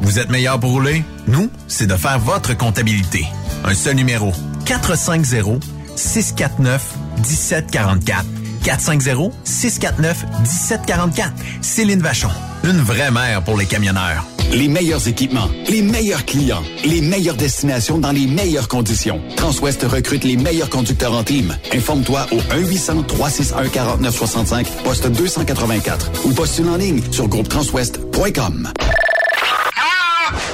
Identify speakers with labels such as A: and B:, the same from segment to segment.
A: Vous êtes meilleur pour rouler? Nous, c'est de faire votre comptabilité. Un seul numéro. 450 649 1744. 450-649-1744. Céline Vachon. Une vraie mère pour les camionneurs.
B: Les meilleurs équipements, les meilleurs clients, les meilleures destinations dans les meilleures conditions. Transwest recrute les meilleurs conducteurs en team. Informe-toi au 1-800-361-4965, poste 284 ou postule en ligne sur groupetranswest.com.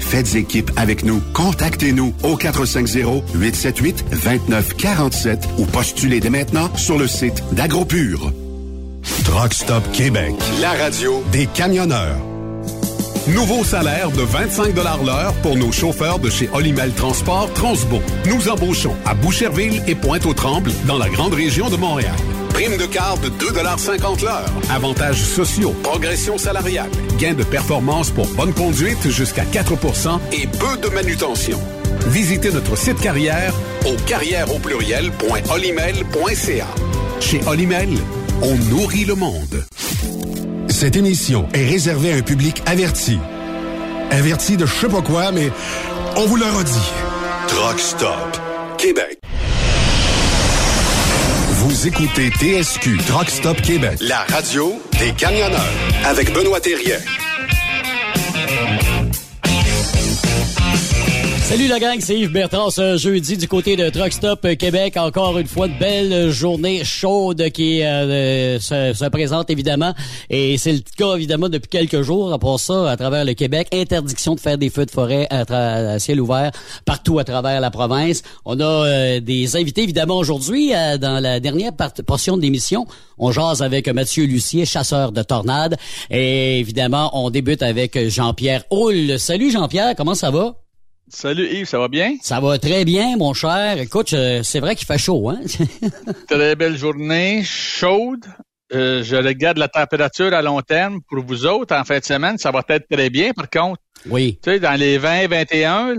C: Faites équipe avec nous. Contactez-nous au 450-878-2947 ou postulez dès maintenant sur le site d'AgroPure. Truck Stop Québec, la radio des camionneurs.
D: Nouveau salaire de 25 l'heure pour nos chauffeurs de chez Olimel Transport Transbo. Nous embauchons à Boucherville et Pointe-aux-Trembles dans la grande région de Montréal. Prime de quart de 2,50 l'heure. Avantages sociaux, progression salariale, gains de performance pour bonne conduite jusqu'à 4% et peu de manutention. Visitez notre site carrière au carrière au pluriel.olimel.ca. Chez Olimel, on nourrit le monde.
C: Cette émission est réservée à un public averti. Averti de je sais pas quoi, mais on vous le redit. Truck Stop Québec. Écoutez TSQ Truck Québec, la radio des camionneurs avec Benoît Thérien.
E: Salut la gang, c'est Yves Bertrand ce jeudi du côté de Truck Stop Québec. Encore une fois, de belle journée chaude qui euh, se, se, présente évidemment. Et c'est le cas évidemment depuis quelques jours. Part ça, à travers le Québec, interdiction de faire des feux de forêt à, à ciel ouvert partout à travers la province. On a euh, des invités évidemment aujourd'hui euh, dans la dernière portion de l'émission. On jase avec Mathieu Lucier, chasseur de tornades. Et évidemment, on débute avec Jean-Pierre Houle. Salut Jean-Pierre, comment ça va?
F: Salut Yves, ça va bien?
E: Ça va très bien, mon cher. Écoute, c'est vrai qu'il fait chaud, hein?
F: très belle journée, chaude. Euh, je regarde la température à long terme. Pour vous autres, en fin de semaine, ça va être très bien, par contre.
E: Oui.
F: Tu sais, dans les 20, 21,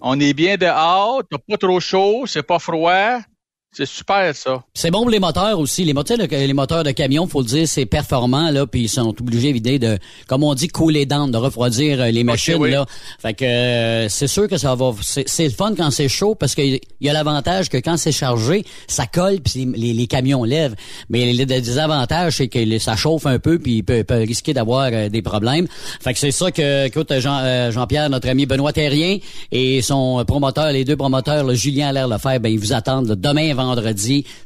F: on est bien dehors, t'as pas trop chaud, c'est pas froid. C'est super, ça.
E: C'est bon pour les moteurs aussi. Les moteurs, les moteurs de camion, faut le dire, c'est performant, là, puis ils sont obligés, évidemment, de, comme on dit, couler dents, de refroidir euh, les machines, okay, oui. là. Fait que euh, c'est sûr que ça va... C'est le fun quand c'est chaud, parce qu'il y a l'avantage que quand c'est chargé, ça colle, puis les, les, camions lèvent. Mais le désavantage, c'est que ça chauffe un peu, puis il peut, peut risquer d'avoir euh, des problèmes. Fait que c'est ça que, écoute, Jean, Jean-Pierre, notre ami Benoît Terrien, et son promoteur, les deux promoteurs, le Julien Allaire Lefebvre, ben, ils vous attendent demain, vendredi.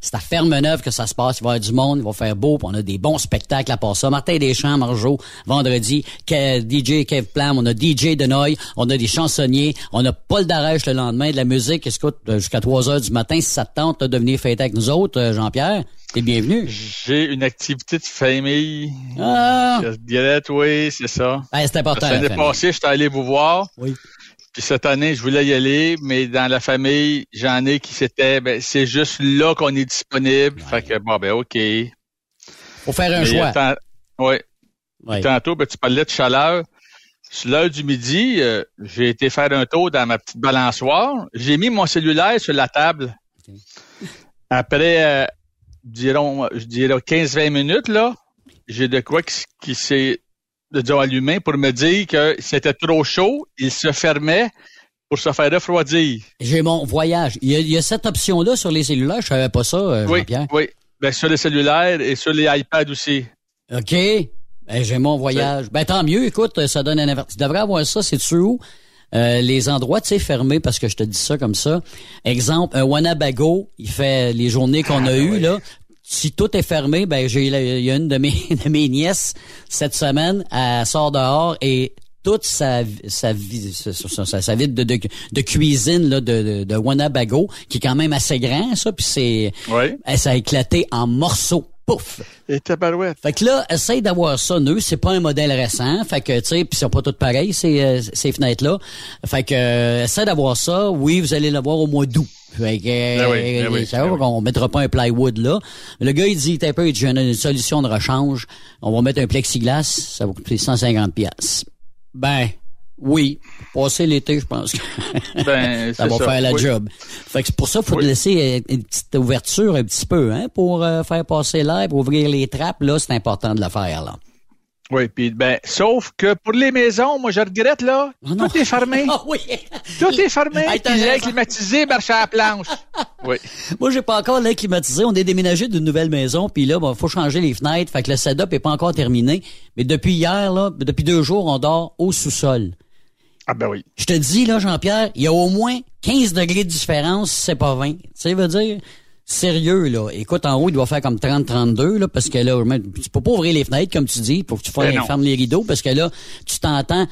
E: C'est à Ferme-Neuve que ça se passe. Il va y avoir du monde, il va faire beau, on a des bons spectacles à part ça. Martin Deschamps, Marjo, vendredi. DJ Kev Plam, on a DJ Denoy, on a des chansonniers, on a Paul Darèche le lendemain, de la musique. Écoute, jusqu'à 3 heures du matin, si ça te tente de venir fêter avec nous autres, Jean-Pierre. T'es bienvenu.
F: J'ai une activité de famille.
E: Ah!
F: Oui, c'est ça.
E: Ben, c'est important.
F: L'année passée, j'étais allé vous voir.
E: Oui.
F: Puis cette année, je voulais y aller, mais dans la famille, j'en ai qui s'étaient, ben, c'est juste là qu'on est disponible. Ouais. Fait que, bon, ben, OK.
E: Faut faire un mais choix.
F: Tant... Oui. Ouais. Tantôt, ben, tu parlais de chaleur. Sur l'heure du midi, euh, j'ai été faire un tour dans ma petite balançoire. J'ai mis mon cellulaire sur la table. Okay. Après, euh, dirons, je dirais 15-20 minutes, là, j'ai de quoi qui, qui s'est de disons, allumé pour me dire que c'était trop chaud, il se fermait pour se faire refroidir.
E: J'ai mon voyage. Il y, a, il y a cette option-là sur les cellulaires? Je savais pas ça, euh,
F: oui. Oui, ben, sur les cellulaires et sur les iPads aussi.
E: OK. Ben, j'ai mon voyage. Ben, tant mieux. Écoute, ça donne un avertissement. Tu devrais avoir ça. C'est tu où? Euh, les endroits, tu sais, fermés, parce que je te dis ça comme ça. Exemple, un Wanabago, il fait les journées qu'on
F: Ah,
E: a eues, là si tout est fermé, ben j'ai il y a une de mes de mes nièces cette semaine, elle sort dehors et toute sa sa sa, sa vide de, de, de, cuisine là de, de, de Wanabago qui est quand même assez grand ça puis c'est ça a éclaté en morceaux pouf.
F: Et tabarouette.
E: Fait que là, essaye d'avoir ça neuf. C'est pas un modèle récent. Fait que, tu sais, puis c'est pas tout pareil, ces, euh, ces fenêtres-là. Fait que, euh, essaye d'avoir ça. Oui, vous allez l'avoir au mois d'août. Fait que,
F: ben oui, ben oui,
E: ça,
F: ben
E: on mettra pas un plywood là. Le gars, il dit, t'as peu, j'ai une solution de rechange. On va mettre un plexiglas. Ça va coûter 150 pièces. Ben, oui, passer l'été, je pense que
F: ben,
E: ça va
F: ça.
E: faire la
F: oui.
E: job. Fait que c'est pour ça qu'il faut
F: oui.
E: laisser une petite ouverture un petit peu, hein, pour euh, faire passer l'air, pour ouvrir les trappes. Là, c'est important de le faire, là.
F: Oui, puis ben, sauf que pour les maisons, moi je regrette là,
E: Oh
F: tout est fermé.
E: Ah oui.
F: Tout est fermé.
E: Hey,
F: puis l'air climatisé marche à la planche. Oui.
E: Moi, j'ai pas encore l'air climatisé. On est déménagé d'une nouvelle maison, puis là, bon, faut changer les fenêtres. Fait que le setup est pas encore terminé. Mais depuis hier, là, depuis deux jours, on dort au sous-sol.
F: Ah ben oui.
E: Je te dis, là, Jean-Pierre, il y a au moins 15 degrés de différence, si c'est pas 20. Tu sais, veut dire, sérieux, là. Écoute, en haut, il doit faire comme 30-32, là, parce que là, tu peux pas ouvrir les fenêtres, comme tu dis, pour que tu fasses-
F: Ben non.
E: fermes les rideaux, parce que là, tu t'entends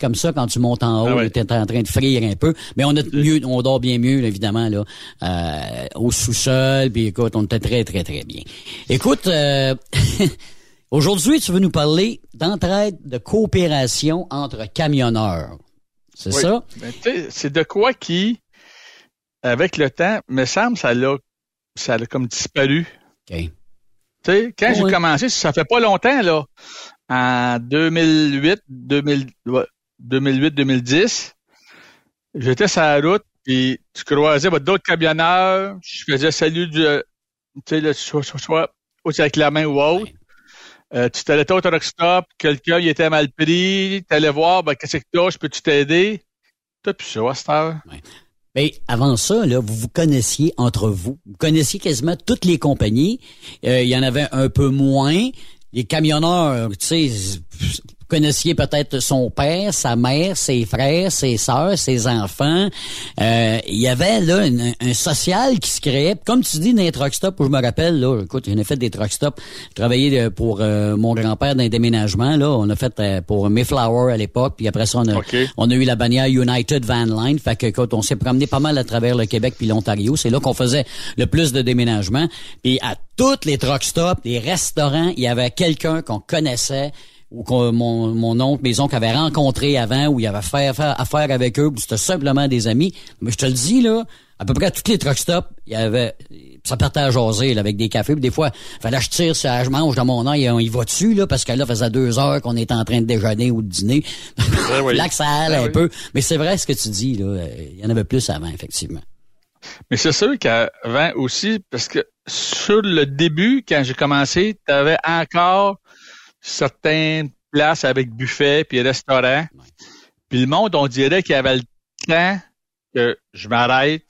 E: comme ça quand tu montes en haut,
F: Ah ouais.
E: tu es en train de frire un peu. Mais on a mieux, on dort bien mieux, évidemment, là, euh, au sous-sol, puis écoute, on était très, très, très bien. Écoute, euh, aujourd'hui, tu veux nous parler d'entraide, de coopération entre camionneurs. C'est
F: Oui.
E: ça?
F: Ben, c'est de quoi qui, avec le temps, me semble, ça l'a, ça l'a comme disparu. Quand j'ai commencé, ça fait pas longtemps, là. En 2008, 2000, ouais, 2008, 2010, j'étais sur la route, puis tu croisais d'autres camionneurs, je faisais salut du, euh, tu sais, aussi avec la main ou autre. Euh, tu t'allais au truck stop, quelqu'un, il était mal pris, t'allais voir, ben, qu'est-ce que t'as, je peux-tu t'aider? T'as plus ça.
E: Mais avant ça, là, vous vous connaissiez entre vous. Vous connaissiez quasiment toutes les compagnies. Euh, il y en avait un peu moins. Les camionneurs, tu sais, connaissiez peut-être son père, sa mère, ses frères, ses sœurs, ses enfants. Euh, il y avait là une- un social qui se créait. Comme tu dis, dans les truck stops, où je me rappelle, là, écoute, j'en ai fait des truck stops. Je travaillais euh, pour euh, mon grand-père dans les déménagements. Là, on a fait euh, pour Mayflower à l'époque, puis après ça, on a, on a eu la bannière United Van Line. Fait que quand on s'est promené pas mal à travers le Québec puis l'Ontario, c'est là qu'on faisait le plus de déménagements. Puis à toutes les truck stops, les restaurants, il y avait quelqu'un qu'on connaissait ou mon, mon oncle, mes oncles avaient rencontré avant, ou il avait fait affaire, affaire avec eux, ou c'était simplement des amis. Mais je te le dis, là, à peu près à toutes les truck stops, il y avait, ça partait à jaser, là, avec des cafés. Puis des fois, fallait que je tire la- je mange dans mon on y va dessus, là, parce que là, faisait deux heures qu'on était en train de déjeuner ou de dîner.
F: oui.
E: là que ça allait un
F: oui.
E: peu. Mais c'est vrai ce que tu dis, là. Il y en avait plus avant, effectivement.
F: Mais c'est sûr qu'avant aussi, parce que sur le début, quand j'ai commencé, tu avais encore certaines places avec buffet puis restaurant. Puis le monde, on dirait qu'il y avait le temps que je m'arrête,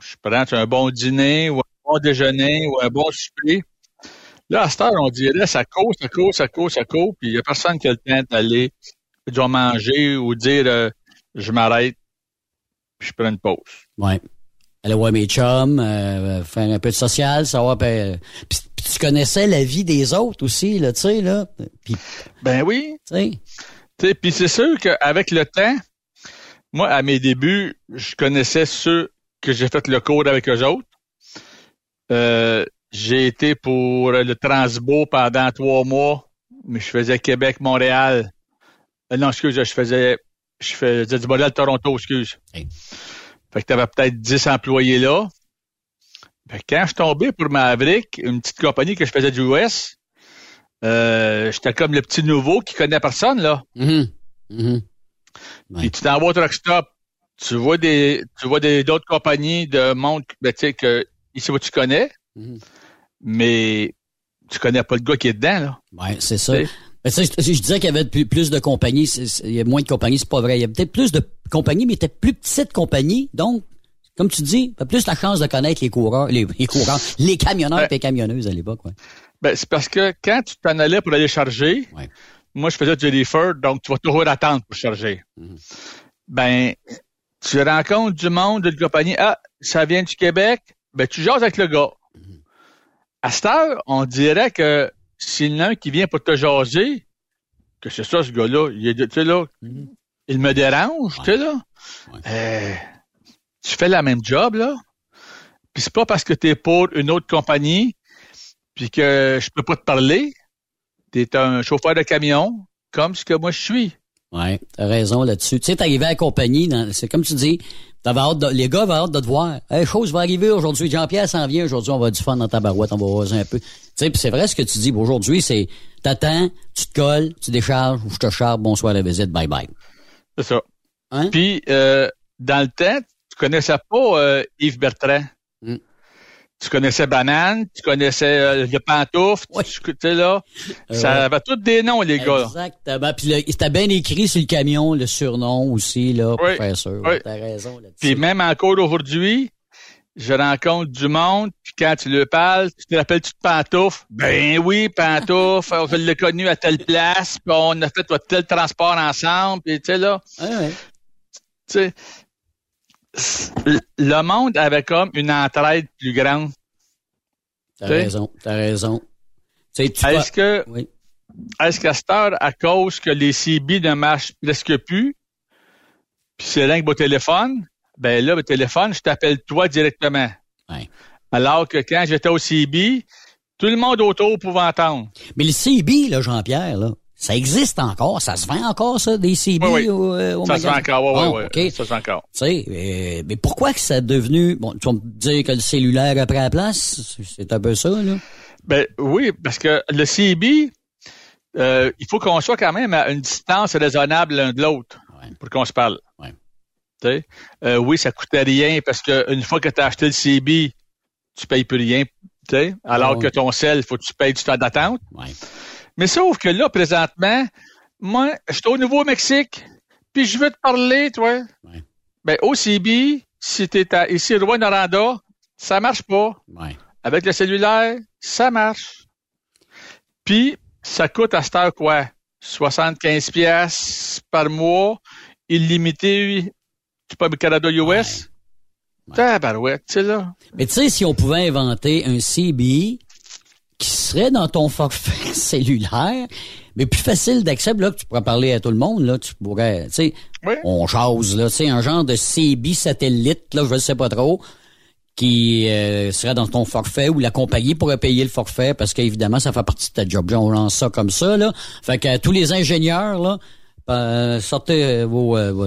F: je prends un bon dîner ou un bon déjeuner ou un bon souper. Là, à cette heure, on dirait ça court, ça court, ça court, ça court, puis il n'y a personne qui a le temps d'aller manger ou dire euh, je m'arrête, puis je prends une pause.
E: Ouais. Aller voir mes chums, euh, faire un peu de social, savoir. ben, puis, puis tu connaissais la vie des autres aussi, là, tu sais, là.
F: Ben oui.
E: tu sais.
F: Puis c'est sûr qu'avec le temps, moi, à mes débuts, je connaissais ceux que j'ai fait le cours avec eux autres. Euh, j'ai été pour le Transbo pendant trois mois, mais je faisais Québec-Montréal. Euh, non, excuse, je faisais je faisais du Montréal-Toronto, excuse.
E: Hey.
F: Fait que tu avais peut-être 10 employés là. Fait que quand je suis tombé pour Maverick, une petite compagnie que je faisais du US, euh, j'étais comme le petit nouveau qui connaît personne, là.
E: Mhm. Mhm. Ouais.
F: Puis tu t'en vas au truck stop, tu vois des tu vois des d'autres compagnies de monde ben, tu sais que ici où tu connais,
E: Mhm.
F: mais tu connais pas le gars qui est dedans là.
E: Ouais, c'est ça. Mais je, je disais qu'il y avait plus, de compagnies. Il y a moins de compagnies, c'est pas vrai. Il y avait peut-être plus de compagnies, mais peut-être plus petites compagnies. Donc, comme tu dis, plus la chance de connaître les coureurs, les, les coureurs, les camionneurs
F: Ouais.
E: et les camionneuses à l'époque. Ouais.
F: Ben c'est parce que quand tu t'en allais pour aller charger,
E: Ouais.
F: moi je faisais du reefer, donc tu vas toujours attendre pour charger.
E: Mhm.
F: Ben tu rencontres du monde d'une compagnie, ah ça vient du Québec, ben tu jases avec le gars.
E: Mhm.
F: À cette heure, on dirait que s'il y en a un qui vient pour te jaser, que c'est ça, ce gars-là, il est, de- tu sais, là,
E: Mhm.
F: il me dérange, tu sais, là.
E: Ouais.
F: Euh, tu fais la même job, là. Puis c'est pas parce que tu es pour une autre compagnie, puis que je peux pas te parler. Tu es un chauffeur de camion, comme ce que moi je suis.
E: Ouais, t'as raison là-dessus. Tu sais, t'arrivais à la compagnie, c'est comme tu dis, t'avais hâte de- les gars avaient hâte de te voir. Hey, chose va arriver aujourd'hui. Jean-Pierre s'en vient aujourd'hui, on va du fun dans ta barouette, on va voir un peu. Tu sais, puis c'est vrai ce que tu dis. Aujourd'hui, c'est, t'attends, tu te colles, tu décharges, ou je te charge, bonsoir la visite, bye bye.
F: C'est ça.
E: Hein?
F: Puis, euh, dans le temps, tu connaissais pas euh, Yves Bertrand? Tu connaissais Banane, tu connaissais euh, le Pantouf, tu sais là.
E: Euh,
F: ça avait tous des noms, les gars.
E: Exactement. Puis c'était bien écrit sur le camion, le surnom aussi, là, pour
F: Oui,
E: faire sûr.
F: oui.
E: T'as raison là-dessus.
F: Puis même encore aujourd'hui, je rencontre du monde, puis quand tu le parles, tu te rappelles-tu de Pantouf? Ben oui, Pantouf, on l'a connu à telle place, puis on a fait tel transport ensemble, puis tu sais là.
E: Ouais, ouais.
F: Tu sais, le monde avait comme une entraide plus grande.
E: T'as raison, t'as raison. Tu
F: Est-ce que,
E: Oui.
F: est-ce qu'à cette heure, à cause que les CB ne marchent presque plus, puis c'est rien que mon téléphone, ben là, le téléphone, je t'appelle toi directement.
E: Ouais.
F: Alors que quand j'étais au CB, tout le monde autour pouvait entendre.
E: Mais le CB, là, Jean-Pierre, là, ça existe encore, ça se vend encore, ça, des CB
F: Oui, oui.
E: au, euh, au
F: Ça se fait
E: magasin?
F: encore, oui,
E: Bon,
F: oui,
E: OK.
F: oui. Ça se fait encore.
E: Tu sais, mais pourquoi que ça est devenu... Bon, tu vas me dire que le cellulaire a pris la place, c'est un peu ça, là.
F: Ben oui, parce que le CB, euh, il faut qu'on soit quand même à une distance raisonnable l'un de l'autre pour qu'on se parle.
E: Ouais.
F: Euh, oui, ça coûtait rien parce que une fois que tu as acheté le CB, tu payes plus rien. alors
E: Ouais.
F: que ton sel, il faut que tu payes du temps d'attente.
E: Ouais.
F: Mais sauf que là, présentement, moi, je suis au Nouveau-Mexique, puis je veux te parler, toi.
E: Ouais.
F: Ben, au CB, si tu es ici, Roi Noranda, ça marche pas.
E: Ouais.
F: Avec le cellulaire, ça marche. Puis, ça coûte à cette heure quoi? 75 pièces par mois, illimité, tu peux Canada US? Tabarouette, tu sais là.
E: Mais tu sais, si on pouvait inventer un CB qui serait dans ton forfait cellulaire, mais plus facile d'accès, là, que tu pourrais parler à tout le monde, là, tu pourrais, tu sais,
F: Oui.
E: on jase, là, sais, un genre de CB satellite, là, je ne sais pas trop, qui euh, serait dans ton forfait ou la compagnie pourrait payer le forfait parce qu'évidemment, ça fait partie de ta job. On lance ça comme ça, là. Fait que euh, tous les ingénieurs, là, euh, sortez euh, vos, euh, vos,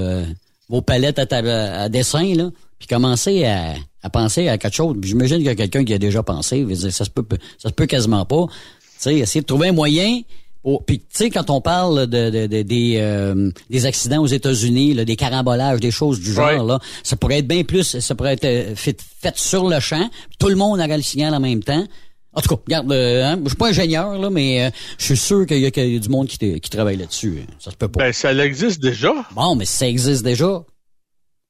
E: vos palettes à, ta- à dessin, là, puis commencez à, à penser à quelque chose. J'imagine qu'il y a quelqu'un qui a déjà pensé. Dire, ça se peut, ça se peut quasiment pas. Tu sais, essayer de trouver un moyen. Pour, puis tu sais, quand on parle de, de- de- des, euh, des accidents aux États-Unis, là, des carambolages, des choses du genre, là, ça pourrait être bien plus, ça pourrait être euh, fait, fait sur le champ. Tout le monde aurait le signal en même temps. En tout cas, regarde, euh, hein, je suis pas ingénieur, là, mais euh, je suis sûr qu'il y, a qu'il y a du monde qui, qui travaille là-dessus. Ça se peut pas.
F: Ben, ça existe déjà,
E: Bon, mais ça existe déjà.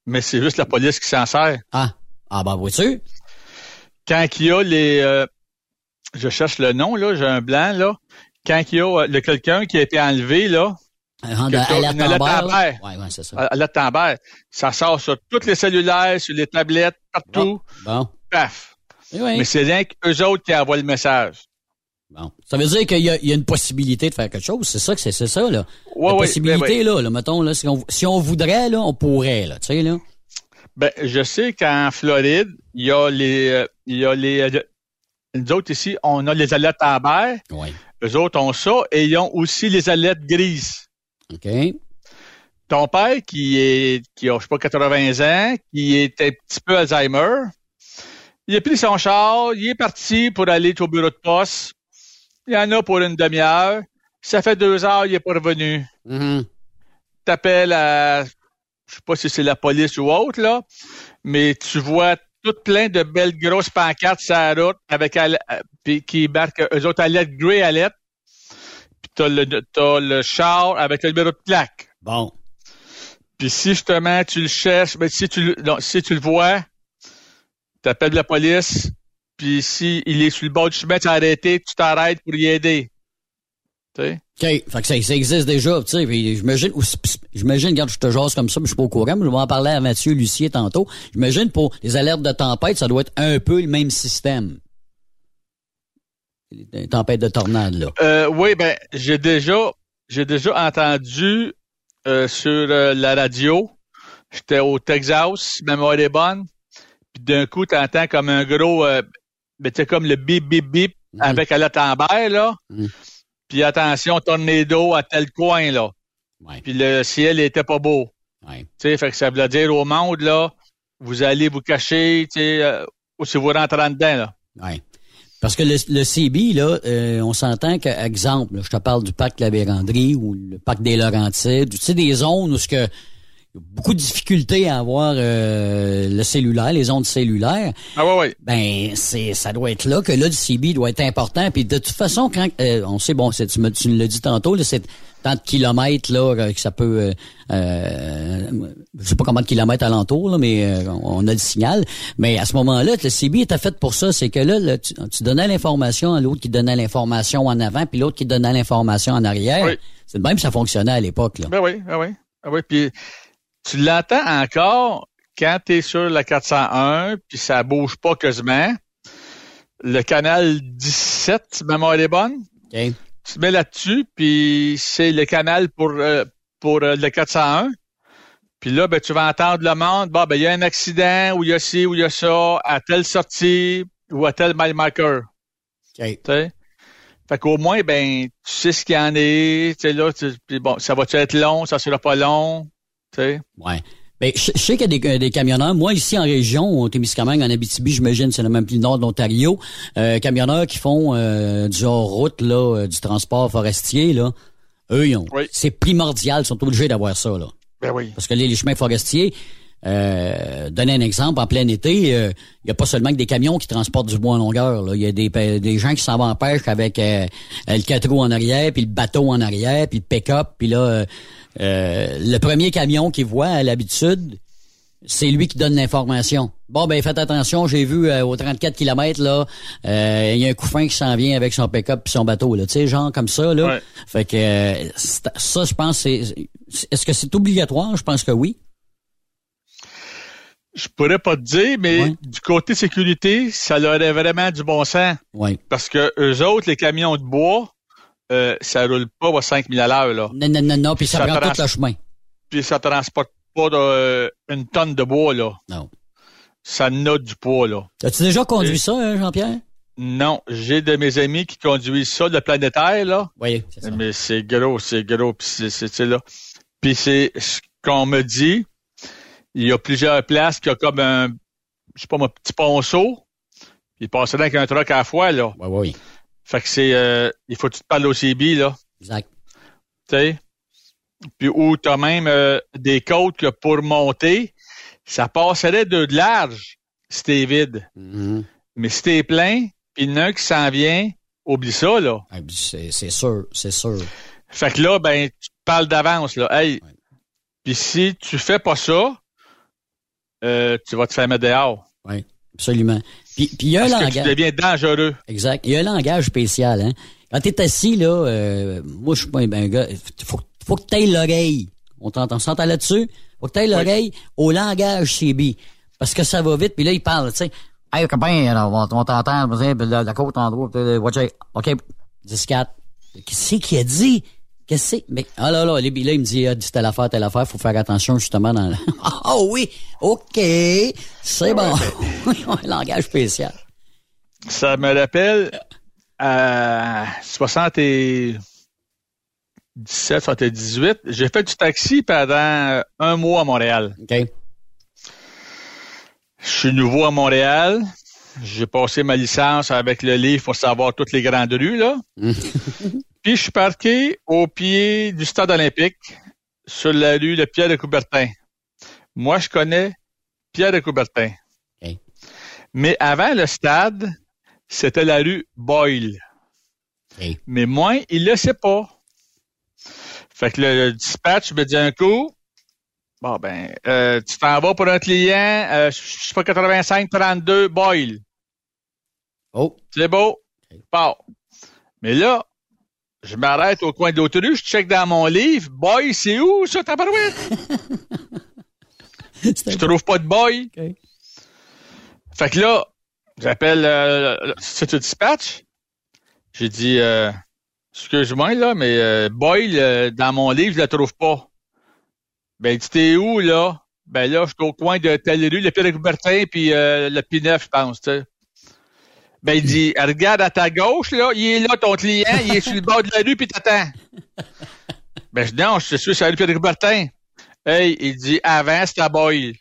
F: mais c'est juste la police qui s'en sert.
E: Ah, ah ben, vois-tu?
F: Quand il y a les... euh, je cherche le nom, là, j'ai un blanc, là. Quand il y a euh, le quelqu'un qui a été enlevé, là,
E: la ouais, c'est ça.
F: à à la Tambert, ça sort sur tous les cellulaires, sur les tablettes, partout.
E: Bon.
F: Paf.
E: Eh oui.
F: Mais c'est rien qu'eux autres qui envoient le message.
E: Bon. Ça veut dire qu'il y a, il y a une possibilité de faire quelque chose. C'est ça que c'est, ça, là.
F: Ouais,
E: La possibilité, là, là, mettons, là, si on, si on voudrait, là, on pourrait, là, tu sais, là.
F: Ben, je sais qu'en Floride, il y a les, euh, il y a les, euh, nous autres ici, on a les alertes Amber.
E: Oui.
F: Eux autres ont ça et ils ont aussi les alertes grises.
E: OK.
F: Ton père, qui est, qui a, je sais pas, 80 ans, qui est un petit peu Alzheimer, il a pris son char, il est parti pour aller au bureau de poste. Il y en a pour une demi-heure. Ça fait deux heures, il est pas revenu.
E: Mhm.
F: T'appelles à, je sais pas si c'est la police ou autre, là, mais tu vois tout plein de belles grosses pancartes sur la route avec, euh, puis qui marquent eux autres à grey à lettre. Puis t'as le, t'as le char avec le numéro de plaque.
E: Bon.
F: Puis si justement tu le cherches, ben si tu le, non, si tu le vois, t'appelles la police. Puis si il est sur le bord du chemin, tu as arrêté, tu t'arrêtes pour y aider.
E: OK. Fait que ça, ça existe déjà, tu sais. puis J'imagine, j'imagine, regarde, je te jase comme ça, mais je suis pas au courant, mais je vais en parler à Mathieu Lucier tantôt. J'imagine pour les alertes de tempête, ça doit être un peu le même système. Les tempêtes de tornade, là.
F: Euh, oui, ben j'ai déjà, j'ai déjà entendu euh, sur euh, la radio. J'étais au Texas, ma mémoire est bonne. Puis d'un coup, tu entends comme un gros, euh, ben, tu sais, comme le bip bip bip
E: Mhm.
F: avec à la tambère là.
E: Mhm.
F: Puis attention, tornado à tel coin là.
E: Ouais.
F: Puis le ciel était pas beau.
E: Ouais.
F: Fait que ça veut dire au monde là, vous allez vous cacher, tu sais, euh, ou si vous rentrez en dedans là.
E: Ouais. Parce que le, le CB, là, euh, on s'entend que, exemple, là, je te parle du parc La Vérandrie ou le parc des Laurentides, tu sais, des zones où ce que beaucoup de difficultés à avoir euh, le cellulaire, les ondes cellulaires.
F: Ah ouais, ouais.
E: Ben, c'est, ça doit être là que là, le CB doit être important. Puis de toute façon, quand euh, on sait, bon, c'est, tu, me, tu l'as dit tantôt, là, c'est tant de kilomètres là que ça peut, euh, euh, je sais pas combien de kilomètres alentour, là, mais euh, on a le signal. Mais à ce moment-là, le CB était fait pour ça, c'est que là, tu, donnais l'information à l'autre qui donnait l'information en avant, puis l'autre qui donnait l'information en arrière. C'est de même ça fonctionnait à l'époque. Là.
F: Ben oui, ben oui, ben oui. Puis tu l'entends encore quand tu es sur la 401, puis ça bouge pas quasiment. Le canal 17, si ma mémoire est bonne.
E: Okay.
F: Tu te mets là-dessus, puis c'est le canal pour, euh, pour euh, le 401. Puis là, ben, tu vas entendre le monde, bon, ben, il y a un accident, ou il y a ci, ou il y a ça, à telle sortie, ou à tel mile marker.
E: Okay.
F: Fait qu'au moins, ben, tu sais ce qu'il y en est, tu sais, là, puis bon, ça va-tu être long, ça sera pas long, tu sais.
E: Ouais. Ben, je, sais qu'il y a des, des, camionneurs. Moi, ici en région, au Témiscamingue, en Abitibi, j'imagine, c'est le même plus nord de l'Ontario, euh, camionneurs qui font euh, du hors-route, là, euh, du transport forestier, là. Eux, ils ont. C'est primordial, ils sont obligés d'avoir ça, là.
F: Ben oui.
E: Parce que les, les chemins forestiers, euh, donner un exemple, en plein été, il euh, n'y a pas seulement que des camions qui transportent du bois en longueur. Il y a des, des gens qui s'en vont en pêche avec euh, le 4 roues en arrière, puis le bateau en arrière, puis le pick-up. Puis là, euh, le premier camion qu'ils voit à l'habitude, c'est lui qui donne l'information. Bon, ben faites attention, j'ai vu euh, aux 34 km, là, il y a un couffin qui s'en vient avec son pick-up puis son bateau. Tu sais, genre comme ça. Là. Fait que ça, je pense, c'est. Est-ce que c'est obligatoire? Je pense que oui.
F: Je pourrais pas te dire, mais du côté sécurité, ça leur aurait vraiment du bon sens.
E: Oui.
F: Parce que eux autres, les camions de bois, euh, ça roule pas à 5000 à l'heure, là.
E: Non, non, non, non, puis ça, prend tout le chemin.
F: Puis ça transporte pas de, une tonne de bois, là.
E: Non.
F: Ça note du poids, là.
E: As-tu déjà conduit ça, hein, Jean-Pierre?
F: Non, j'ai de mes amis qui conduisent ça, le planétaire, là.
E: Oui, c'est ça.
F: Mais c'est gros, c'est gros, puis c'est, là. Puis c'est ce qu'on me dit, il y a plusieurs places qui ont comme un, je sais pas, un petit ponceau. Il passe là avec un truck à la fois, là.
E: Oui, oui.
F: Fait que c'est, euh, il faut que tu te parles au CB, là.
E: Exact.
F: Tu sais? Puis où t'as même euh, des côtes que pour monter, ça passerait de, large si t'es vide.
E: Mm-hmm.
F: Mais si t'es plein, puis il y en a un qui s'en vient, oublie ça, là.
E: Ah, c'est, c'est sûr, c'est sûr.
F: Fait que là, ben, tu parles d'avance, là. Hey, puis si tu fais pas ça, euh, tu vas te faire mettre dehors.
E: Oui, absolument. Puis il y a un langage.
F: Que tu deviens dangereux.
E: Exact. Il y a un langage spécial. Hein? Quand tu es assis, là, euh, moi, je suis pas un gars. Faut, faut que tu aies l'oreille. On t'entend, s'entend là-dessus? Faut que tu aies l'oreille au langage CB. Parce que ça va vite, puis là, il parle, tu sais. Hey, copain, on va t'entendre, la, la côte en droit, OK, 10-4. Qu'est-ce qu'il a dit? Qu'est-ce que c'est? Mais, ah là, là, là, il me dit, ah, telle affaire, telle affaire, faut faire attention justement dans le... Ah oui, OK, c'est bon. un langage spécial.
F: Ça me rappelle à 77, 78, j'ai fait du taxi pendant un mois à Montréal.
E: OK.
F: Je suis nouveau à Montréal. J'ai passé ma licence avec le livre pour savoir toutes les grandes rues, là. Puis je suis parqué au pied du stade olympique, sur la rue de Pierre de Coubertin. Moi, je connais Pierre de Coubertin. Mais avant le stade, c'était la rue Boyle. Mais moi, il le sait pas. Fait que le, dispatch me dit un coup, bon ben, euh, tu t'en vas pour un client, euh, je sais pas 85 32 Boyle.
E: Oh.
F: C'est beau. Bon. Mais là, je m'arrête au coin de l'autoroute, je check dans mon livre. Boy, c'est où ça, tabarouette? je trouve pas de boy. Fait que là, j'appelle euh, le dispatch. J'ai dit, euh, excuse-moi, là, mais euh, boy, dans mon livre, je la trouve pas. Ben, tu t'es où, là? Ben là, je suis au coin de telle rue, le Pierre Coubertin, puis euh, le P9, je pense, tu sais. Ben, il dit, regarde à ta gauche, là, il est là, ton client, il est sur le bord de la rue, puis t'attends. ben, je dis, non, je suis sur la rue Pierre Hey, il dit, avant, c'était à Boy.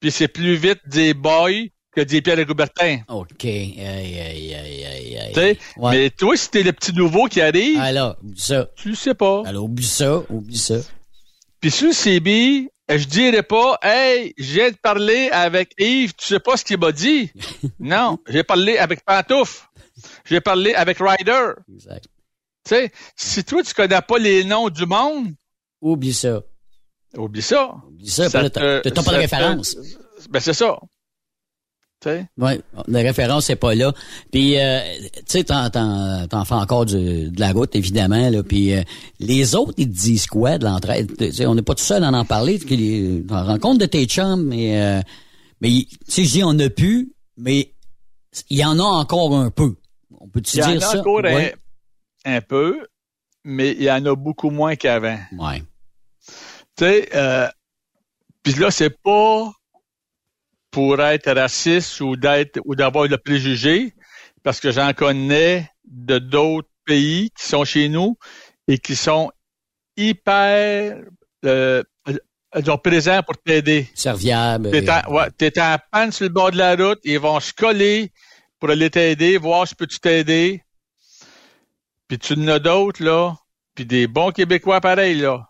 F: Puis c'est plus vite dire Boy que dire Pierre de Coubertin.
E: OK. Aïe, aïe, aïe, aïe,
F: Mais toi, si t'es le petit nouveau qui arrive.
E: Alors, oublie ça.
F: Tu le sais pas.
E: Alors, oublie ça, oublie ça.
F: Puis sur le CB, je dirais pas, hey, j'ai parlé avec Yves, tu sais pas ce qu'il m'a dit? non, j'ai parlé avec Pantouf. J'ai parlé avec Ryder. Exact. Tu sais, si toi, tu connais pas les noms du monde.
E: Oublie ça.
F: Oublie ça.
E: Oublie ça, tu n'as pas de référence.
F: ben, c'est ça.
E: Oui, la référence n'est pas là. Puis, euh, tu sais, t'en, t'en, fais encore de la route, évidemment. Là. Puis, euh, les autres, ils te disent quoi de l'entraide? on n'est pas tout seul à en parler. Tu rencontre de tes chums, mais, euh, mais tu sais, je dis on a pu, mais il y en a encore un peu. On peut-tu dire ça? Il y en a encore
F: un, peu, mais il y en a beaucoup moins qu'avant.
E: Ouais.
F: Tu sais, puis là, c'est pas pour être raciste ou d'être ou d'avoir le préjugé, parce que j'en connais de d'autres pays qui sont chez nous et qui sont hyper euh, présents pour t'aider.
E: Serviables.
F: T'es en, ouais, t'es en panne sur le bord de la route, ils vont se coller pour aller t'aider, voir si peux-tu t'aider. Puis tu en as d'autres, là, puis des bons Québécois pareils, là.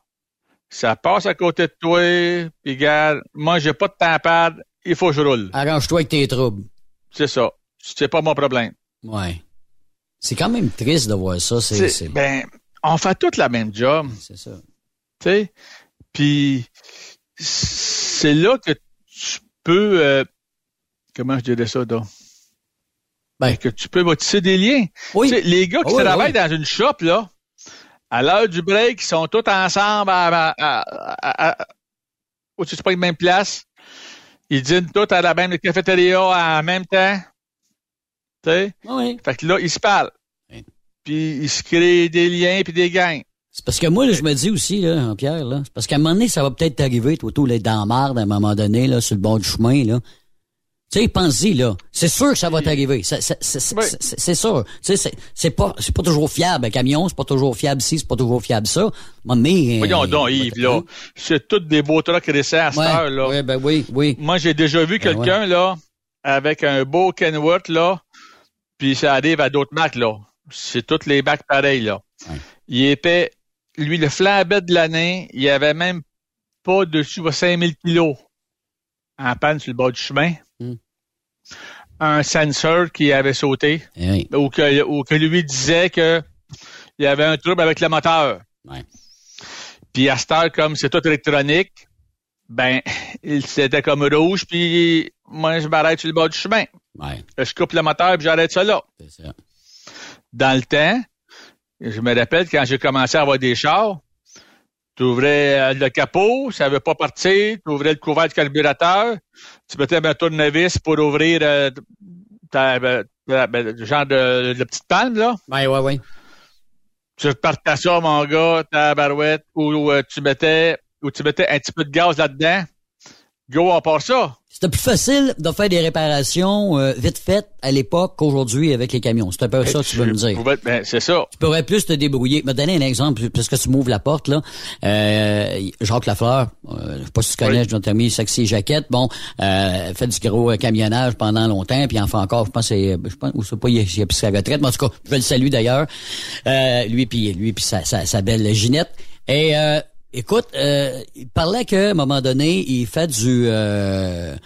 F: Ça passe à côté de toi, puis regarde, moi, j'ai pas de tempade, il faut que je roule.
E: Arrange-toi avec tes troubles.
F: C'est ça. C'est pas mon problème.
E: Ouais. C'est quand même triste de voir ça. C'est,
F: Ben, on fait toute la même job.
E: C'est ça.
F: Tu sais? Puis, c'est là que tu peux, euh, comment je dirais ça, donc? Ben, que tu peux tisser des liens. Oui. les gars qui travaillent dans une shop, là, à l'heure du break, ils sont tous ensemble à, à, à, où tu pas une même place. Ils dînent tous à la même cafétéria en même temps. Tu sais?
E: Oui.
F: Fait que là, ils se parlent. Puis ils se créent des liens puis des gangs.
E: C'est parce que moi, je me dis aussi, là, Pierre, là, parce qu'à un moment donné, ça va peut-être t'arriver, toi, tout les dans marde à un moment donné, là, sur le bord du chemin, là. Tu sais, pense-y, là. C'est sûr que ça va t'arriver. C'est sûr. Tu sais, c'est pas, toujours fiable. Un camion, c'est pas toujours fiable ci, c'est pas toujours fiable ça. Mais,
F: Voyons donc, Yves, là. C'est toutes des beaux trucs récents à cette heure, là.
E: Oui, ben oui, oui.
F: Moi, j'ai déjà vu ben quelqu'un, là, avec un beau Kenworth, là, puis ça arrive à d'autres marques, là. C'est toutes les bacs pareils, là. Il était, lui, le flambet de l'année, il avait même pas dessus de 5000 kilos en panne sur le bord du chemin. Un sensor qui avait sauté.
E: Eh
F: ou, que, ou que lui disait que il y avait un trouble avec le moteur. Puis à cette heure, comme c'est tout électronique, ben, c'était comme rouge, puis moi, je m'arrête sur le bord du chemin. Je coupe le moteur, puis j'arrête ça là. Ça. Dans le temps, je me rappelle quand j'ai commencé à avoir des chars, tu ouvrais euh, le capot, ça ne veut pas partir, tu ouvrais le couvert du carburateur, tu mettais un tournevis pour ouvrir euh, ta, ben, ben, genre de, de, petite panne, là.
E: Oui, oui, oui.
F: Tu partais ça, mon gars, ta barouette, ou euh, tu mettais ou tu mettais un petit peu de gaz là-dedans. Go, on part ça.
E: C'était plus facile de faire des réparations euh, vite faites à l'époque qu'aujourd'hui avec les camions. C'est un peu ça que tu veux me dire.
F: Ben, c'est ça.
E: Tu pourrais plus te débrouiller. Me donner un exemple, parce que tu m'ouvres la porte, là. Euh, Jacques Lafleur, euh, je sais pas si tu connais, oui. notre ami Sexy Jaquette, bon, euh, fait du gros camionnage pendant longtemps, puis enfin encore, je pense c'est je pense ou c'est pas il a, pris sa retraite, mais en tout cas, je le salue d'ailleurs. Euh, lui puis lui puis sa, sa, sa, belle Ginette. Et euh, Écoute, euh, il parlait qu'à un moment donné, il fait du... Euh,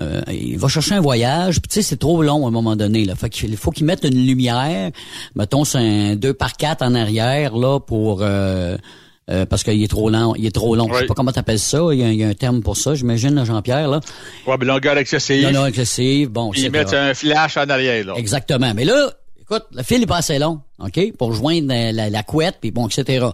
E: euh, il va chercher un voyage, puis tu sais, c'est trop long à un moment donné. Là. Fait qu'il faut qu'il mette une lumière, mettons, c'est un 2 par 4 en arrière, là, pour... Euh, euh, parce qu'il est trop long, il est trop long. Je sais pas comment t'appelles ça. Il y, a, il y, a, un terme pour ça, j'imagine, Jean-Pierre, là.
F: Ouais, mais longueur excessive.
E: Longueur excessive, bon.
F: Puis il met un flash en arrière, là.
E: Exactement. Mais là, écoute, le fil est pas assez long, OK? Pour joindre la, la couette, puis bon, etc.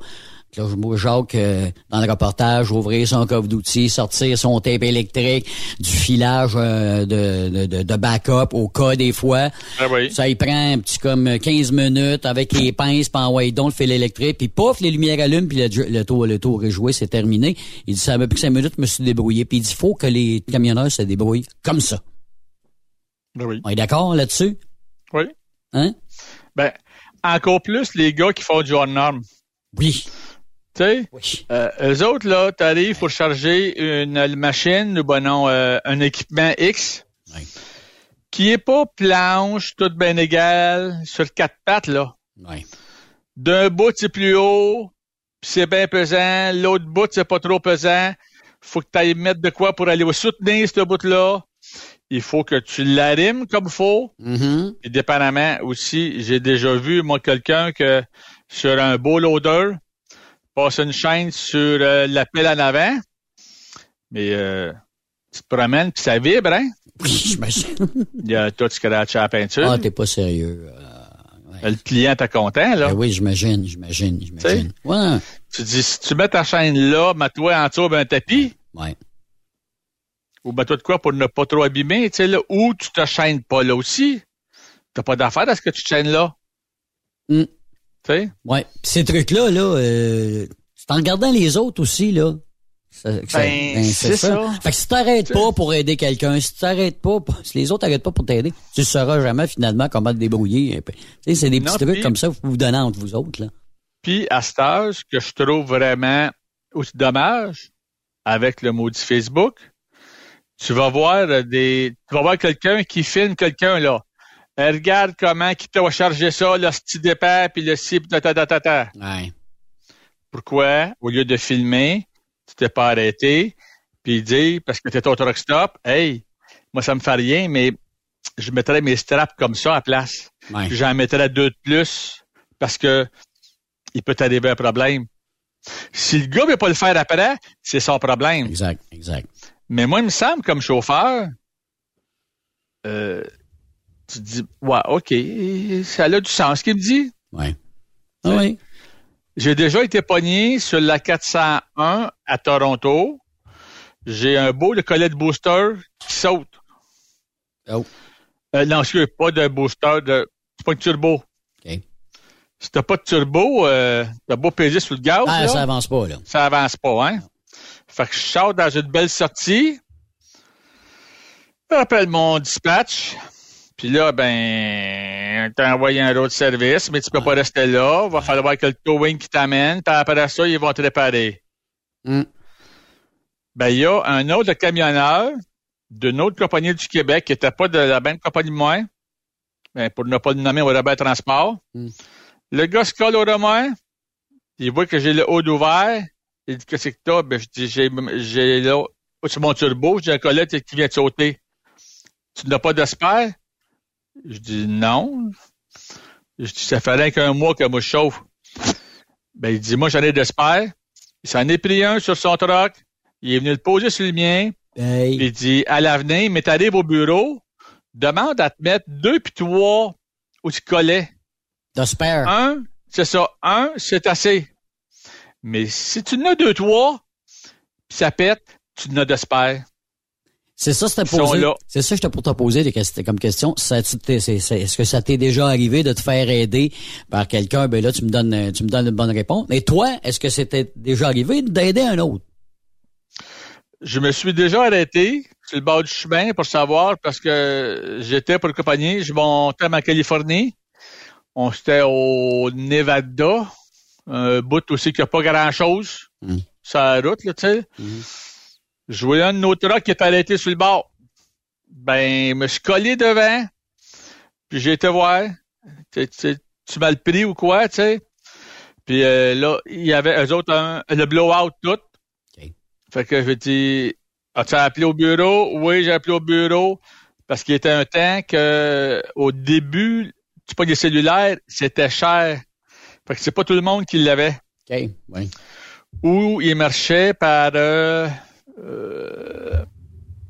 E: Là, je Jacques, euh, dans le reportage, ouvrir son coffre d'outils, sortir son tape électrique, du filage euh, de, de, de, backup au cas des fois.
F: Ah oui.
E: Ça, il prend un petit comme 15 minutes avec les pinces, puis envoie donc le fil électrique, puis pouf, les lumières allument, puis le, le tour, le tour est joué, c'est terminé. Il dit, ça m'a plus que 5 minutes, je me suis débrouillé. Puis il dit, faut que les camionneurs se débrouillent comme ça.
F: Ah oui.
E: On est d'accord là-dessus?
F: Oui.
E: Hein?
F: Ben, encore plus les gars qui font du hors-norme.
E: Oui.
F: Tu sais, euh, eux autres, là, t'arrives pour charger une machine, ou bon non, euh, un équipement X, qui est pas planche, toute bien égale, sur quatre pattes, là. D'un bout, c'est plus haut, puis c'est bien pesant, l'autre bout, c'est pas trop pesant. faut que tu ailles mettre de quoi pour aller soutenir ce bout-là. Il faut que tu l'arimes comme il faut.
E: Mm-hmm.
F: Et dépendamment aussi, j'ai déjà vu, moi, quelqu'un que sur un beau loader, passe une chaîne sur euh, la pile en avant, mais euh, tu te promènes puis ça vibre, hein?
E: Oui, j'imagine.
F: Il y a tout scratch à la peinture.
E: Ah, t'es pas sérieux.
F: Le client est content, là.
E: Ben oui, j'imagine, j'imagine, j'imagine. Ouais.
F: Tu dis, si tu mets ta chaîne là, mets-toi en dessous d'un tapis.
E: Ouais.
F: Ou mets-toi de quoi pour ne pas trop abîmer, tu sais, là. Ou tu te chaînes pas là aussi. T'as pas d'affaire à ce que tu te chaînes là.
E: Mm.
F: Sais?
E: Ouais. Pis ces trucs-là, là, euh, c'est en regardant les autres aussi, là. Ça, ça,
F: Ben,
E: ben,
F: c'est ça.
E: Fait que si t'arrêtes pas pour aider quelqu'un, si t'arrêtes pas, si les autres t'arrêtent pas pour t'aider, tu sauras jamais finalement comment te débrouiller. C'est des petits
F: Non,
E: trucs comme ça que vous vous donnez entre vous autres, là.
F: Puis, à cet âge, que je trouve vraiment aussi dommage, avec le maudit Facebook, tu vas voir des, tu vas voir quelqu'un qui filme quelqu'un, là. Euh, regarde comment qui t'a chargé ça, le petit départ, puis le ci, puis ta, ta, ta, ta, ta.
E: Ouais.
F: Pourquoi, au lieu de filmer, tu t'es pas arrêté, puis dire, parce que t'es au truck stop, hey, moi, ça me fait rien, mais je mettrais mes straps comme ça à place.
E: Ouais.
F: Puis j'en mettrais deux de plus, parce que il peut t'arriver un problème. Si le gars veut pas le faire après, c'est son problème.
E: Exact, exact.
F: Mais moi, il me semble, comme chauffeur, euh, tu te dis, ouais, OK, ça a du sens ce qu'il me dit?
E: Ouais. Ah oui.
F: J'ai déjà été pogné sur la 401 à Toronto. J'ai un beau le collet de booster qui saute.
E: Oh.
F: Euh, non, excuse, pas de booster, de, c'est pas de turbo.
E: OK.
F: Si t'as pas de turbo, euh, t'as beau peser sur le gaz,
E: Ah,
F: là,
E: ça avance pas, là.
F: ça avance pas, hein? Fait que je sors dans une belle sortie. J'appelle mon dispatch. Puis là, ben, t'as envoyé un autre service, mais tu peux pas rester là. Va falloir que le towing qui t'amène. Puis après ça, ils vont te réparer.
E: Mm.
F: Ben, il y a un autre camionneur d'une autre compagnie du Québec qui était pas de la même compagnie de moi. Ben, pour ne pas le nommer au Robert Transport.
E: Mm.
F: Le gars se colle au remords. Il voit que j'ai le haut ouvert. Il dit, qu'est-ce que t'as? Ben, je dis, j'ai, j'ai là, sur mon turbo, j'ai un collet qui vient de sauter. Tu n'as pas d'espère? Je dis, non. Je dis, ça fait rien qu'un mois que moi je chauffe. Ben, il dit, moi, j'en ai d'espère. Il s'en est pris un sur son truck. Il est venu le poser sur le mien.
E: Hey.
F: Il dit, à l'avenir, mais t'arrives au bureau, demande à te mettre deux puis trois où tu collais.
E: De spare.
F: Un, c'est ça. Un, c'est assez. Mais si tu en as deux, trois, ça pète, tu en as d'espère.
E: C'est ça, c'était posé. C'est ça, j'étais pour te poser des questions, comme question. Est-ce que ça t'est déjà arrivé de te faire aider par quelqu'un? Ben là, tu me donnes, tu me donnes une bonne réponse. Mais toi, est-ce que c'était déjà arrivé d'aider un autre?
F: Je me suis déjà arrêté sur le bord du chemin pour savoir parce que j'étais pour une compagnie, je montais en Californie. On était au Nevada, un bout aussi qui a pas grand-chose
E: Mm.
F: sur la route, là, tu sais. Je voyais un autre truck qui est arrêté sur le bord. Ben, je me suis collé devant, puis j'ai été voir. Tu, tu, tu m'as le pris ou quoi, tu sais? Puis euh, là, il y avait eux autres un- le blowout tout.
E: OK.
F: Fait que je dis, as-tu appelé au bureau? Oui, j'ai appelé au bureau parce qu'il était un temps que au début, tu pas des cellulaires, c'était cher. Fait que c'est pas tout le monde qui l'avait.
E: OK.
F: Ou il marchait par euh, euh,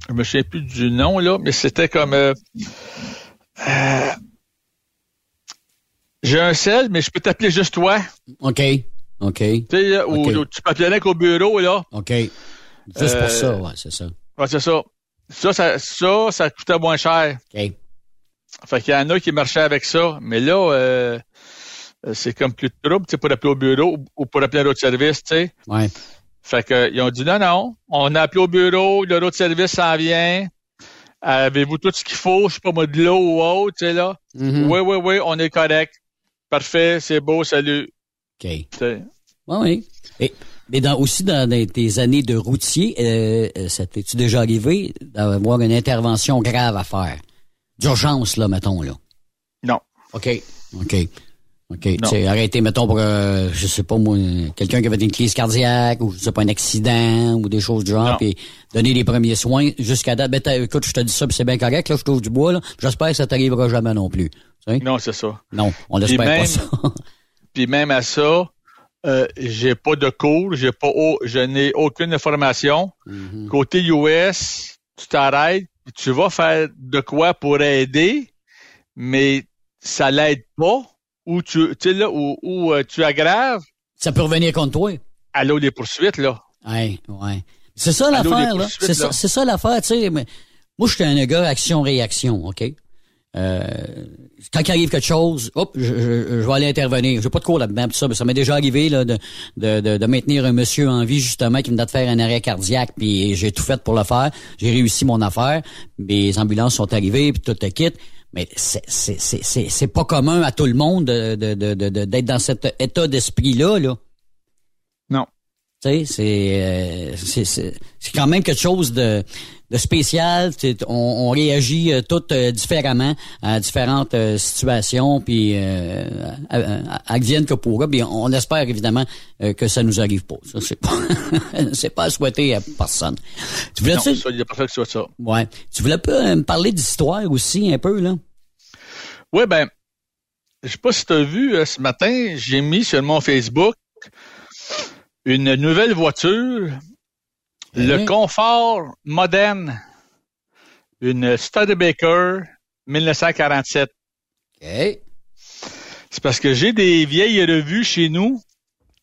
F: je me souviens plus du nom là, mais c'était comme euh, euh, j'ai un sel, mais je peux t'appeler juste toi.
E: OK. OK.
F: Tu sais, là, ou,
E: Ok.
F: ou tu m'appelais avec au bureau, là.
E: OK. Juste pour ça, ouais, c'est ça.
F: Ouais, c'est ça. Ça, ça, ça, ça coûtait moins cher.
E: OK.
F: Fait qu'il y en a qui marchaient avec ça. Mais là, c'est comme plus de trouble, tu sais, pour appeler au bureau ou- ou pour appeler un autre service, tu sais.
E: Ouais.
F: Fait que, ils ont dit non, non, on a appelé au bureau, le autre service s'en vient. Avez-vous tout ce qu'il faut? Je sais pas moi, de l'eau ou autre, tu sais, là.
E: Mhm.
F: Oui, oui, oui, on est correct. Parfait, c'est beau, salut.
E: OK. Oui, oui. Et, mais dans, aussi dans, dans tes années de routier, euh, euh, ça t'es-tu déjà arrivé d'avoir une intervention grave à faire? D'urgence, là, mettons, là?
F: Non.
E: OK. OK. OK. Tu arrêter, mettons, pour, euh, je sais pas moi, quelqu'un qui avait une crise cardiaque ou, je sais pas, un accident ou des choses du genre, puis donner les premiers soins jusqu'à date. Ben, écoute, je te dis ça, c'est bien correct, là, je trouve du bois, là. J'espère que ça t'arrivera jamais non plus.
F: Non, c'est ça.
E: Non, on l'espère pas ça.
F: puis même à ça, euh, j'ai pas de cours, j'ai pas, je n'ai aucune information. Mm-hmm. Côté US, tu t'arrêtes, tu vas faire de quoi pour aider, mais ça l'aide pas ou tu, tu là, où, euh, tu aggraves.
E: Ça peut revenir contre toi.
F: Allô, les poursuites, là.
E: Ouais, ouais. C'est ça l'affaire, là. C'est ça, ça l'affaire, tu sais. Moi, je suis un gars action-réaction, OK? Euh, quand il arrive quelque chose, hop, je, je, vais aller intervenir. J'ai pas de cours là-dedans, ça, mais ça m'est déjà arrivé là, de, de, de, maintenir un monsieur en vie justement qui me de faire un arrêt cardiaque, puis j'ai tout fait pour le faire. J'ai réussi mon affaire. Les ambulances sont arrivées, puis tout est quitte. Mais c'est c'est pas commun à tout le monde de d'être dans cet état d'esprit là.
F: Non.
E: Tu sais, c'est euh, c'est quand même quelque chose de de spécial. On, on, réagit euh, toutes euh, différemment à différentes situations, puis euh, advienne que pourra. Puis on espère évidemment que ça nous arrive pas. Ça c'est pas c'est pas à souhaiter à personne.
F: Tu voulais non, ça, il pas que ça.
E: Ouais. Tu voulais pas me parler d'histoire aussi un peu là?
F: Oui, ben, je sais pas si tu as vu ce matin, j'ai mis sur mon Facebook une nouvelle voiture le confort moderne. Une Studebaker 1947. OK. C'est parce que j'ai des vieilles revues chez nous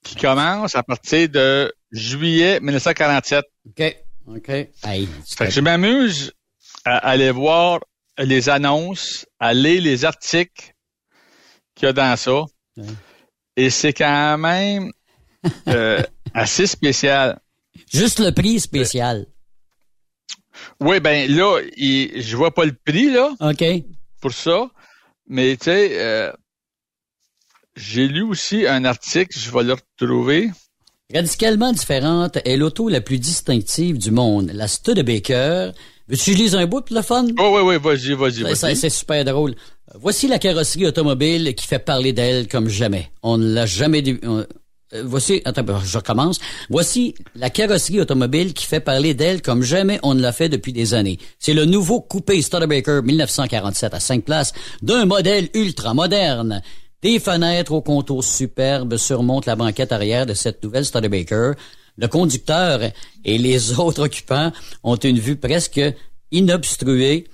F: qui commencent à partir de juillet 1947.
E: OK. OK. fait
F: que je m'amuse à aller voir les annonces, à lire les articles qu'il y a dans ça. Et c'est quand même euh, assez spécial.
E: Juste le prix spécial.
F: Oui, ben là, je je vois pas le prix, là.
E: OK.
F: Pour ça. Mais tu sais, euh, j'ai lu aussi un article, je vais le retrouver.
E: Radicalement différente est l'auto la plus distinctive du monde, la Studebaker. Veux-tu lise un bout pour le fun?
F: Oh, oui, oui, vas-y, vas-y.
E: C'est super drôle. Voici la carrosserie automobile qui fait parler d'elle comme jamais. On ne l'a jamais... Euh, voici, attends, je recommence. Voici la carrosserie automobile qui fait parler d'elle comme jamais on ne l'a fait depuis des années. C'est le nouveau coupé Studebaker 1947 à 5 places d'un modèle ultra moderne. Des fenêtres au contour superbe surmontent la banquette arrière de cette nouvelle Studebaker. Le conducteur et les autres occupants ont une vue presque inobstruée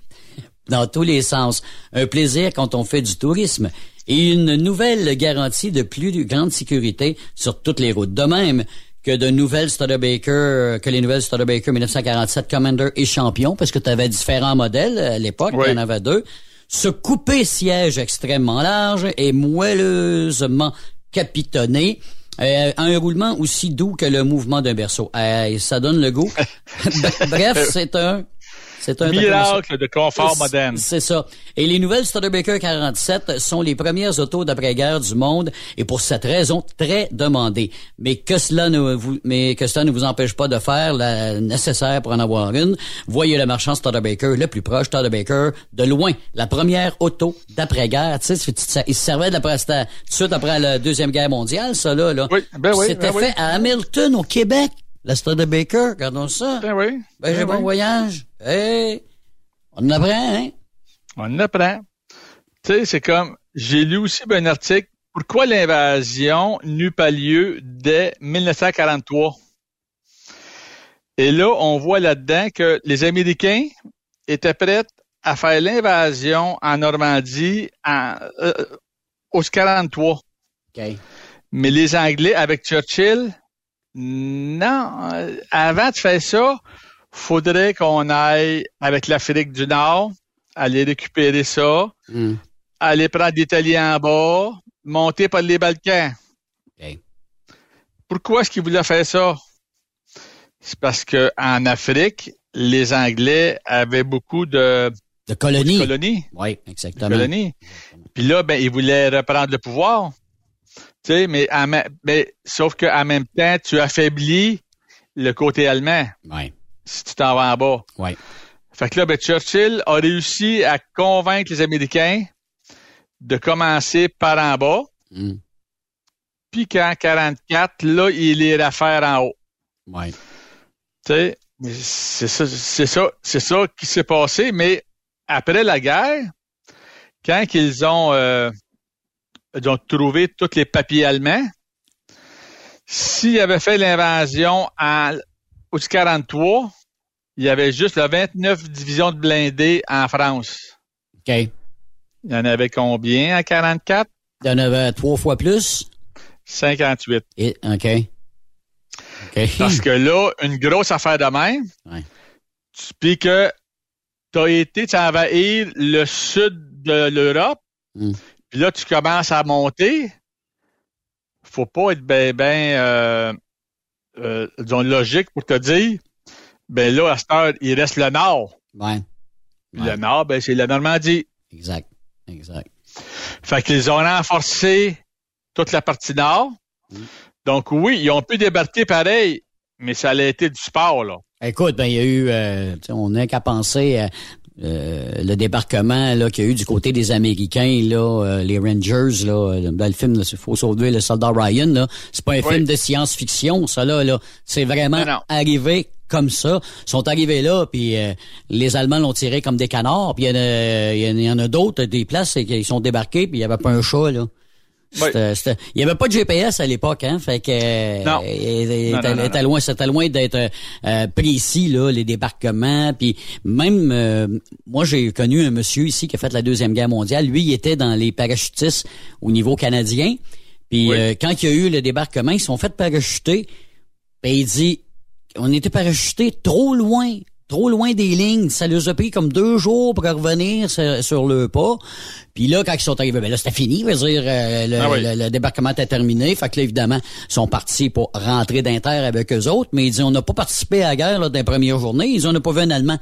E: dans tous les sens. Un plaisir quand on fait du tourisme et une nouvelle garantie de plus grande sécurité sur toutes les routes. De même que de nouvelles Studebaker, que les nouvelles Studebaker 1947 Commander et Champion, parce que tu avais différents modèles à l'époque, il y en avait deux. Ce coupé siège extrêmement large et moelleusement capitonné. Euh, un roulement aussi doux que le mouvement d'un berceau. ça donne le goût. Bref, c'est un
F: c'est un miracle de confort moderne.
E: C'est ça. Et les nouvelles Studebaker 47 sont les premières autos d'après-guerre du monde et pour cette raison très demandées. Mais que cela ne vous, mais que cela ne vous empêche pas de faire la nécessaire pour en avoir une. Voyez le marchand Studebaker le plus proche, Studebaker, de loin, la première auto d'après-guerre. Tu sais, il servait d'après, tout de suite après la deuxième guerre mondiale, ça là. là.
F: Oui, ben oui.
E: C'était
F: ben
E: fait à Hamilton, au Québec. La Studebaker, regardons ça.
F: Ben oui.
E: Ben, j'ai
F: ben
E: bon voyage. Hey, on apprend, hein?
F: On apprend. Tu sais, c'est comme, j'ai lu aussi un article, pourquoi l'invasion n'eut pas lieu dès 1943? Et là, on voit là-dedans que les Américains étaient prêts à faire l'invasion en Normandie en, euh, au 43. Mais les Anglais, avec Churchill, non, avant de faire ça, faudrait qu'on aille avec l'Afrique du Nord, aller récupérer ça, hmm. aller prendre l'Italie en bas, monter par les Balkans. Pourquoi est-ce qu'ils voulaient faire ça? C'est parce que en Afrique, les Anglais avaient beaucoup de,
E: de colonies.
F: colonies.
E: Oui, exactement. colonies.
F: Puis là, ben, ils voulaient reprendre le pouvoir. Tu sais, mais, mais sauf qu'en même temps, tu affaiblis le côté allemand.
E: Oui.
F: Si tu t'en vas en bas.
E: Oui.
F: Fait que là, ben, Churchill a réussi à convaincre les Américains de commencer par en bas.
E: Mm.
F: Puis qu'en 44, là, il est l'affaire en haut.
E: Ouais.
F: Tu sais, c'est ça, c'est ça, c'est ça qui s'est passé, mais après la guerre, quand ils ont, euh, ils ont trouvé tous les papiers allemands, s'ils avaient fait l'invasion en au 43, il y avait juste la 29 divisions de blindés en France.
E: OK. Il
F: y en avait combien en 44?
E: Il y en avait trois fois plus?
F: 58.
E: Et, OK.
F: Parce que là, une grosse affaire de même,
E: ouais.
F: puis que tu as été envahir le sud de l'Europe,
E: mm.
F: Puis là, tu commences à monter, faut pas être ben, ben, euh, euh, disons, logique pour te dire, ben là, à cette heure, il reste le nord.
E: Ouais.
F: Puis le nord, ben, c'est la Normandie.
E: Exact. Exact.
F: Fait qu'ils ont renforcé toute la partie nord.
E: Mm.
F: Donc oui, ils ont pu débarquer pareil, mais ça a été du sport, là.
E: Écoute, ben il y a eu, euh, on n'a qu'à penser à euh, le débarquement là qu'il y a eu du côté des Américains là, euh, les Rangers là, ben, le film il faut sauver le soldat Ryan là, c'est pas un oui. film de science-fiction ça là là, c'est vraiment
F: non,
E: arrivé comme ça. Ils sont arrivés là, puis euh, les Allemands l'ont tiré comme des canards. Puis il y, en a d'autres, des places, ils sont débarqués, puis il y avait pas un chat, là. Il y avait pas de GPS à l'époque, hein, fait que
F: non.
E: il,
F: non,
E: était,
F: non,
E: était loin, c'était loin d'être euh, précis là, les débarquements. Puis même euh, moi, j'ai connu un monsieur ici qui a fait la deuxième guerre mondiale. Lui, il était dans les parachutistes au niveau canadien. Puis
F: Oui.
E: euh, quand il y a eu le débarquement, ils se sont fait parachuter. Il dit, on était parachutés trop loin, trop loin des lignes. Ça les a pris comme deux jours pour revenir sur, sur le pas. Puis là, quand ils sont arrivés, ben là, c'était fini. Je veux dire, euh, le,
F: Ah oui.
E: le- le débarquement était terminé. Fait que là, évidemment, ils sont partis pour rentrer d'inter avec eux autres. Mais il dit, on n'a pas participé à la guerre là, dans les premières journées. Ils ont pas vu un Allemand.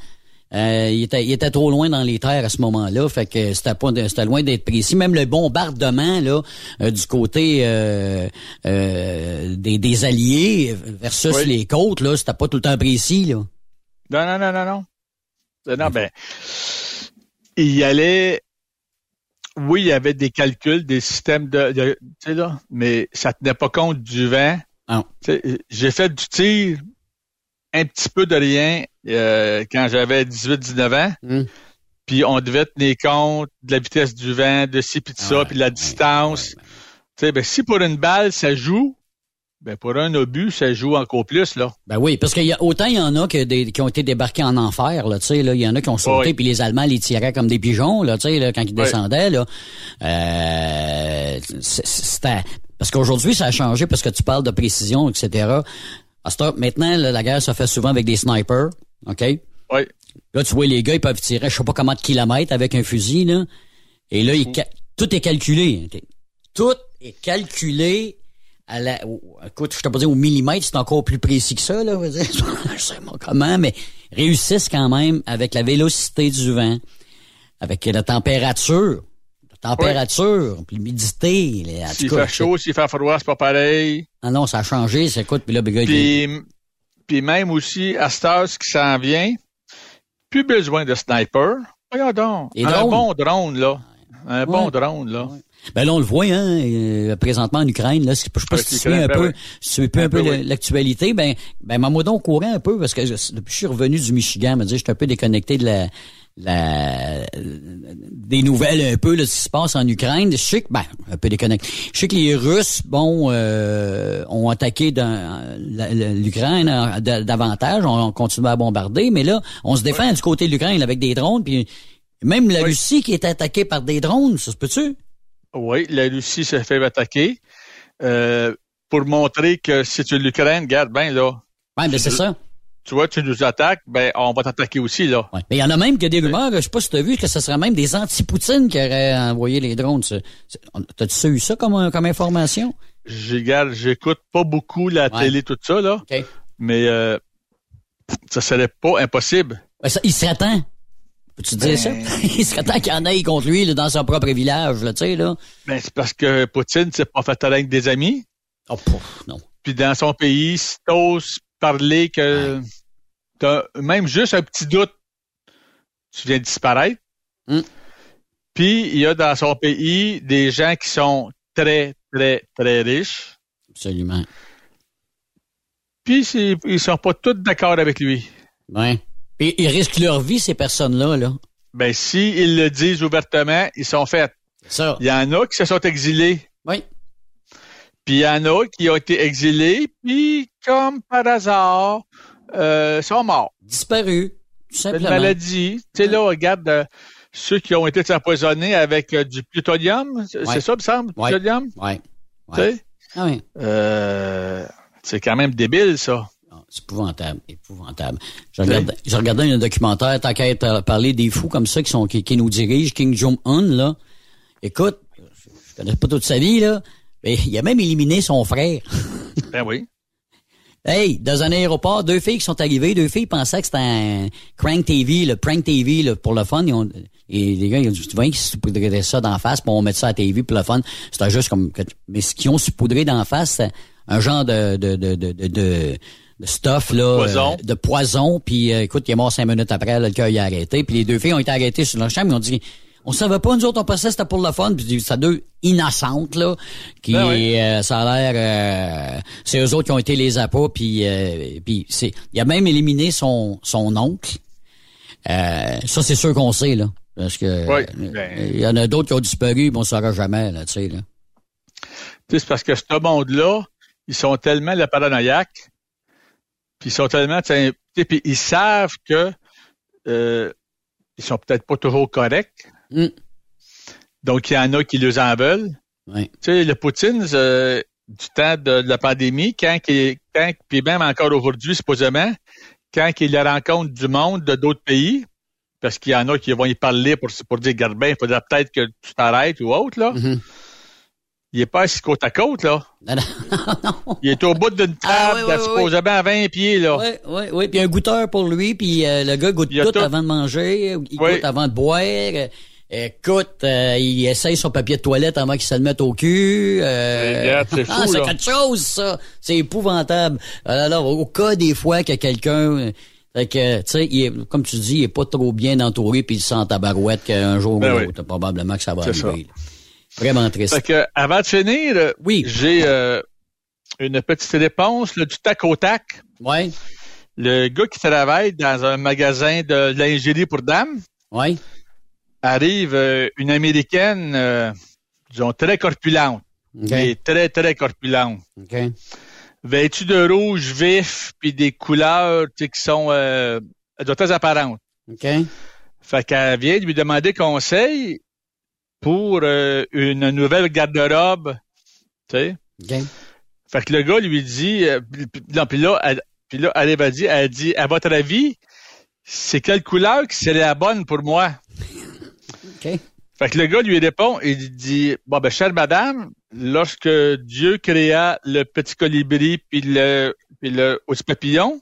E: Euh, il, était, il était trop loin dans les terres à ce moment-là, fait que c'était pas c'était loin d'être précis. Même le bombardement là euh, du côté euh, euh, des, des alliés versus
F: Oui.
E: les côtes là, c'était pas tout le temps précis là.
F: Non, non, non, non, non. Non, non, ben, il y allait, oui, il y avait des calculs, des systèmes de, de- tu sais là, mais ça tenait pas compte du vent. Sais, J'ai fait du tir, un petit peu de rien, euh, quand j'avais 18-19 ans.
E: Hum.
F: Puis on devait tenir compte de la vitesse du vent, de ci puis de ça,
E: Ouais,
F: puis de la
E: ouais,
F: distance.
E: ouais, ouais.
F: Tu sais, ben, si pour une balle, ça joue, ben, pour un obus, ça joue encore plus, là.
E: Ben oui, parce qu'il y a autant il y en a que des, qui ont été débarqués en enfer là, tu sais là, il y en a qui ont sauté puis les Allemands les tiraient comme des pigeons là, tu sais là quand ils
F: Oui.
E: descendaient là. Euh, c'est- c'était parce qu'aujourd'hui ça a changé parce que tu parles de précision etc. Heure, maintenant là, la guerre se fait souvent avec des snipers, ok?
F: Oui.
E: Là tu vois les gars ils peuvent tirer je sais pas comment de kilomètres avec un fusil là, et là ils ca- tout est calculé, tout est calculé à la, au- écoute, je t'ai pas dit au millimètre, c'est encore plus précis que ça, là, je sais pas comment, mais réussissent quand même avec la vélocité du vent, avec la température, la température, puis l'humidité,
F: S'il fait chaud, s'il fait froid, c'est pas pareil.
E: Ah non, ça a changé, c'est écoute, puis là, ben, il-
F: Puis, puis même aussi, à cette heure, ce qui s'en vient, plus besoin de sniper. Voyons donc.
E: Et
F: un
E: drone.
F: bon drone, là. Un bon drone, là.
E: Ben là, on le voit, hein, euh, présentement en Ukraine, là, je sais pas
F: Avec
E: si tu suis un
F: ben
E: peu, si tu un, peu l'actualité, ben, ben, m'a au courant un peu, parce que depuis que je suis revenu du Michigan, me dire, je suis un peu déconnecté de la, la, des nouvelles un peu, là, de ce qui se passe en Ukraine. Je sais que, ben, un peu déconnecté. Je sais que les Russes, bon, euh, ont attaqué l'Ukraine euh, da- davantage, on, on continue à bombarder, mais là, on se défend du côté de l'Ukraine avec des drones, puis même la. Russie qui est attaquée par des drones, ça se peut-tu?
F: Oui, la Russie se fait attaquer. Euh, pour montrer que si tu es l'Ukraine, regarde bien, là.
E: Ouais, ben c'est ça.
F: Tu vois, tu nous attaques, ben, on va t'attaquer aussi, là.
E: Ouais. Mais il y en a même qui a des rumeurs, je sais pas si tu as vu, que ce serait même des anti-Poutine qui auraient envoyé les drones. T'as-tu eu ça comme, comme information?
F: J'écoute pas beaucoup la
E: Ouais.
F: télé, tout ça, là.
E: OK.
F: Mais, euh, ça serait pas impossible.
E: Ça, il serait temps. Peux-tu te dire ça? il serait temps qu'il y en aille contre lui là, dans son propre village, là, tu sais, là.
F: Ben, c'est parce que Poutine s'est pas fait avec des amis.
E: Oh, pouf, non.
F: Puis dans son pays, si t'oses parler que t'as même juste un petit doute, tu viens de disparaître.
E: Mm.
F: Puis il y a dans son pays des gens qui sont très, très, très riches.
E: Absolument.
F: Puis ils sont pas tous d'accord avec lui.
E: Ouais. Puis ils risquent leur vie, ces personnes-là, là.
F: Ben, s'ils le disent ouvertement, ils sont faits.
E: Ça.
F: Il y en a qui se sont exilés.
E: Oui.
F: Puis il y en a qui ont été exilés, puis comme par hasard, euh, sont morts.
E: Disparus, tout simplement.
F: Une maladie. Tu sais, là, regarde euh, ceux qui ont été empoisonnés avec euh, du plutonium. C'est
E: Ouais.
F: ça, me semble,
E: Ouais.
F: plutonium?
E: Oui.
F: Tu sais?
E: Ah oui.
F: C'est quand même débile, ça.
E: C'est épouvantable, épouvantable. Je regardais, je regardais un documentaire, tant qu'à parler des fous comme ça qui sont qui, qui nous dirigent, King Jong-un, là. Écoute, je, connais pas toute sa vie, là, mais il a même éliminé son frère.
F: Ben oui.
E: Hey, dans un aéroport, deux filles qui sont arrivées, deux filles pensaient que c'était un crank TV, le prank TV là, pour le fun. Ils ont, et les gars, ils ont dit, tu vois qu'ils saupoudraient ça d'en face, puis on met ça à la TV pour le fun. C'était juste comme, que- mais ce qu'ils ont saupoudré d'en face, c'est un genre de, de, de, de, de, de- stuff, là.
F: Poison.
E: euh, de poison, puis euh, écoute, il est mort cinq minutes après, là, le cœur il a arrêté, puis les deux filles ont été arrêtées sur leur chambre, ils ont dit, on savait pas, nous autres, on pensait c'était pour le fun, puis c'est deux innocentes, là, qui,
F: Ben oui.
E: euh, ça a l'air, euh, c'est eux autres qui ont été les appâts, puis, euh, puis c'est, il a même éliminé son, son oncle. Euh, ça, c'est sûr qu'on sait, là. Parce que
F: Oui, ben-
E: il y en a d'autres qui ont disparu, mais on ne saura jamais, là, tu sais, là.
F: C'est parce que ce monde-là, ils sont tellement le paranoïaque, puis ils sont tellement, tu sais, puis ils savent que euh, ils sont peut-être pas toujours corrects.
E: Mm.
F: Donc, il y en a qui les en veulent.
E: Ouais.
F: Tu sais, le Poutine, euh, du temps de, de la pandémie, quand, il, quand puis même encore aujourd'hui, supposément, quand il rencontre du monde de d'autres pays, parce qu'il y en a qui vont y parler pour, pour dire, garde bien, il faudrait peut-être que tu t'arrêtes ou autre, là.
E: Mhm.
F: Il est pas assis côte à côte, là.
E: Non, non, non.
F: Il est au bout d'une table,
E: Ah, oui, oui, oui,
F: supposément à 20 pieds, là.
E: Oui, oui, oui. Puis un goûteur pour lui, puis euh, le gars goûte tout,
F: tout.
E: avant de manger, il
F: Oui.
E: goûte avant de boire. écoute, euh, il essaye son papier de toilette avant qu'il se le mette au cul. euh,
F: Regarde, c'est fou,
E: ah, c'est quelque chose, ça. C'est épouvantable. Alors, au cas des fois que quelqu'un... Fait que, tu sais, il est- comme tu dis, il est pas trop bien entouré, puis il sent ta barouette qu'un jour
F: Ben
E: ou
F: oui.
E: l'autre, probablement que ça va arriver. Vraiment triste.
F: Fait que, avant de finir,
E: Oui.
F: j'ai euh, une petite réponse là, du tac au tac.
E: Ouais,
F: Le gars qui travaille dans un magasin de lingerie pour dames
E: ouais.
F: arrive euh, une Américaine, euh, disons, très corpulente.
E: OK.
F: Mais très, très corpulente. Vêtue de rouge vif, puis des couleurs qui sont euh, très apparentes.
E: OK.
F: Fait qu'elle vient lui demander conseil pour euh, une nouvelle garde-robe. Tu sais.
E: OK.
F: Fait que le gars lui dit, euh, non, puis là, elle, puis là, elle va dire, elle dit, à votre avis, c'est quelle couleur qui serait la bonne pour moi?
E: OK.
F: Fait que le gars lui répond, il dit, bon, ben, chère madame, lorsque Dieu créa le petit colibri puis le, puis le petit papillon,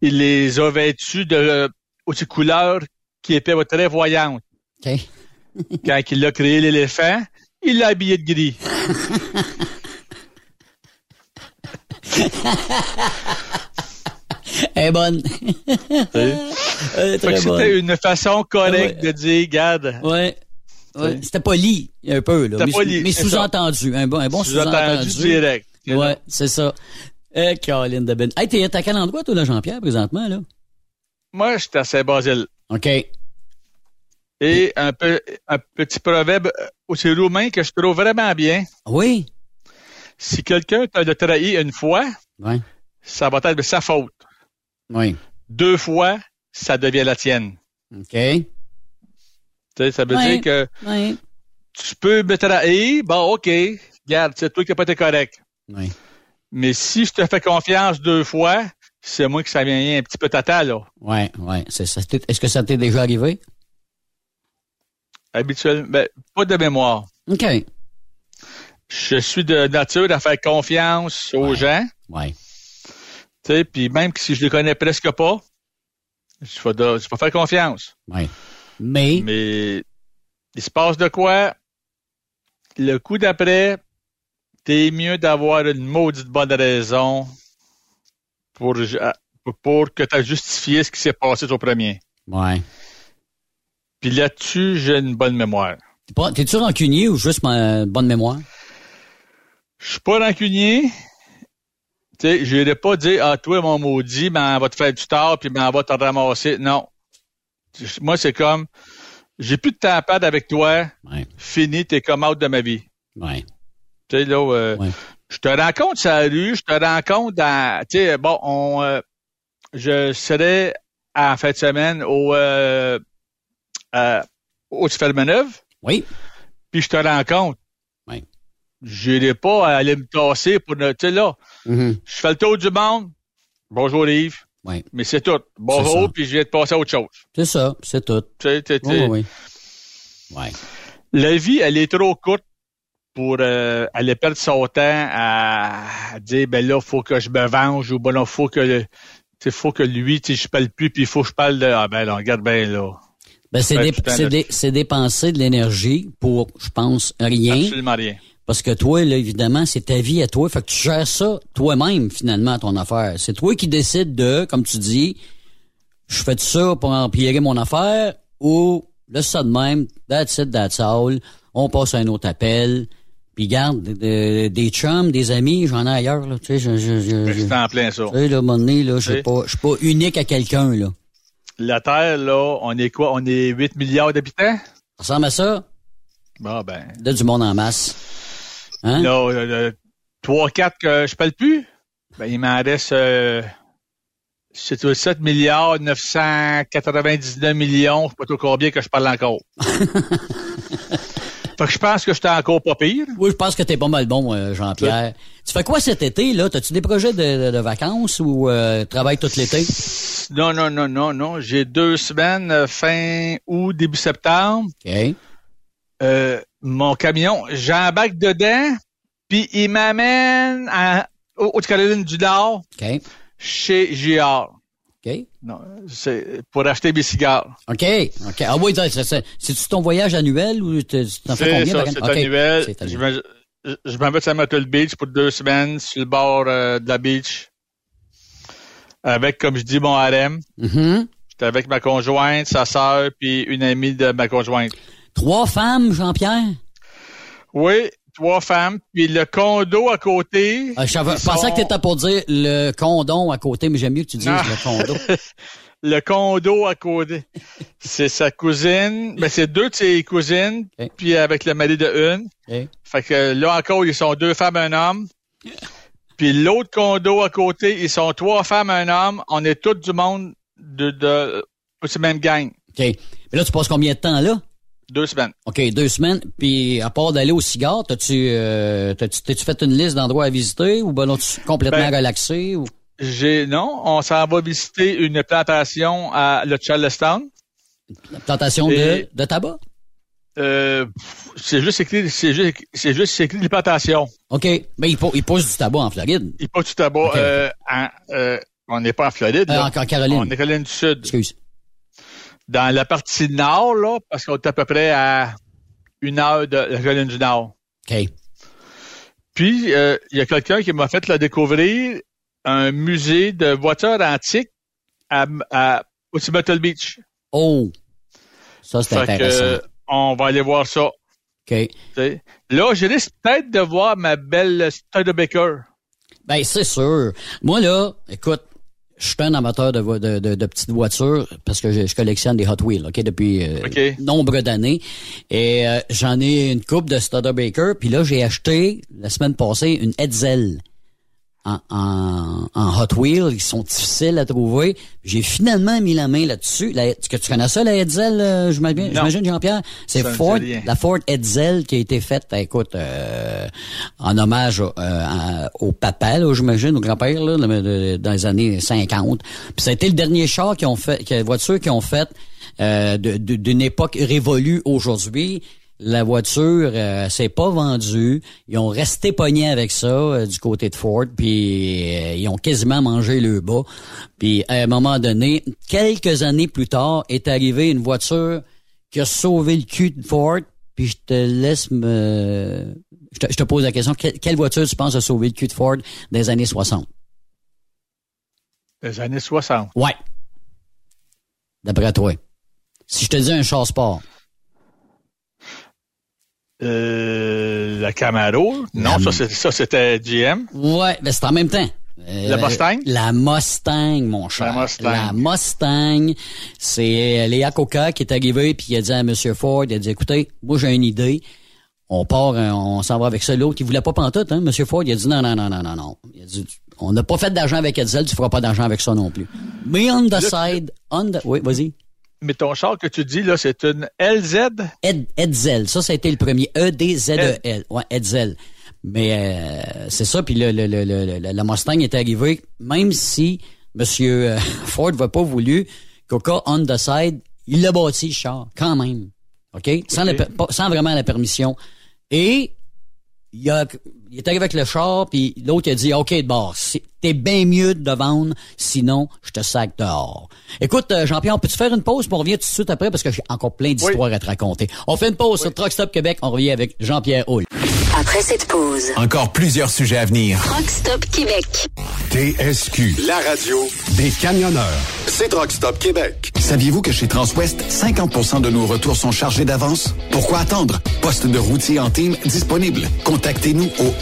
F: il les a vêtus de aussi couleurs qui étaient très voyantes.
E: OK.
F: Quand il a créé l'éléphant, il l'a habillé de gris.
E: Elle est bonne. Elle est
F: Fait
E: très
F: que
E: bonne.
F: c'était une façon correcte
E: Ouais.
F: de dire, garde,
E: Ouais. Ouais. C'était poli, un peu, là.
F: C'était
E: Mais,
F: poli,
E: mais sous-entendu. Un bon, un bon
F: sous-entendu
E: sous-entendu.
F: direct.
E: Ouais, c'est ça. Euh, Caroline de Ben. Hey, t'es à quel endroit, toi, là, Jean-Pierre, présentement, là?
F: Moi, j'étais à Saint-Basile.
E: OK.
F: Et un, peu, un petit proverbe euh, aussi roumain que je trouve vraiment bien.
E: Oui.
F: Si quelqu'un t'a trahi une fois, ça va être de sa faute.
E: Oui.
F: Deux fois, ça devient la tienne.
E: OK.
F: Tu sais, ça veut dire que
E: Oui.
F: tu peux me trahir, bon, OK, regarde, c'est toi qui n'as pas été correct.
E: Oui.
F: Mais si je te fais confiance deux fois, c'est moi que ça vient un petit peu tata, là.
E: C'est ça. T'es- Est-ce que ça t'est déjà arrivé?
F: Habituellement, ben, pas de mémoire.
E: OK.
F: Je suis de nature à faire confiance aux
E: Ouais.
F: gens.
E: Ouais.
F: Tu sais, puis même si je les connais presque pas, je vais, de- je vais faire confiance.
E: Ouais. Mais,
F: Mais il se passe de quoi? Le coup d'après, t'es mieux d'avoir une maudite bonne raison pour, pour, pour que tu as justifié ce qui s'est passé au premier.
E: ouais.
F: Puis là-dessus, j'ai une bonne mémoire.
E: T'es-tu rancunier ou juste ma bonne mémoire?
F: Je suis pas rancunier. Tu je n'irai pas dire, ah, toi, mon maudit, ben, on va te faire du tort, puis ben, on va te ramasser. Non. Moi, c'est comme, j'ai plus de temps à perdre avec toi.
E: Ouais.
F: Fini, t'es comme out de ma vie.
E: Ouais.
F: Tu sais, là, euh,
E: Ouais.
F: je te rencontre sur la rue, je te rencontre dans, tu sais, bon, on, euh, je serai en fin de semaine au, euh, euh, au Fermeneuve,
E: Oui.
F: puis je te rencontre.
E: Oui.
F: J'irai pas à aller me tasser pour, ne- tu sais, là,
E: Mhm.
F: je fais le tour du monde. Bonjour Yves.
E: Oui.
F: Mais c'est tout. Bonjour, puis je viens de passer à autre chose.
E: C'est ça, c'est tout.
F: Tu sais, tu sais, tu
E: Oui, oui. Ouais.
F: La vie, elle est trop courte pour euh, aller perdre son temps à, à dire ben là, faut que je me venge ou ben là, faut que le- tu faut que lui, tu sais, je parle plus, puis il faut que je parle de Ah ben là, regarde bien là.
E: Ben, c'est
F: Ben,
E: dé- dé- c'est dépenser de l'énergie pour, je pense, rien.
F: Absolument rien.
E: Parce que toi, là, évidemment, c'est ta vie à toi. Fait que tu gères ça toi-même, finalement, ton affaire. C'est toi qui décides de, comme tu dis, je fais ça pour empirer mon affaire ou laisse ça de même, that's it, that's all. On passe à un autre appel. Puis garde, de- de- des chums, des amis, j'en ai ailleurs, là. Tu sais, je, je, je,
F: Ben,
E: je-
F: C'est en plein ça.
E: tu sais, là, à un moment donné, là, je suis pas, je suis pas unique à quelqu'un, là.
F: La Terre, là, on est quoi? On est 8 milliards d'habitants?
E: Ça ressemble à ça?
F: Bon, ben.
E: Là, du monde en masse. Hein?
F: Là, euh, 3, 4 que je parle plus? Ben, il m'en reste, euh, c'est 7 milliards 999 millions, je sais pas trop combien que je parle encore. fait que je pense que j'étais encore pas pire.
E: Oui, je pense que t'es pas mal bon, euh, Jean-Pierre. Tu fais quoi cet été, là? T'as-tu des projets de, de- de vacances ou euh, travailles tout l'été?
F: Non, non, non, non, non. J'ai deux semaines, euh, fin août, début septembre.
E: OK.
F: Euh, mon camion, j'embarque dedans, puis il m'amène à, au, au Caroline du Nord,
E: OK.
F: chez JR.
E: OK?
F: Non, c'est pour acheter mes cigares.
E: OK. OK. Ah oui, c'est- c'est- c'est- c'est-tu ton voyage annuel ou tu t'en fais combien?
F: ça, c'est
E: vacances? OK.
F: annuel. Je
E: annuel.
F: me- je m'en vais sur Myrtle Beach pour deux semaines sur le bord euh, de la beach. Avec, comme je dis, mon harem.
E: Mhm.
F: J'étais avec ma conjointe, sa sœur, puis une amie de ma conjointe.
E: Trois femmes, Jean-Pierre?
F: Oui, trois femmes, puis le condo à côté.
E: Ah, je savais- pensais que t'étais pour dire le condom à côté, mais j'aime mieux que tu dises
F: Non.
E: le condo.
F: le condo à côté. c'est sa cousine. Ben, c'est deux de ses cousines, puis avec le mari de une. Fait que là encore, ils sont deux femmes, un homme. Puis l'autre condo à côté, ils sont trois femmes, un homme. On est tout du monde de, de même gang.
E: OK. Mais là, tu passes combien de temps là?
F: Deux semaines.
E: OK, deux semaines. Puis à part d'aller au cigare, t'as-tu euh, t'as-tu fait une liste d'endroits à visiter ou ben non, tu complètement
F: Ben,
E: relaxé ou?
F: J'ai non, on s'en va visiter une plantation à le Charleston.
E: la plantation de,
F: Et-
E: de tabac?
F: Euh, c'est juste écrit, c'est juste, c'est juste écrit les plantations.
E: OK. Mais il, pou- il pousse du tabac en Floride.
F: Il pas du tabac. Euh, en- euh, on n'est pas en Floride.
E: En, Caroline.
F: On est en Caroline du Sud.
E: Excuse.
F: Dans la partie nord, là, parce qu'on est à peu près à une heure de la Caroline du Nord.
E: OK.
F: Puis, euh, il y a quelqu'un qui m'a fait la découvrir un musée de voitures antiques à, à Myrtle Beach.
E: Oh! Ça, c'est
F: Fait que,
E: intéressant.
F: euh, on va aller voir ça.
E: OK.
F: Là, je risque peut-être de voir ma belle Studebaker.
E: Ben, c'est sûr. Moi, là, écoute, je suis un amateur de, de, de, de petites voitures parce que je, je collectionne des Hot Wheels, OK, depuis euh, nombre d'années. Et euh, j'en ai une coupe de Studebaker. Puis là, j'ai acheté, la semaine passée, une Hetzel en, en, en Hot Wheels. Ils sont difficiles à trouver. J'ai finalement mis la main là-dessus. La, est-ce que tu connais ça, la Hetzel, euh, j'imagine, Jean-Pierre? C'est Ford, la Ford Hetzel qui a été faite, écoute, euh, en hommage au- euh, à- au papa, j'imagine, au grand-père, dans les années 50. Puis ça a été le dernier char qu'ils ont fait, que, voiture qu'ils ont fait euh, d'une époque révolue aujourd'hui. La voiture euh, s'est pas vendue. Ils ont resté pognés avec ça euh, du côté de Ford, puis euh, ils ont quasiment mangé le bas. Puis à un moment donné, quelques années plus tard, est arrivée une voiture qui a sauvé le cul de Ford. Puis je te laisse me... Je te, je te pose la question, quelle, quelle voiture tu penses a sauvé le cul de Ford des années 60?
F: Des années 60.
E: Ouais. D'après toi. Si je te dis un char sport.
F: Euh, la Camaro. Non, ça, c'était GM.
E: Ouais, mais c'est en même temps.
F: Euh, la Mustang?
E: La Mustang, mon cher. La Mustang. La Mustang, c'est Léa Coca qui est arrivé puis il a dit à M. Ford, il a dit, écoutez, moi j'ai une idée. On part, euh, on s'en va avec ça. L'autre, il voulait pas pantoute, hein, M. Ford. Il a dit, non, non, non, non, non, non. Il a dit, on n'a pas fait d'argent avec Edsel, tu feras pas d'argent avec ça non plus. Mais on the side, on the... Oui, vas-y.
F: Mais ton char que tu dis, là, c'est une LZ?
E: Ed, Edsel. Ça, ça a été le premier. E-D-Z-E-L. Ouais, Edsel. Mais euh, c'est ça. Puis le, le, le, la Mustang est arrivée, même si M. Euh, Ford va pas voulu, Coca on the side, il l'a bâti, le char, quand même. OK? Sans, sans vraiment la permission. Et il, a, il est arrivé avec le char, puis l'autre a dit, OK, de bord, t'es bien mieux de vendre, sinon je te sac dehors. Écoute, euh, Jean-Pierre, peux-tu faire une pause, pour on revient tout de suite après, parce que j'ai encore plein d'histoires à te raconter. On fait une pause sur Truck Stop Québec, on revient avec Jean-Pierre Hull.
G: Après cette pause,
H: encore plusieurs sujets à venir.
G: Truck Stop Québec.
C: TSQ, la radio des camionneurs. C'est Truck Stop Québec.
B: Saviez-vous que chez Transwest, 50% de nos retours sont chargés d'avance? Pourquoi attendre? Poste de routier en team disponible. Contactez-nous au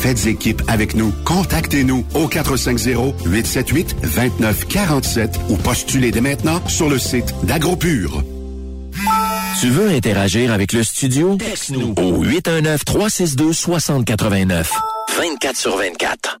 C: Faites équipe avec nous. Contactez-nous au 450-878-2947 ou postulez dès maintenant sur le site d'AgroPure.
H: Tu veux interagir avec le studio? Texte-nous au 819-362-6089. 24 sur 24.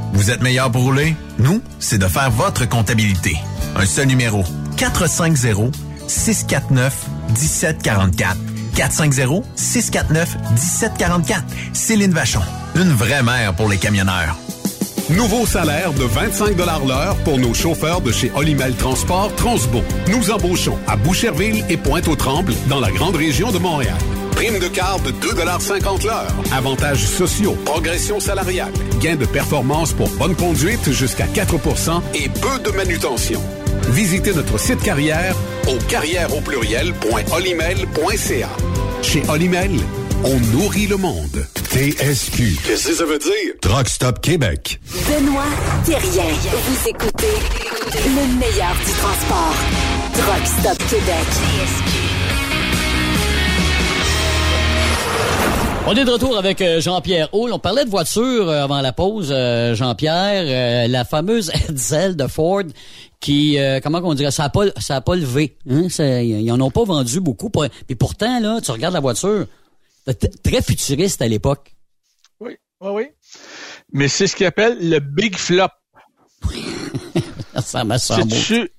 A: Vous êtes meilleur pour rouler? Nous, c'est de faire votre comptabilité. Un seul numéro. 450 649 1744. 450 649 1744. Céline Vachon. Une vraie mère pour les camionneurs.
C: Nouveau salaire de 25 l'heure pour nos chauffeurs de chez Olimel Transport Transbo. Nous embauchons à Boucherville et Pointe-aux-Trembles dans la grande région de Montréal. Prime de quart de 2,50 l'heure. Avantages sociaux, progression salariale, gains de performance pour bonne conduite jusqu'à 4% et peu de manutention. Visitez notre site carrière au carrière au pluriel.olimel.ca. Chez Olimel, on nourrit le monde. TSQ. Qu'est-ce que ça veut dire? Truck Stop Québec.
I: Benoît Thérien. Vous écoutez le meilleur du transport. Truck Stop Québec.
E: On est de retour avec euh, Jean-Pierre Hall. On parlait de voiture euh, avant la pause, euh, Jean-Pierre. la fameuse Edsel de Ford qui, comment on dirait, ça a pas, ça a pas levé. Hein? Ils en ont pas vendu beaucoup. Puis pourtant, là, tu regardes la voiture, très futuriste à l'époque.
F: Oui, oui, oui. Mais c'est ce qu'ils appelle le big flop.
E: ça m'a semblé.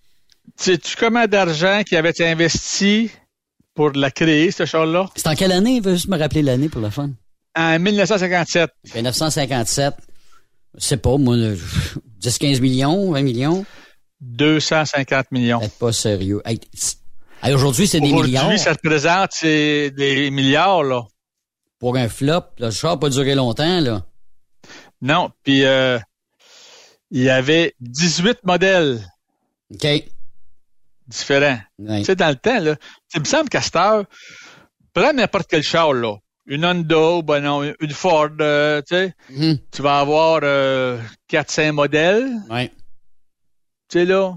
F: Sais-tu combien d'argent qui avait investi pour la créer, ce char-là?
E: C'est en quelle année? Il veut juste me rappeler l'année pour la fin.
F: En 1957.
E: 1957. Je sais pas, moi, 10-15 millions, 20 millions?
F: 250 millions.
E: Peut-être pas sérieux. Aujourd'hui, c'est des milliards.
F: Aujourd'hui, ça représente des milliards, là.
E: Pour un flop, le char n'a pas duré longtemps, là.
F: Non, puis euh, il y avait 18 modèles.
E: OK.
F: Différents. Tu sais, dans le temps, là, il me semble qu'à prends n'importe quel char, là. Une Honda, ben non, une Ford, euh, tu sais.
E: Mm-hmm.
F: Tu vas avoir euh, 4-5 modèles.
E: Oui.
F: Tu sais, là,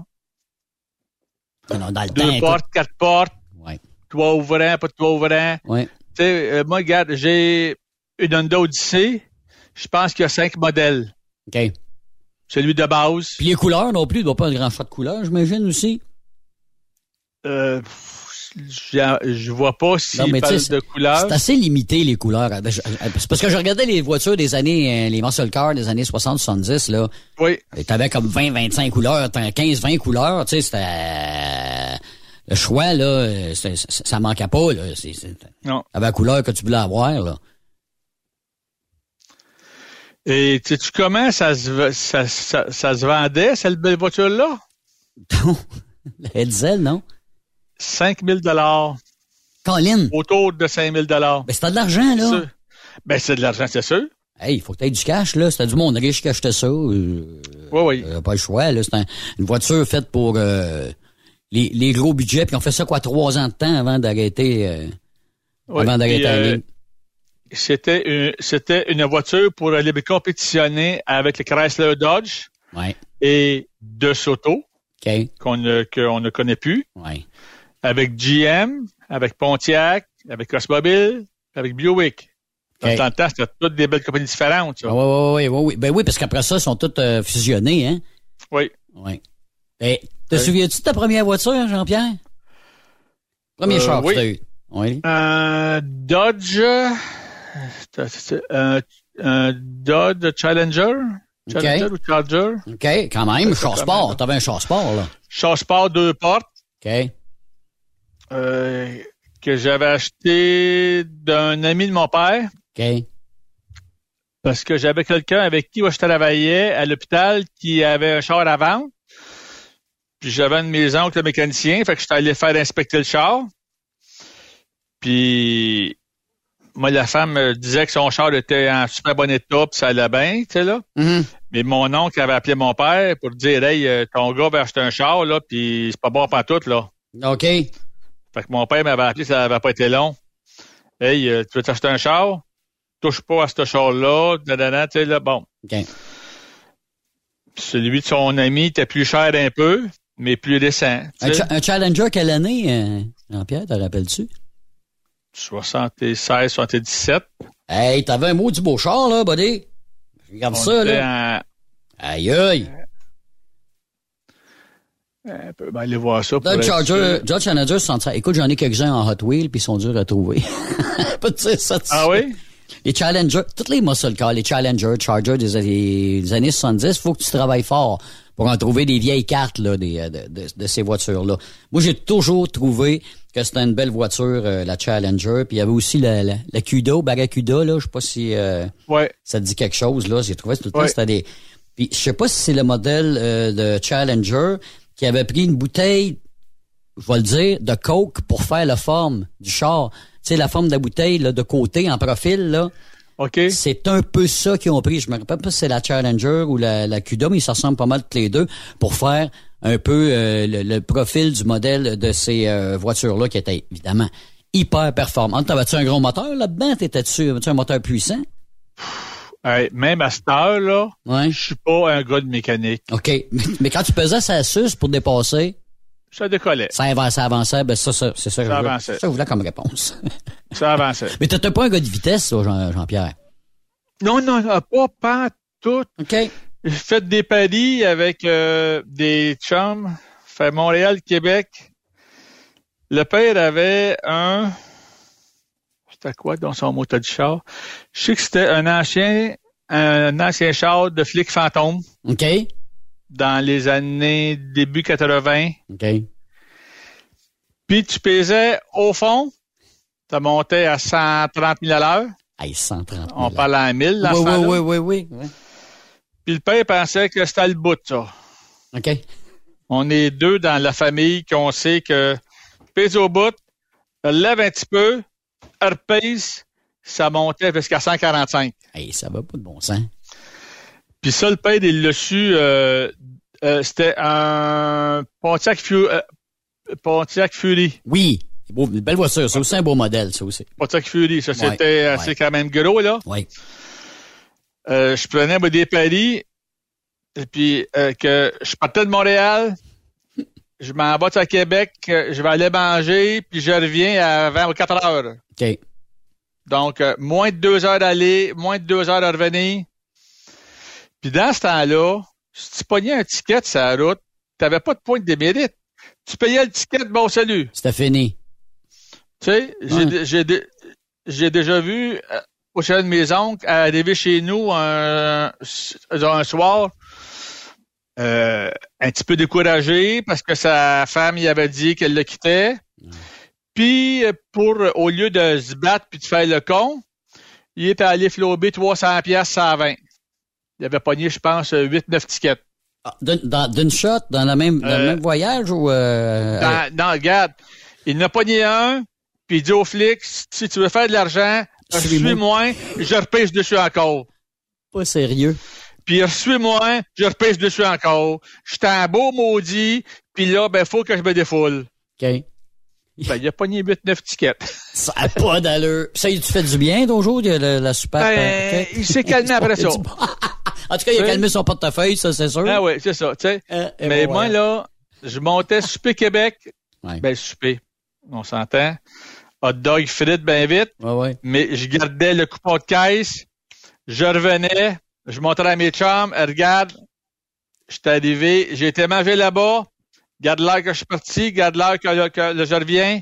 F: deux portes, quatre portes.
E: Ouais.
F: Toit ouvrant, pas de toit ouvrant.
E: Ouais.
F: Tu sais, euh, moi, regarde, j'ai une Honda Odyssey. Je pense qu'il y a cinq modèles.
E: OK.
F: Celui de base.
E: Puis les couleurs non plus, il ne doit pas avoir grand choix de couleurs, j'imagine aussi.
F: Euh, je vois pas parle de couleurs.
E: C'est assez limité, les couleurs. Ben, c'est parce que je regardais les voitures des années, euh, les muscle cars des années 60-70, là.
F: Oui.
E: T'avais comme 20-25 couleurs, 15-20 couleurs, tu sais, c'était... Le choix, là, ça manquait pas, là.
F: non.
E: T'avais la couleur que tu voulais avoir, là.
F: Et sais-tu comment ça se, ça, ça, ça se vendait, cette belle voiture-là?
E: Non. La diesel, non?
F: 5 000
E: Colin.
F: Autour de 5 000 Ben,
E: c'est de l'argent, là.
F: Ben, c'est de l'argent, c'est sûr.
E: Hey, il faut que tu aies du cash, là. C'était du monde riche qui achetait ça. Euh,
F: oui, oui.
E: Euh, pas le choix, là. C'est une voiture faite pour euh, les, les, gros budgets. Puis on fait ça, quoi, trois ans de temps avant d'arrêter euh, avant d'arrêter
F: C'était une, c'était une voiture pour aller compétitionner avec le Chrysler Dodge.
E: Ouais.
F: Et De Soto. Qu'on ne, qu'on ne connaît plus.
E: Ouais
F: avec GM, avec Pontiac, avec Cosmobile, avec Buick. Okay. Dans le temps, c'était toutes des belles compagnies différentes.
E: Ah, oui, oui, oui, oui. Ben oui, parce qu'après ça, ils sont toutes euh, fusionnés, hein?
F: Oui.
E: Oui. Et te souviens-tu de ta première voiture, Jean-Pierre? Premier euh, char
F: oui.
E: que tu as eu. Oui.
F: Un Dodge, un, un Dodge Challenger? Challenger
E: okay.
F: ou Charger?
E: OK, quand même, char sport. T'avais un char sport, là.
F: Char sport, deux portes.
E: OK.
F: Euh, que j'avais acheté d'un ami de mon père.
E: OK.
F: Parce que j'avais quelqu'un avec qui je travaillais à l'hôpital qui avait un char à vendre. Puis j'avais un de mes oncles mécanicien, fait que j'étais allé faire inspecter le char. Puis moi, la femme me disait que son char était en super bon état, puis ça allait bien, tu sais, là.
E: Mm-hmm.
F: Mais mon oncle avait appelé mon père pour dire, hey, euh, ton gars va acheter un char, là, puis c'est pas bon pas tout, là.
E: OK.
F: Fait que mon père m'avait appelé, ça n'avait pas été long. Hey, euh, tu veux t'acheter un char? Touche pas à ce char-là, tu sais, là, bon.
E: OK.
F: Celui de son ami était plus cher un peu, mais plus décent.
E: Un, un, Challenger, quelle année, euh, Jean-Pierre, te rappelles-tu?
F: 76, 77.
E: Hey, t'avais un mot du beau char, là, buddy. Regarde
F: On
E: ça, là.
F: En...
E: Aïe, aïe.
F: On peut ben, aller voir ça. Pour
E: Charger. Dodge Challenger, sont ça. Écoute, j'en ai quelques-uns en Hot Wheels, puis ils sont durs à trouver. Pas de dire ça.
F: Ah oui?
E: Les Challenger, toutes les muscle cars, les Challenger, Charger des, des années 70, faut que tu travailles fort pour en trouver des vieilles cartes là, des, euh, de, de- de ces voitures-là. Moi, j'ai toujours trouvé que c'était une belle voiture, euh, la Challenger. Puis il y avait aussi la, la, la Cuda, Barracuda, là. Je sais pas si euh,
F: Ouais.
E: ça te dit quelque chose, là. J'ai trouvé tout le temps,
F: Ouais.
E: c'était des... Puis je sais pas si c'est le modèle euh, de Challenger qui avait pris une bouteille, je vais le dire, de Coke pour faire la forme du char. Tu sais, la forme de la bouteille, là, de côté, en profil, là.
F: OK.
E: C'est un peu ça qu'ils ont pris. Je me rappelle pas si c'est la Challenger ou la, la Cuda, mais ils se ressemblent pas mal toutes les deux pour faire un peu euh, le, le profil du modèle de ces euh, voitures-là qui étaient évidemment hyper performantes. T'avais-tu un gros moteur là-dedans? T'étais-tu un moteur puissant?
F: Hey, même à cette heure-là,
E: Ouais.
F: je suis pas un gars de mécanique.
E: OK. Mais, quand tu pesais ça suce pour dépasser,
F: Ça décollait.
E: ça avançait, ça avançait, ben ça, ça c'est ça, que je
F: Ça
E: voulais-
F: avançait.
E: ça que je voulais comme réponse.
F: Ça avançait.
E: mais t'étais pas un gars de vitesse, toi, Jean-Pierre?
F: Non, non, pas, pas tout.
E: OK.
F: J'ai fait des paris avec euh, des chums, fait Montréal, Québec. Le père avait un... C'était quoi dans son moteur de char? Je sais que c'était un ancien, un ancien char de flic fantôme
E: OK.
F: dans les années début 80.
E: OK.
F: Puis tu pesais au fond, ça montait à 130 000 à l'heure.
E: Hey, 130 000.
F: On parlait à 1000 dans
E: oui, oui, oui, oui, oui, oui.
F: Puis le père pensait que c'était le bout, ça.
E: OK.
F: On est deux dans la famille qu'on sait que pèse au bout, lève un petit peu, elle repèse, ça montait jusqu'à 145.
E: Hey, ça va pas de bon sens.
F: Puis ça, le père, il l'a su, euh, euh, c'était un Pontiac, Fu- euh, Pontiac Fury.
E: Oui. Beau- une belle voiture, c'est aussi un beau modèle, ça aussi.
F: Pontiac Fury, ça,
E: Ouais,
F: c'était assez
E: ouais.
F: quand même gros, là.
E: Oui.
F: Je prenais des paris, et puis que je partais de Montréal, je m'en vais à Québec, euh, je vais aller manger, puis je reviens à 20 ou 4 heures.
E: OK.
F: Donc, euh, moins de deux heures d'aller, moins de deux heures à revenir. Puis dans ce temps-là, si tu pognais un ticket sur la route, tu n'avais pas de point de démérite. Tu payais le ticket, bon salut.
E: C'était fini.
F: Tu sais, j'ai
E: Ouais.
F: dé- j'ai dé- j'ai déjà vu euh, au chez de mes oncles arriver chez nous un, un soir euh, un petit peu découragé parce que sa femme y avait dit qu'elle le quittait. Puis euh, pour au lieu de se battre puis de faire le con, il est allé flober 300 pièces à 20. Il avait pogné, je pense, 8-9 tickets.
E: Ah, D'une dans- shot, dans, la même, dans le
F: Euh,
E: même voyage ou... Euh,
F: Dans, non, regarde, il n'a pogné un, puis il dit au flic, si tu veux faire de l'argent,
E: Suis-moi.
F: suis-moi, je repêche dessus encore.
E: Pas sérieux.
F: Puis suis-moi, je repêche dessus encore. J'étais un beau maudit, puis là, ben, faut que je me défoule.
E: OK.
F: Ben, il a pogné 8-9 tickets.
E: Ça n'a pas d'allure. Ça, tu fais du bien ton jour, la, la super...
F: Ben,
E: OK.
F: il s'est calmé après ça.
E: en tout cas, il a calmé son portefeuille, ça, c'est sûr.
F: Ah oui, c'est ça, tu sais.
E: Euh,
F: Mais
E: bon,
F: moi, là, je montais souper Québec.
E: Ouais.
F: Ben, souper, on s'entend. Hot dog frites ben vite.
E: Ouais, ouais.
F: mais je gardais le coupon de caisse, je revenais, je montrais à mes chums, regarde, j'étais arrivé, j'ai été manger là-bas, garde l'heure que je suis parti, garde l'heure que, que, que je reviens,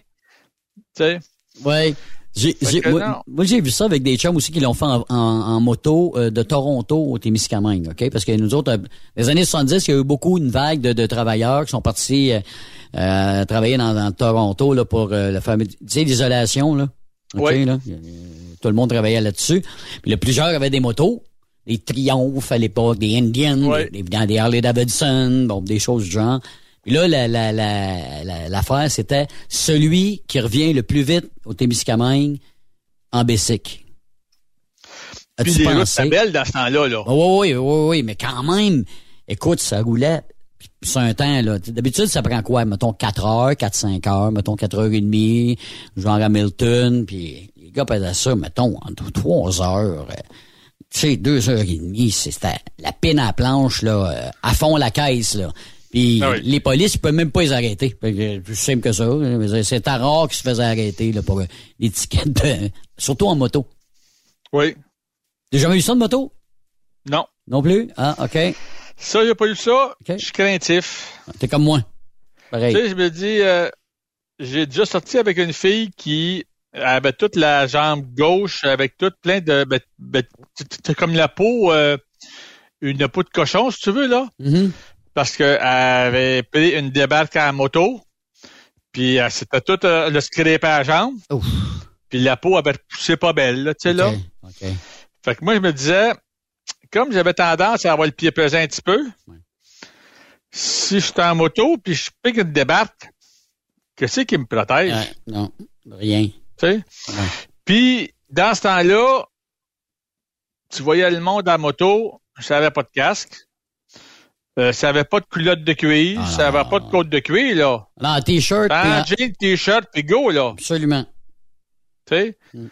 F: tu sais?
E: Ouais. J'ai, moi, moi, j'ai vu ça avec des chums aussi qui l'ont fait en, en- en moto euh, de Toronto au Témiscamingue, OK? Parce que nous autres, euh, les années 70, il y a eu beaucoup une vague de, de travailleurs qui sont partis euh, euh, travailler dans, dans Toronto là, pour euh, le fameux, tu sais, l'isolation, là.
F: Oui.
E: là? Tout le monde travaillait là-dessus. Puis là, plusieurs avaient des motos, des Triumph à l'époque, des Indians, des, des, des Harley Davidson, bon, des choses du genre. Puis là, la, la, la, la- l'affaire, c'était celui qui revient le plus vite au Témiscamingue en Bessic.
F: Puis les routes étaient belles dans ce temps-là, là.
E: Oui, oui, oui, oui, mais quand même, écoute, ça roulait. C'est un temps, là. D'habitude, ça prend quoi? Mettons 4 heures, 4-5 heures, mettons 4 heures et demie, genre Hamilton, puis les gars faisaient ça, mettons, en 3 heures. Tu sais, 2 heures et demie, c'était la pine à la planche, là, euh, à fond la caisse, là. Puis
F: Ah oui.
E: les polices, ils peuvent même pas les arrêter. Que, euh, Plus simple que ça. C'était rare qu'ils se faisaient arrêter, là, pour euh, tickets de... Surtout en moto.
F: Oui.
E: T'as jamais eu ça de moto?
F: Non.
E: Non plus? Ah, OK.
F: Ça, j'ai pas eu ça. Je suis craintif.
E: T'es comme moi. pareil.
F: Tu sais, je me dis, euh, j'ai déjà sorti avec une fille qui avait toute la jambe gauche, avec toute plein de, ben, ben, t- t- comme la peau, euh, une peau de cochon, si tu veux, là.
E: Mhm.
F: Parce qu'elle avait pris une débarque en moto, puis euh, c'était tout euh, le scrapé à la jambe.
E: Ouf.
F: Puis la peau avait poussé pas belle, là, tu sais, là.
E: OK, OK.
F: Fait que moi, je me disais, comme j'avais tendance à avoir le pied pesant un petit peu, si je suis en moto puis je pique une débarque, qu'est-ce qui me protège?
E: Non, rien.
F: Tu sais? Puis, dans ce temps-là, tu voyais le monde en moto, ça avait pas de casque, euh, ça avait pas de culotte de cuir,
E: Ah,
F: ça avait
E: non.
F: pas de côte de cuir, là.
E: Non, t-shirt.
F: Un
E: puis-
F: jean, t-shirt, puis go, là.
E: Absolument.
F: Tu sais?
E: Mm.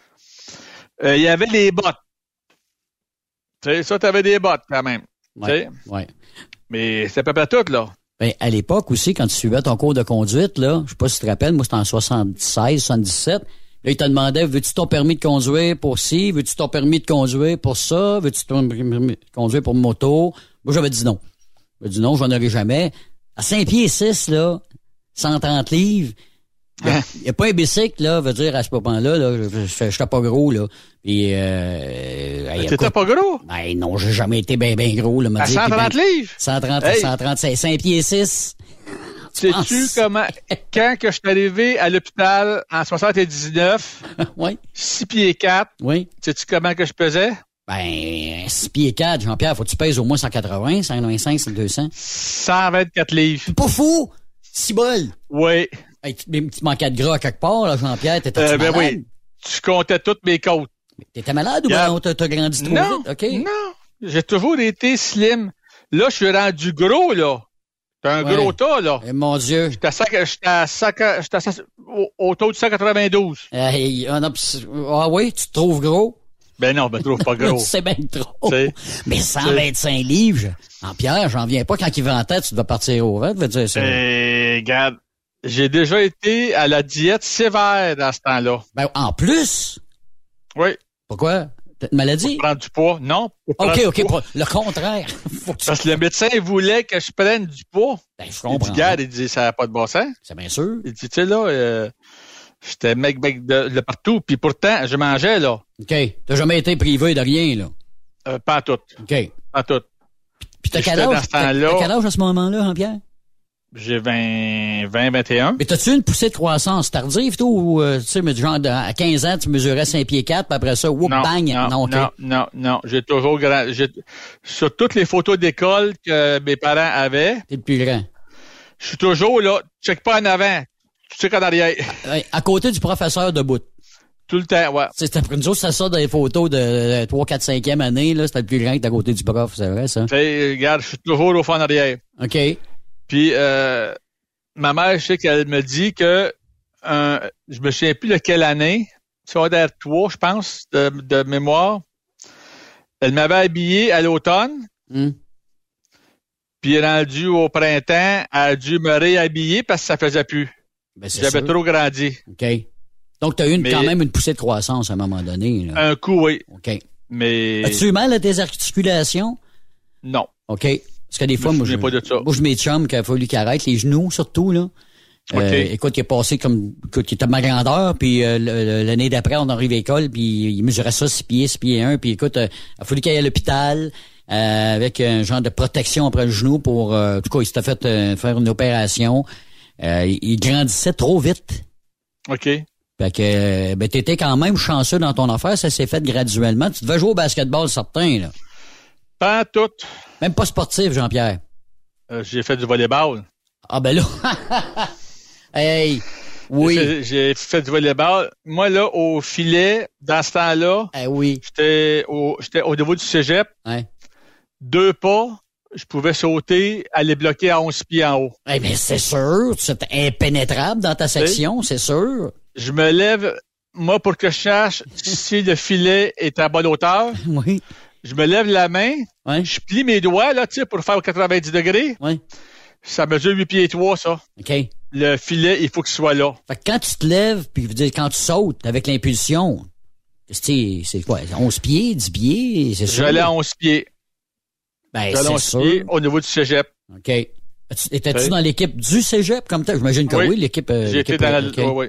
F: Euh, Il y avait les bottes. Tu sais, ça, t'avais des bottes, quand même. Tu
E: ouais.
F: Mais c'est à peu près tout, là.
E: Ben, à l'époque aussi, quand tu suivais ton cours de conduite, là, je sais pas si tu te rappelles, moi, c'était en 76, 77. Là, il te demandait, veux-tu ton permis de conduire pour ci? Veux-tu ton permis de conduire pour ça? Veux-tu ton permis de conduire pour moto? Moi, j'avais dit non. J'avais dit non, j'en aurais jamais. À 5 pieds 6, là, 130 livres, il n'y a, pas un bicycle, là, veut dire, à ce moment-là, là, je j'étais pas gros, là. Puis, euh, hey,
F: T'étais pas gros?
E: Ben non, j'ai jamais été bien, bien gros, là. m'a
F: À
E: dit,
F: 130
E: puis ben-
F: livres?
E: 130,
F: Hey.
E: 135, 5 pieds 6.
F: Sais-tu comment, quand que je suis arrivé à l'hôpital en 79,
E: oui.
F: 6 pieds 4,
E: Oui.
F: sais-tu comment que je pesais?
E: Ben, 6 pieds 4, Jean-Pierre, faut que tu pèses au moins 180, 195, 200.
F: 124 livres.
E: Pas fou! Si bol!
F: Oui.
E: Hey, tu, mais tu manquais de gras quelque part, là, Jean-Pierre. T'étais
F: Euh, ben
E: malade?
F: oui. Tu comptais toutes mes côtes.
E: T'étais malade ou ben, t'as grandi trop
F: Non,
E: vite? OK.
F: non. J'ai toujours été slim. Là, je suis rendu gros, là. T'es un
E: Ouais.
F: gros tas, là.
E: Eh, mon Dieu.
F: J'étais à, à, cinq- au, autour de 192.
E: Hey, on a- ah oui, tu te trouves gros?
F: Ben non, je me trouve pas gros.
E: tu sais bien trop. Mais 125 livres, en Pierre, j'en viens pas. Quand il ventait, tu devais partir au vent. Tu veux dire ça.
F: Eh, regarde, j'ai déjà été à la diète sévère dans ce temps-là.
E: Ben, en plus?
F: Oui.
E: Pourquoi? Une maladie?
F: Pour prendre du poids? Non.
E: OK, OK,
F: poids.
E: le contraire. Faut que tu-
F: Parce que le médecin voulait que je prenne du poids.
E: Ben, je
F: Il dit, garde, il dit, ça n'a pas de bon sens.
E: C'est bien sûr.
F: Il dit, tu sais, là, euh, j'étais mec, mec de, de partout. Puis pourtant, je mangeais, là.
E: OK. T'as jamais été privé de rien, là.
F: Euh, pas en tout.
E: OK.
F: Pas en tout.
E: Puis t'as quel âge? T'as quel âge à ce moment-là, Jean-Pierre?
F: J'ai 20, 20, 21.
E: Mais t'as-tu une poussée de croissance tardive, toi, ou, euh, tu sais, mais genre, à 15 ans, tu mesurais 5 pieds 4, puis après ça, whoop,
F: Non,
E: bang.
F: non,
E: OK.
F: non, non, non. J'ai toujours grand. Sur toutes les photos d'école que mes parents avaient,
E: T'es le plus grand.
F: je suis toujours là. Check pas en avant. Tu check en arrière.
E: Ouais, À côté du professeur debout.
F: Tout le temps, ouais.
E: C'était pour nous autres, c'est ça dans les photos de 3, 4, 5e année, là. C'était le plus grand que t'es à côté du prof, c'est vrai, ça?
F: Tu regarde, je suis toujours au fond en arrière.
E: OK.
F: Puis, euh, ma mère, je sais qu'elle me dit que, euh, je me souviens plus de quelle année, secondaire 3, je pense, de, de mémoire. Elle m'avait habillé à l'automne.
E: Hmm.
F: Puis, rendu au printemps, elle a dû me réhabiller parce que ça faisait plus.
E: Ben,
F: J'avais trop grandi.
E: OK. Donc, t'as eu une-
F: Mais-
E: quand même une poussée de croissance à un moment donné, là.
F: Un coup, oui.
E: OK.
F: Mais
E: As-tu eu mal à tes articulations?
F: non.
E: OK. Parce que des fois, moi, je,
F: pas de ça.
E: moi, je qu'il a fallu qu'il arrête, les genoux surtout, là. Euh,
F: OK.
E: écoute, il est passé comme, écoute, il était de ma grandeur, puis euh, l'année d'après, on arrive à l'école, puis il mesurait ça 6 pieds, 6 pieds 1, puis écoute, euh, il a fallu qu'il aille à l'hôpital euh, avec un genre de protection après le genou pour, euh, en tout cas, il s'était fait euh, faire une opération. Euh, il, il grandissait trop vite.
F: OK.
E: Fait que, ben, t'étais quand même chanceux dans ton affaire, ça s'est fait graduellement. Tu devais jouer au basketball, certain, là.
F: Pas tout.
E: Même pas sportif, Jean-Pierre.
F: Euh, j'ai fait du volleyball.
E: Ah ben là. hey. Oui.
F: J'ai fait du volleyball. Moi, là, au filet, dans ce temps-là,
E: Eh oui.
F: j'étais au, niveau du cégep.
E: Ouais.
F: Deux pas, je pouvais sauter, aller bloquer à 11 pieds en haut.
E: Eh bien, c'est sûr. C'est impénétrable dans ta section, c'est sûr.
F: Je me lève, moi, pour que je sache si le filet est à bonne hauteur,
E: Oui.
F: Je me lève la main,
E: Ouais.
F: je plie mes doigts, là, pour faire 90 degrés.
E: Ouais.
F: Ça mesure 8 pieds et 3, ça.
E: OK.
F: Le filet, il faut qu'il soit là.
E: Fait que quand tu te lèves, puis dire, quand tu sautes avec l'impulsion, c'est quoi? 11 pieds, 10 pieds, c'est sûr?
F: J'allais à 11 pieds.
E: Ben,
F: J'allais à
E: c'est
F: 11
E: sûr.
F: pieds au niveau du cégep.
E: OK. Étais-tu dans l'équipe du cégep comme tel? J'imagine que oui, l'équipe. euh, l'équipe,
F: dans la...
E: euh, OK.
F: oui, oui.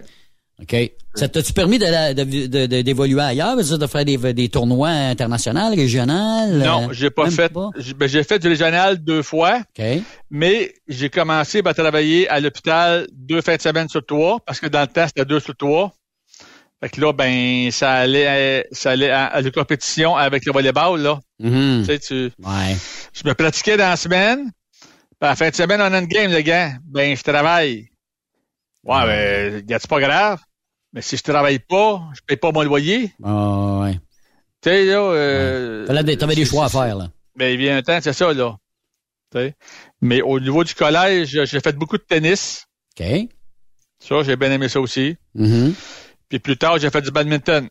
E: OK? Ça t'a-tu permis de- de- de- de- d'évoluer ailleurs, de faire des, des tournois internationaux, régionaux?
F: Non,
E: euh,
F: j'ai pas fait. J'ai ben, j'ai fait du régional deux fois.
E: OK.
F: Mais j'ai commencé à travailler à l'hôpital deux fins de semaine sur trois, parce que dans le temps, c'était deux sur trois. Fait que là, ben, ça allait, à- ça allait à, à la compétition avec le volleyball, là.
E: Mhm.
F: Tu sais, tu,
E: Ouais.
F: je me pratiquais dans la semaine. Puis à la fin de semaine, on a une game, le gars. Ben, je travaille. Ouais, ben, gars, c'est pas grave? Mais si je travaille pas, je paye pas mon loyer.
E: Ah, ouais.
F: Tu sais, là, euh,
E: T'avais des- T'avais des choix à faire, là.
F: ben, il vient un temps, c'est ça, là. Tu sais. Mais au niveau du collège, j'ai fait beaucoup de tennis.
E: OK.
F: Ça, j'ai bien aimé ça aussi.
E: Mhm.
F: Puis plus tard, j'ai fait du badminton.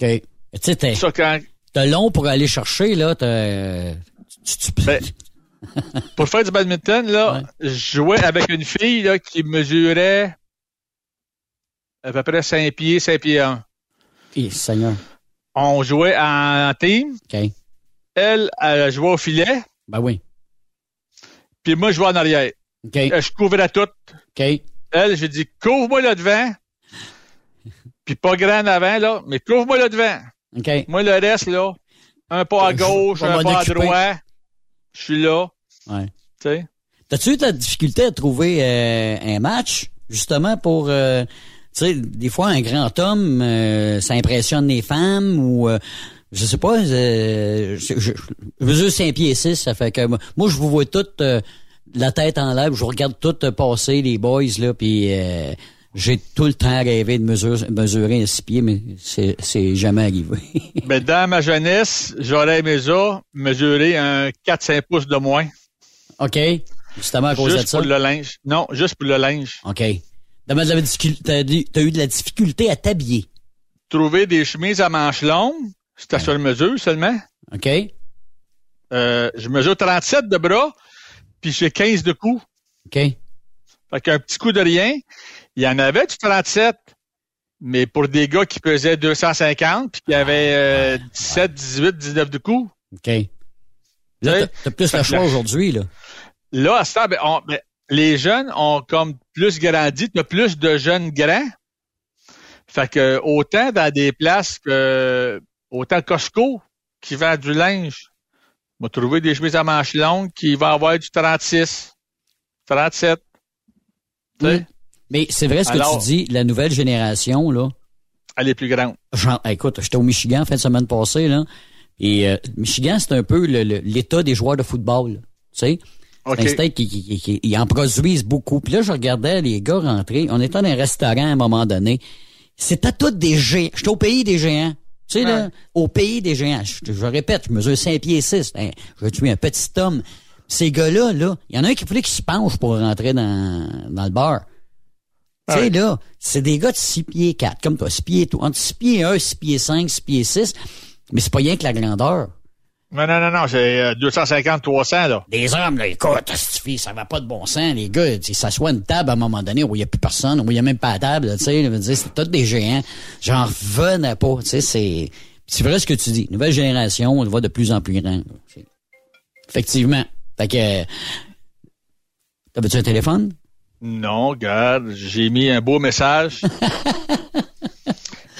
E: OK. Tu sais, t'es
F: quand,
E: long pour aller chercher, là. t'as- Tu, tu-
F: ben, pour faire du badminton, là, je jouais avec une fille, là, qui mesurait à peu près 5 pieds, 5 pieds 1.
E: Eh, Seigneur.
F: On jouait en team.
E: OK.
F: Elle, elle jouait au filet.
E: Ben oui.
F: Puis moi, je jouais en arrière.
E: OK.
F: Euh, Je couvrais tout.
E: OK.
F: Elle, j'ai dit, couvre-moi là devant. Puis pas grand avant, là, mais couvre-moi là devant.
E: OK.
F: Moi, le reste, là, un pas à gauche, un pas à droite. Je suis là.
E: Ouais.
F: Tu sais?
E: T'as-tu eu de la difficulté à trouver euh, un match, justement, pour... euh, tu sais, des fois, un grand homme, euh, ça impressionne les femmes ou... euh, je sais pas, euh, je, mesure 5 pieds 6, ça fait que... Moi, je vous vois toutes euh, la tête en l'air, je vous regarde toutes passer, les boys, là, puis... j'ai tout le temps rêvé de mesurer, mesurer un 6 pieds, mais c'est c'est jamais arrivé.
F: Ben, dans ma jeunesse, j'aurais aimé ça, mesurer un 4-5 pouces de moins.
E: OK? Justement à cause
F: juste
E: de ça?
F: pour le linge. Non, juste pour le linge.
E: OK. T'as la eu de la difficulté à t'habiller.
F: Trouver des chemises à manches longues, c'était sur mesure seulement.
E: OK?
F: Euh, je mesure 37 de bras, puis j'ai 15 de cou.
E: OK.
F: Fait qu'un petit coup de rien. Il y en avait du 37, mais pour des gars qui pesaient 250, puis qui avaient euh, 17, 18, 19 de cou.
E: OK. Là, t'as- plus le choix aujourd'hui, là.
F: Là, à ce temps, ben, on- ben, les jeunes ont comme plus grandi, tu as plus de jeunes grands. Fait que autant dans des places que autant Costco qui vend du linge, on va trouver des chemises à manches longues qui va avoir du 36, 37. Tu sais,
E: Mm. Mais c'est vrai ce que
F: Alors-
E: tu dis, la nouvelle génération, là.
F: Elle est plus grande.
E: Genre, écoute, j'étais au Michigan fin de semaine passée, là. Et euh, Michigan, c'est un peu l'état des joueurs de football. Tu sais?
F: OK.
E: C'est un state qui, qui, qui- qui- ils en produisent beaucoup. Puis là, je regardais les gars rentrer. On était dans un restaurant à un moment donné. C'était tous des géants. J'étais au pays des géants. Tu sais, là, au pays des géants. Je, je répète, je mesure 5 pieds 6. Hein, je suis un petit homme. Ces gars-là, là, il y en a un qui voulait qu'il se penche pour rentrer dans, dans le bar. Tu sais, là, c'est des gars de 6 pieds 4, comme toi, 6 pieds tout. Entre 6 pieds 1, 6 pieds 5, 6 pieds 6. Mais c'est pas rien que la grandeur.
F: Non, non, non, non, j'ai euh, 250, 300, là.
E: Des hommes, là, écoute, fille, ça va pas de bon sens. Les gars, ils s'assoient à une table à un moment donné où il n'y a plus personne, où il n'y a même pas de table, tu sais. C'est tous des géants. J'en revenais pas, tu sais, c'est... C'est vrai ce que tu dis. Nouvelle génération, on le voit de plus en plus grand. là. Effectivement. Fait que... T'avais-tu un téléphone?
F: Non, regarde, j'ai mis un beau message.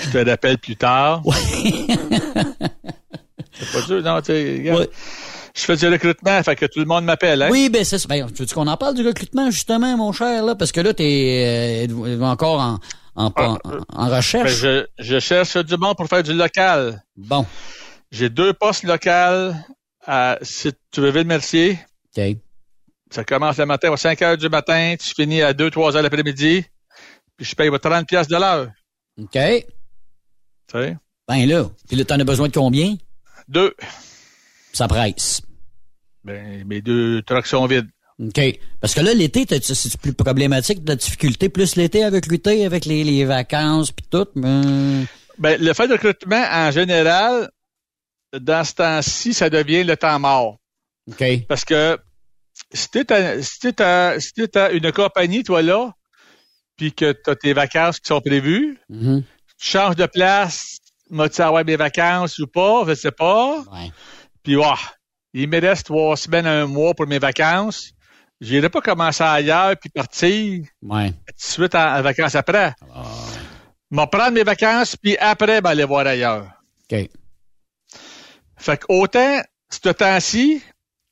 F: Je te rappelle plus tard. c'est pas dur, non, tu sais, regarde. Je fais du recrutement, fait que tout le monde m'appelle, hein?
E: Oui, ben c'est ça. Ben, tu veux qu'on en parle du recrutement, justement, mon cher, là? Parce que là, t'es euh, encore en, en, en, en recherche?
F: Ben, je, je cherche du monde pour faire du local.
E: Bon.
F: J'ai deux postes locaux à Site-Mercier.
E: OK.
F: Ça commence le matin à 5 heures du matin, tu finis à 2-3 heures l'après-midi, puis je paye 30 pièces de l'heure.
E: OK.
F: Tu sais?
E: Ben là, puis là, t'en as besoin de combien?
F: Deux.
E: Ça presse.
F: Ben, mes deux trucks sont vides.
E: OK. Parce que là, l'été, c'est plus problématique de la difficulté, plus l'été à recruter avec les, les vacances puis tout. Mais...
F: Ben, le fait de recrutement, en général, dans ce temps-ci, ça devient le temps mort.
E: OK.
F: Parce que si tu es, si si une compagnie, toi, là, puis que tu as tes vacances qui sont prévues,
E: Mhm.
F: tu changes de place, m'as-tu avoir mes vacances ou pas, je sais pas.
E: Ouais.
F: Puis, il me reste trois semaines à un mois pour mes vacances. j'irai pas commencer ailleurs puis partir
E: Ouais.
F: tout de suite en, en vacances après.
E: Ah.
F: M'en prendre mes vacances puis après, ben, aller voir ailleurs.
E: OK.
F: Fait que autant, ce temps-ci,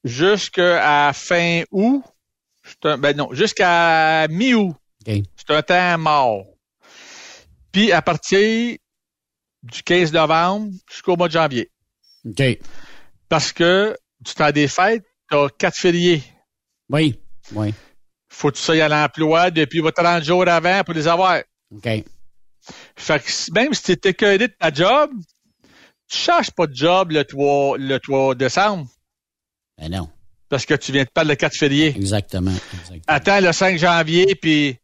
F: jusqu'à fin août, un- ben non, jusqu'à mi-août,
E: OK.
F: c'est un temps mort. Puis à partir du 15 novembre jusqu'au mois de janvier.
E: OK.
F: Parce que du temps des fêtes, t'as quatre fériés.
E: Oui. Oui.
F: Faut que tu sois à l'emploi depuis votre 30 jours avant pour les avoir.
E: OK.
F: Fait que même si tu étais écœuré de ta job, tu cherches pas de job le 3, le 3 décembre.
E: Ben non.
F: Parce que tu viens de perdre le 4 février.
E: Exactement. exactement.
F: Attends le 5 janvier, puis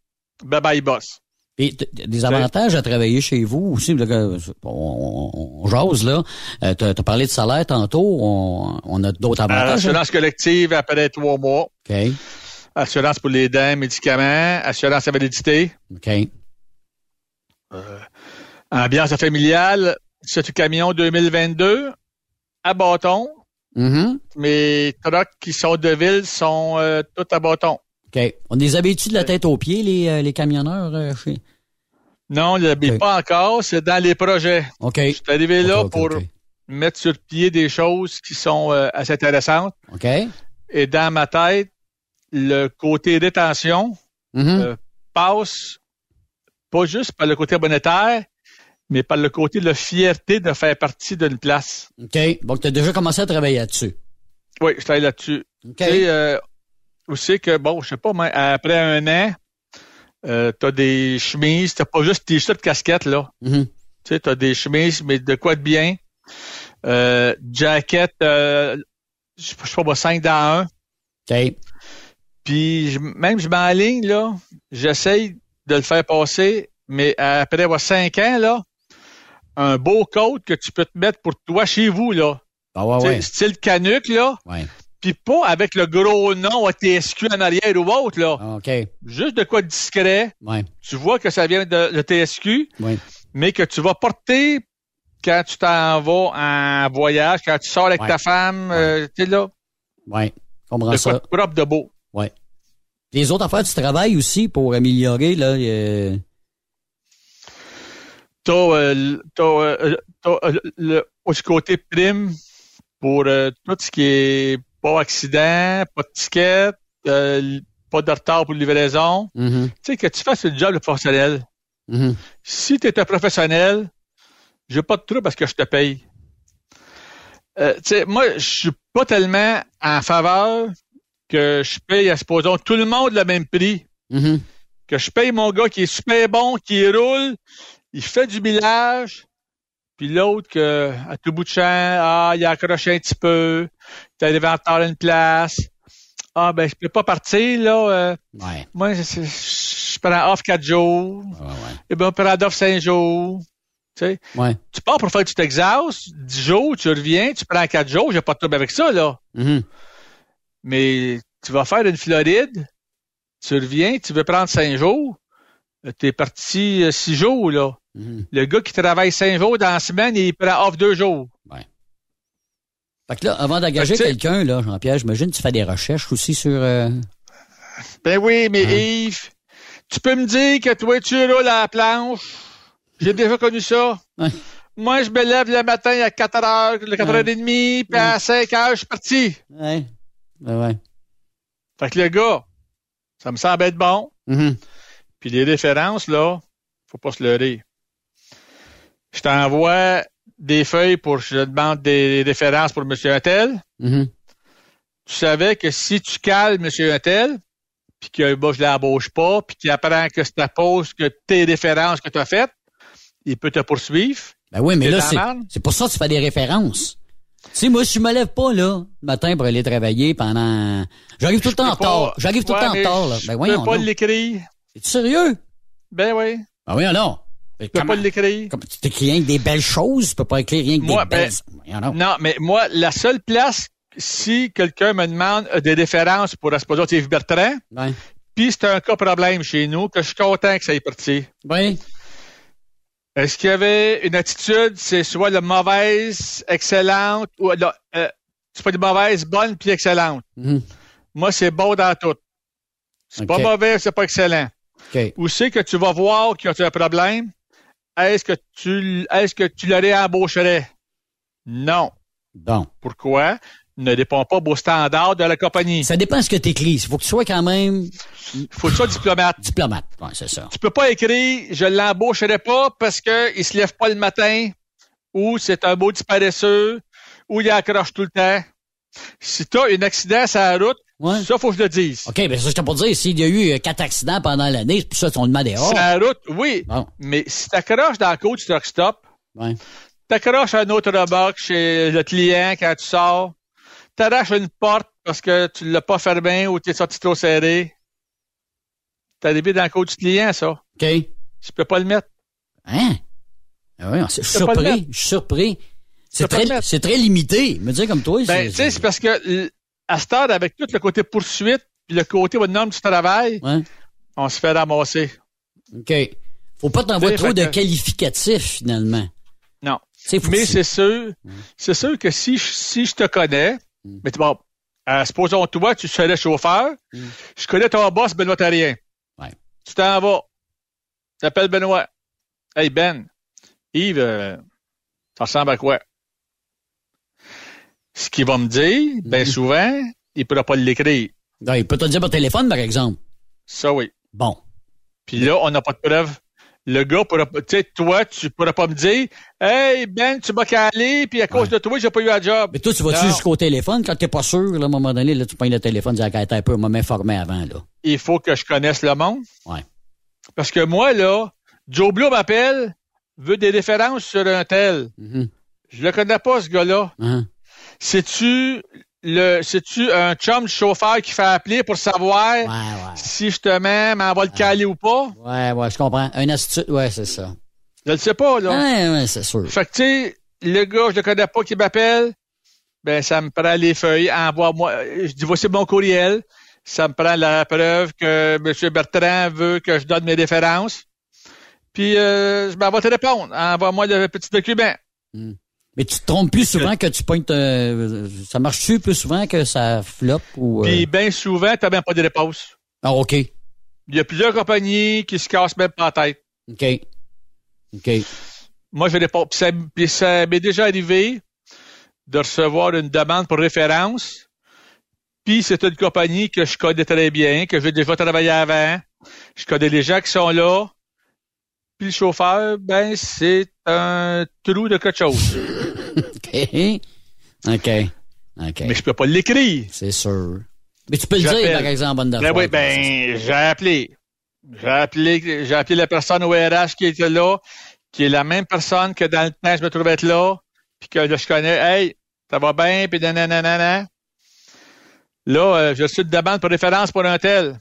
F: bye bye boss.
E: Et des avantages à travailler chez vous aussi, on, on, on jase là. Euh, t'as, t'as parlé de salaire tantôt, on, on a d'autres avantages. hein?
F: Assurance collective après trois mois.
E: OK.
F: Assurance pour les dents, médicaments, assurance invalidité.
E: OK.
F: Ambiance familiale, c'est camion 2022 à bâton.
E: Mhm.
F: Mes trucks qui sont de ville sont euh, tous à bâton.
E: OK. On les habitue de la tête aux pieds, les, euh, les camionneurs euh, chez.
F: Non, on ne l'habille pas encore, c'est dans les projets.
E: OK.
F: Je suis arrivé là pour mettre sur pied des choses qui sont euh, assez intéressantes.
E: OK.
F: Et dans ma tête, le côté rétention
E: Mhm.
F: euh, passe pas juste par le côté monétaire, mais par le côté de la fierté de faire partie d'une place.
E: OK. Donc, tu as déjà commencé à travailler là-dessus.
F: Oui, je travaille là-dessus.
E: OK.
F: Euh, aussi que, bon, je sais pas, mais après un an, euh, t'as des chemises, t'as pas juste t-shirt, casquette, là.
E: Mhm.
F: Tu sais, t'as des chemises, mais de quoi de bien? Euh, jacket, euh, je sais pas, moi, 5 dans 1.
E: OK.
F: Puis je- même je m'enligne, là, j'essaye de le faire passer, mais après avoir 5 ans, là, un beau coat que tu peux te mettre pour toi chez vous, là.
E: Ah ouais.
F: Style canuc, là.
E: Ouais.
F: Puis pas avec le gros nom à TSQ en arrière ou autre, là.
E: Ah, OK.
F: Juste de quoi de discret.
E: Ouais.
F: Tu vois que ça vient de, de TSQ,
E: Ouais.
F: mais que tu vas porter quand tu t'en vas en voyage, quand tu sors avec
E: Ouais.
F: ta femme, euh, tu sais, là,
E: Ouais. Comprends
F: de quoi
E: ça.
F: de propre de beau.
E: Ouais. Les autres affaires du travail aussi pour améliorer, là. euh,
F: T'as, euh, t'as, euh, t'as, euh, le, du côté prime pour euh, tout ce qui est pas accident, pas de ticket, euh, pas de retard pour livraison.
E: mhm,
F: Tu sais, que tu fasses le job de professionnel.
E: mhm.
F: Si tu es un professionnel, j'ai pas de trou parce que je te paye. Euh, tu sais, moi, je suis pas tellement en faveur que je paye, à supposons, tout le monde le même prix.
E: Mhm.
F: Que je paye mon gars qui est super bon, qui roule, il fait du millage, puis l'autre que à tout bout de champ, ah, il a accroché un petit peu, il est arrivé en retard à une place. Ah ben je peux pas partir là. euh,
E: Ouais.
F: moi, je, je- je prends off quatre jours.
E: Ouais, ouais.
F: Et ben, on prend off cinq jours. Tu sais,
E: Ouais.
F: tu pars pour faire du Texas, 10 jours, tu reviens, tu prends quatre jours, j'ai pas de trouble avec ça, là.
E: Mhm.
F: Mais tu vas faire une Floride, tu reviens, tu veux prendre cinq jours, euh, t'es parti euh, six jours, là.
E: Mhm.
F: Le gars qui travaille cinq jours dans la semaine, il prend off deux jours.
E: Fait que là, avant d'engager quelqu'un, là, Jean-Pierre, j'imagine que tu fais des recherches aussi sur. euh,
F: Ben oui, mais
E: Hein?
F: Yves, tu peux me dire que toi, tu roules à la planche. J'ai déjà connu ça. Moi, je me lève le matin à 4 heures, le 4
E: Ouais.
F: heures et demie, puis à 5 heures, je suis parti.
E: Ouais. Ouais, ouais.
F: Fait que le gars, ça me semble être bon.
E: Mhm.
F: Puis les références, là, faut pas se leurrer. Je t'envoie des feuilles pour, je demande des références pour Monsieur Untel.
E: Mhm.
F: Tu savais que si tu cales Monsieur Untel, puis que bah, je l'embauche pas, puis qu'il apprend que c'est ta pause, que tes références que tu as faites, il peut te poursuivre.
E: Ben oui, mais là, c'est, pour ça que tu fais des références. Tu sais, moi, si je me lève pas, là, le matin pour aller travailler pendant... J'arrive tout le temps en
F: peux pas-
E: retard. J'arrive tout le temps en retard, là.
F: Je
E: Ben
F: peux
E: voyons
F: pas
E: donc.
F: l'écrire.
E: Es-tu sérieux?
F: Ben oui.
E: Ben voyons non.
F: Je peux pas l'écrire.
E: Comme tu t'écris rien que des belles choses, tu peux pas écrire rien que
F: Moi,
E: des
F: ben,
E: belles... Donc.
F: Non, mais moi, la seule place, si quelqu'un me demande euh, des références pour Esposito Yves Bertrand,
E: Ouais.
F: puis c'est un cas problème chez nous, que je suis content que ça ait parti.
E: Oui.
F: Est-ce qu'il y avait une attitude, c'est soit la mauvaise, excellente, ou la, euh, c'est pas de mauvaise, bonne puis excellente?
E: Mhm.
F: Moi, c'est bon dans tout. C'est pas mauvais, c'est pas excellent. Où c'est que tu vas voir qu'il y a un problème? Est-ce que tu, est-ce que tu le réembaucherais? Non.
E: Bon.
F: Pourquoi? Ne dépend pas aux standards de la compagnie.
E: Ça dépend de ce que tu écris. Il faut que tu sois quand même.
F: Il faut que tu sois diplomate.
E: Diplomate, oui, c'est ça.
F: Tu peux pas écrire je l'embaucherai pas parce qu'il se lève pas le matin ou c'est un beau disparesseux ou il accroche tout le temps. Si tu as un accident sur la route, Ouais. Ça, faut que je le dise.
E: OK, mais ça, je t'ai pas dire, s'il y a eu euh, quatre accidents pendant l'année, c'est pour ça qu'on demande
F: Sur la route, oui. Mais si t'accroches dans le coach truck stop, ouais. t'accroches un autre remorque chez le client quand tu sors, t'arraches une porte parce que tu l'as pas fermée ou tu es sorti trop serré, t'as arrivé dans le coach du client, ça. OK. Tu peux pas le mettre.
E: Hein? Ah oui, je suis surpris. Je suis surpris. C'est très, c'est très limité. Me dire comme toi.
F: Ben, tu sais, c'est parce que à ce stade, avec tout le côté poursuite, puis le côté norme du travail, on se fait ramasser.
E: OK. Faut pas t'envoyer trop de qualificatifs, finalement.
F: Non. Mais c'est sûr, c'est sûr que si, si je te connais, mm. mais bon, euh, supposons toi, tu serais chauffeur, mm. je connais ton boss, Benoît Tarien.
E: Ouais.
F: Tu t'en vas. Tu t'appelles Benoît. Hey Ben, Yves, euh, ça ressemble à quoi? Ce qu'il va me dire, bien mhm. souvent, il ne pourra pas l'écrire.
E: il peut te le dire par téléphone, par exemple.
F: Ça, oui.
E: Bon.
F: Puis là, on n'a pas de preuve. Le gars pourra tu sais, toi, tu pourras pas me dire, hey, Ben, tu m'as calé, puis à cause de toi, j'ai pas eu un job.
E: Mais toi, tu vas-tu jusqu'au téléphone quand t'es pas sûr, là, à un moment donné, là, tu prends le téléphone, tu dis, un peu, m'a m'informer avant, là.
F: Il faut que je connaisse le monde.
E: Ouais.
F: Parce que moi, là, Joe Blue m'appelle, veut des références sur un tel.
E: Mm-hmm.
F: Je le connais pas, ce gars-là.
E: Uh-huh.
F: C'est-tu le c'est-tu un chum chauffeur qui fait appeler pour savoir si je te mets, m'envoie le caler ou pas?
E: Ouais, ouais, je comprends. Un astuce, ouais, c'est ça.
F: Je le sais pas, là.
E: Ouais, ouais, c'est sûr.
F: Fait que, tu sais, le gars, je le connais pas qui m'appelle, ben, ça me prend les feuilles, envoie-moi, je dis, voici mon courriel. Ça me prend la preuve que M. Bertrand veut que je donne mes références. Puis, euh, je m'en vais te répondre. Envoie-moi le petit document.
E: Hmm. Mais tu te trompes plus souvent que tu pointes. Euh, ça marche-tu plus souvent que ça floppe ou.
F: Euh? Puis bien souvent, tu n'as même pas de réponse.
E: Ah, OK.
F: Il y a plusieurs compagnies qui se cassent même pas la tête.
E: OK. OK.
F: Moi, je réponds. Puis ça, puis ça m'est déjà arrivé de recevoir une demande pour référence. Puis c'est une compagnie que je connais très bien, que j'ai déjà travaillé avant. Je connais les gens qui sont là. Puis le chauffeur, ben, c'est un trou de quelque chose.
E: OK. OK. OK.
F: Mais je peux pas l'écrire.
E: C'est sûr. Mais tu peux le dire, par exemple, bonne
F: ben oui, ben, j'ai appelé. J'ai appelé, j'ai appelé la personne au RH qui était là, qui est la même personne que dans le temps je me trouvais être là, puis que là, je connais. Hey, ça va bien, puis nanana. Là, euh, je suis de demande pour référence pour un tel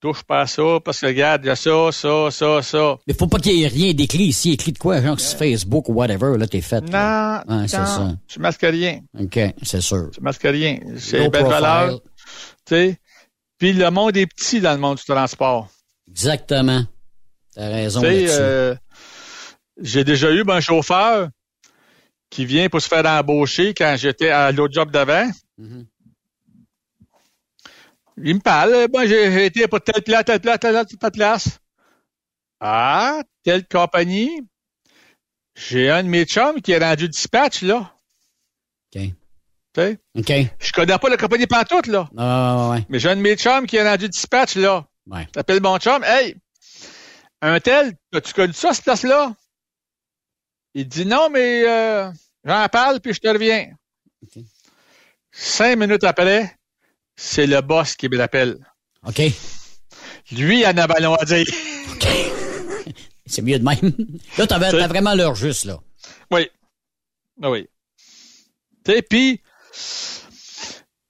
F: touche pas à ça, parce que regarde, il y a ça, ça, ça, ça.
E: Mais faut pas qu'il y ait rien d'écrit ici, écrit de quoi, genre sur Facebook ou whatever, là, t'es fait.
F: Non, c'est ça. tu masques rien.
E: OK, c'est sûr.
F: Tu masques rien. C'est belle valeur. Tu sais. Puis le monde est petit dans le monde du transport.
E: Exactement. T'as raison là-dessus.
F: Euh, j'ai déjà eu un chauffeur qui vient pour se faire embaucher quand j'étais à l'autre job d'avant. Mm-hmm. Il me parle. Moi, j'ai été pour telle place, telle place, telle, telle place. Ah, telle compagnie. J'ai un de mes chums qui est rendu dispatch, là.
E: OK.
F: sais?
E: OK.
F: Je connais pas la compagnie pantoute, là.
E: Ah, ouais, ouais.
F: Mais j'ai un de mes chums qui est rendu dispatch, là.
E: Ouais.
F: T'appelles mon chum. Hey, un tel, tu connais ça, cette place-là? Il dit non, mais euh, j'en parle, puis je te reviens. Cinq minutes après, c'est le boss qui me l'appelle.
E: OK.
F: Lui, il en a ballon à dire.
E: OK. C'est mieux de même. Là, t'as, as vraiment l'heure juste, là.
F: Oui. Ah oui. Tu puis,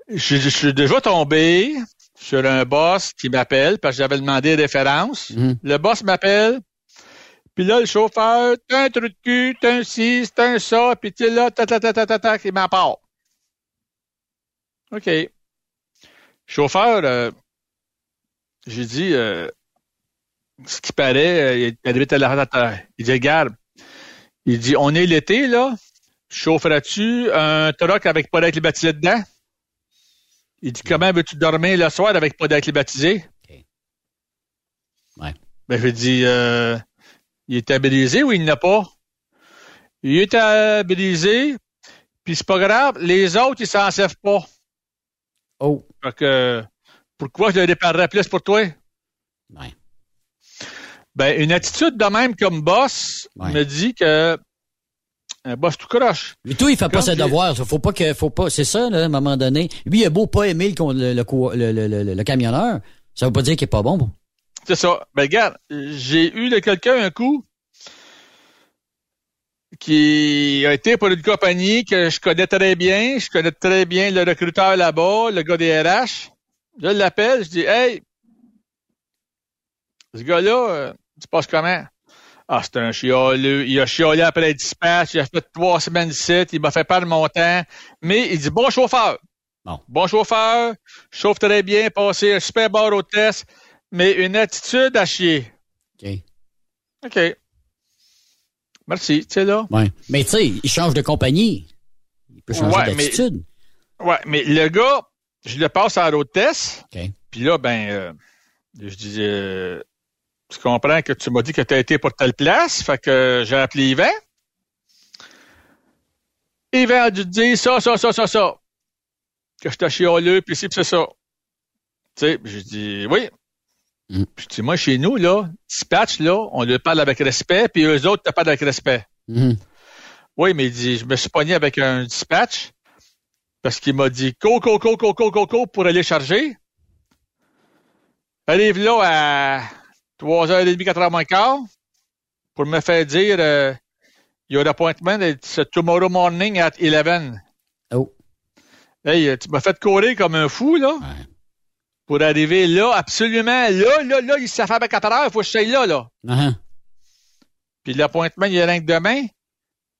F: je, suis déjà tombé sur un boss qui m'appelle parce que j'avais demandé référence.
E: Mm-hmm.
F: Le boss m'appelle. Puis là, le chauffeur, t'as un truc de cul, t'as un ci, t'as un ça, puis tu là, ta ta ta ta ta ta, il m'en part. OK. Chauffeur, euh, j'ai dit, euh, ce qui paraît, euh, il habite à la Il dit, regarde, il dit, on est l'été, là. Chaufferas-tu un truck avec pas les bâtisseurs dedans? Il dit, comment veux-tu dormir le soir avec pas d'air climatisé?
E: Ouais.
F: Ben, je dis, euh, il est habilisé ou il n'a pas? Il est habilisé, puis c'est pas grave, les autres, ils s'en servent pas.
E: Oh.
F: Fait que, pourquoi je le déparlerais plus pour toi?
E: Ouais.
F: Ben, une attitude de même comme boss me dit que un boss tout croche.
E: Mais toi, il fait pas ses devoirs. Faut pas que, faut pas, c'est ça, là, à un moment donné. Lui, il a beau pas aimer le, le, le, camionneur. Ça veut pas dire qu'il est pas bon. bon.
F: C'est ça. Ben, regarde, j'ai eu de quelqu'un un coup qui a été pour une compagnie que je connais très bien. Je connais très bien le recruteur là-bas, le gars des RH. Je l'appelle, je dis, hey, ce gars-là, euh, tu passes comment? Ah, c'est un chialeux. Il a chialé après le dispatch. Il a fait trois semaines ici. Il m'a fait perdre mon temps. Mais il dit, bon chauffeur.
E: Bon.
F: Bon chauffeur. Chauffe très bien. Passé un super bar au test. Mais une attitude à chier.
E: OK.
F: OK. Merci. Tu sais, là?
E: Ouais. Mais tu sais, il change de compagnie. Il peut changer
F: Ouais, mais-
E: d'attitude.
F: Ouais, mais le gars, je le passe à l'autre test.
E: OK.
F: Puis là, ben, euh, je dis, euh, tu comprends que tu m'as dit que tu as été pour telle place. Fait que j'ai appelé Yvan. Yvan a dû te dire ça, ça, ça, ça, ça. Que je t'ai chialeux, puis c'est ça. Tu sais, je dis, oui.
E: Mm.
F: Puis dis, moi, chez nous, là, dispatch, là, on lui parle avec respect, puis eux autres te parlent avec respect.
E: Mhm.
F: Oui, mais il dit, je me suis pogné avec un dispatch parce qu'il m'a dit co, co, co, co, co, co, co pour aller charger. Arrive là à 3h30, 4h moins quart pour me faire dire euh, Your appointment it's tomorrow morning at 11.
E: Oh.
F: Hey, tu m'as fait courir comme un fou, là. Pour arriver là, absolument, là, là, là, il s'affaire à 4 heures, il faut que je sois là, là.
E: Uh-huh.
F: Puis l'appointement, il est rien que demain.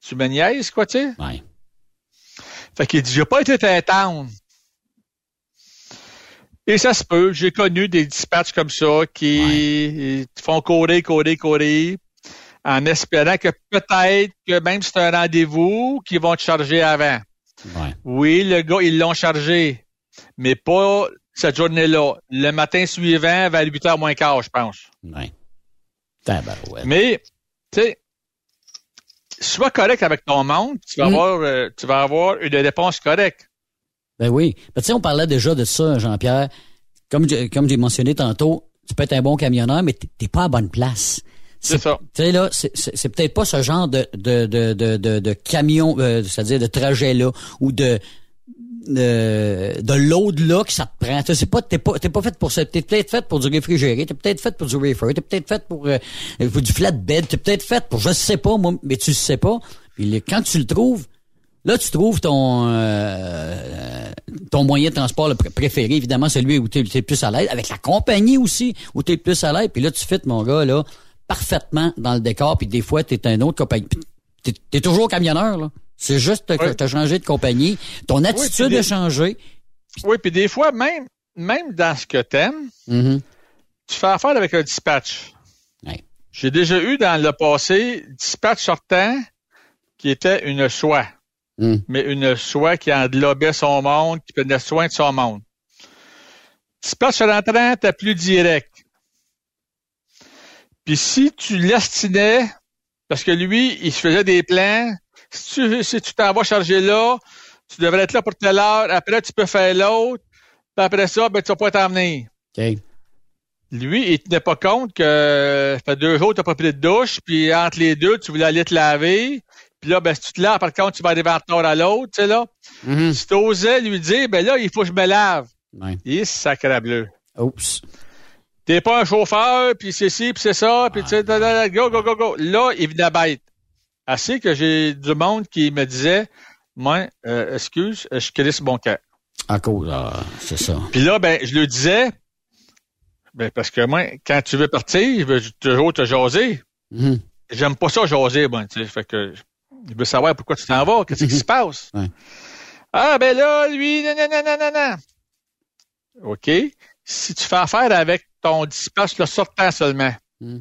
F: Tu me niaises, quoi, tu sais?
E: Ouais.
F: Fait qu'il dit, j'ai pas été fait attendre. Et ça se peut. J'ai connu des dispatchs comme ça qui font courir, courir, courir, en espérant que peut-être que même si c'est un rendez-vous, qu'ils vont te charger avant.
E: Ouais.
F: Oui, le gars, ils l'ont chargé, mais pas cette journée-là. Le matin suivant, vers 8h moins quart, je pense.
E: Ouais.
F: Mais, tu sais, sois correct avec ton monde, tu vas,
E: Mm.
F: avoir, euh, tu vas avoir une réponse correcte.
E: Ben oui. Ben, tu sais, on parlait déjà de ça, Jean-Pierre. Comme, comme j'ai mentionné tantôt, tu peux être un bon camionneur, mais t'es pas à bonne place.
F: C'est ça.
E: Tu sais, là, c'est- peut-être pas ce genre de, de, de, de, de, de camion, euh, c'est-à-dire de trajet-là, ou de de, de load-là que ça te prend. C'est pas, t'es pas, t'es pas fait pour ça. T'es peut-être fait pour du réfrigéré, t'es peut-être fait pour du reefer, t'es peut-être fait pour, euh, du flatbed, t'es peut-être fait pour, je sais pas, moi, mais tu sais pas. Puis quand tu le trouves, Là, tu trouves ton euh, ton moyen de transport préféré, évidemment, celui où tu es, plus à l'aise, avec la compagnie aussi, où tu es le plus à l'aise. Puis là, tu fites, mon gars, là, parfaitement dans le décor. Puis des fois, tu es un autre compagnie. Tu es, toujours camionneur, là. C'est juste que tu as changé de compagnie. Ton attitude a
F: des-
E: changé.
F: Oui, puis des fois, même, même dans ce que t'aimes,
E: Mhm.
F: tu fais affaire avec un dispatch. J'ai déjà eu dans le passé dispatch sortant qui était une soie.
E: Mm.
F: Mais une soie qui englobait son monde, qui prenait soin de son monde. Dispatch rentrant, t'es plus direct. Puis si tu l'estinais, parce que lui, il se faisait des plans, si tu si t'en vas charger là, tu devrais être là pour telle heure, après tu peux faire l'autre, puis après ça, ben, tu vas pas.
E: OK.
F: Lui, il tenait pas compte que ça fait deux jours que tu pas pris de douche, puis entre les deux, tu voulais aller te laver. Puis là, ben, si tu te laves, par contre, tu vas arriver en retard à l'autre, tu sais, là.
E: Mhm.
F: Si tu osais lui dire, ben là, il faut que je me lave.
E: Ouais.
F: Il est sacré bleu.
E: Oups.
F: T'es pas un chauffeur, puis c'est ci, puis c'est ça, puis tu sais, da, go, go, go, go. Là, il venait bête. Assez que j'ai du monde qui me disait, moi, euh, excuse, je crisse mon cœur.
E: À cause, ah, c'est ça.
F: Puis là, ben, je lui disais, ben, parce que moi, quand tu veux partir, je veux toujours te jaser.
E: Mhm.
F: J'aime pas ça jaser, bon, tu sais. Fait que je veux savoir pourquoi tu t'en vas, qu'est-ce qui se passe?
E: Ouais.
F: Ah, ben là, lui, non, non, non, non, non, non. OK. Si tu fais affaire avec ton dispatch le sortant seulement,
E: Mm.